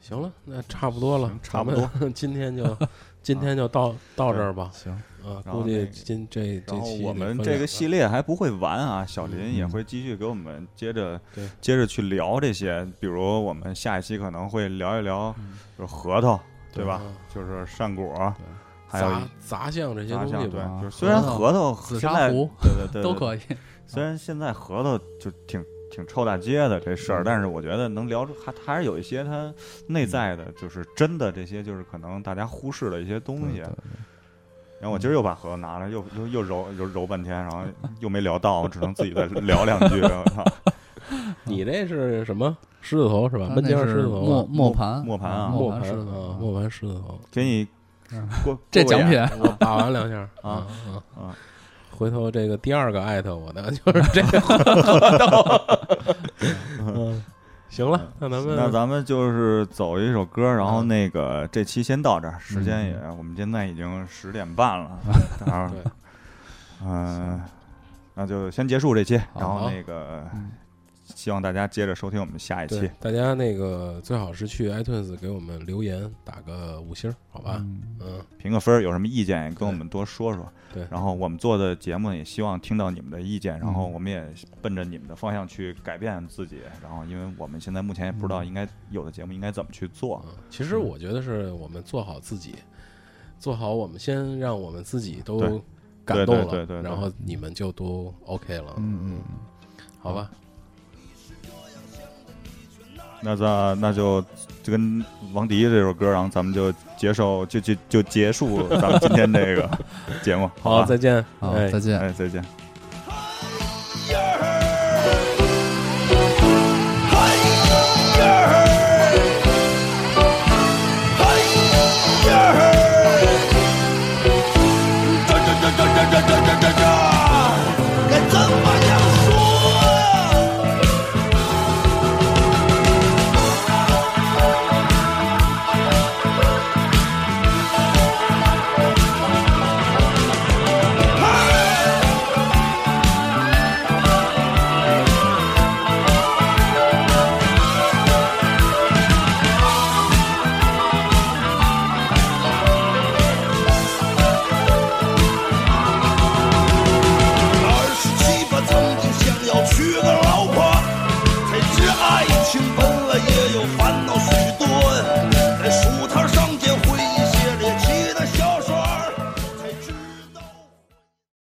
Speaker 3: 行了，那差不多了，
Speaker 2: 差不多。
Speaker 3: 今天就 今天就到到这儿吧。
Speaker 4: 行，
Speaker 3: 啊，估计今这这期
Speaker 2: 我们这个系列还不会完啊，小林也
Speaker 4: 嗯
Speaker 2: 会继续给我们接着
Speaker 3: 对。
Speaker 2: 接着去聊这些，比如我们下一期可能会聊一聊，
Speaker 4: 嗯。
Speaker 2: 就是核桃，对吧？
Speaker 3: 啊。
Speaker 2: 就是善果，还有
Speaker 3: 杂杂项这些
Speaker 2: 杂项，
Speaker 3: 东西吧，
Speaker 2: 对，
Speaker 4: 吧
Speaker 2: 就是虽然
Speaker 4: 核桃
Speaker 2: 核桃
Speaker 4: 紫
Speaker 2: 现在
Speaker 4: 砂壶
Speaker 2: 对对对 对
Speaker 4: 都可以。
Speaker 2: 虽然现在核桃就挺挺臭大街的这事儿，
Speaker 3: 嗯
Speaker 2: 但是我觉得能聊出还还是有一些它内在的，就是真的这些就是可能大家忽视的一些东西。然后我今儿又把核桃拿来，又又又揉揉揉半天，然后又没聊到，我只能自己再聊两句。我操，
Speaker 3: 你这是什么狮子头是吧？
Speaker 4: 它
Speaker 3: 闷尖儿
Speaker 4: 那是
Speaker 3: 狮子头
Speaker 4: 磨
Speaker 3: 啊，
Speaker 4: 磨盘，
Speaker 2: 磨盘啊
Speaker 3: 磨盘
Speaker 4: 磨盘狮子
Speaker 3: 啊，
Speaker 4: 头。
Speaker 3: 磨盘狮子头，
Speaker 2: 给你
Speaker 4: 嗯
Speaker 2: 过
Speaker 4: 这奖品
Speaker 3: 我 把玩两下
Speaker 2: 啊
Speaker 3: 啊
Speaker 2: 啊！
Speaker 3: 回头这个第二个艾特我的 就是这个。嗯，行了，那咱们
Speaker 2: 那咱们就是走一首歌，然后
Speaker 3: 嗯。
Speaker 2: 那个这期先到这儿，时间也我们现在已经十点半了，然后
Speaker 3: 对。
Speaker 2: 嗯，那就先结束这期，然后那个
Speaker 4: 嗯
Speaker 2: 希望大家接着收听我们下一期。
Speaker 3: 大家那个最好是去 iTunes 给我们留言，打个五星儿，好吧？
Speaker 4: 嗯
Speaker 3: 嗯，
Speaker 2: 评个分儿，有什么意见也跟我们多说说。
Speaker 3: 对
Speaker 2: 然后我们做的节目也希望听到你们的意见，然后
Speaker 4: 嗯
Speaker 2: 我们也奔着你们的方向去改变自己。然后，因为我们现在目前也不知道
Speaker 4: 嗯
Speaker 2: 应该有的节目应该怎么去做。
Speaker 3: 嗯其实我觉得是我们做好自己，做好我们先让我们自己都感动了，
Speaker 2: 对对对对对
Speaker 3: 然后你们就都 OK 了，
Speaker 4: 嗯嗯，
Speaker 3: 好吧？
Speaker 2: 那咱那就就跟王迪这首歌，然后咱们就结束，就就就结束咱们今天这个节目，
Speaker 3: 好，再见，
Speaker 4: 好，再见，
Speaker 2: 哎，再见。嗨呀！嗨呀！嗨呀！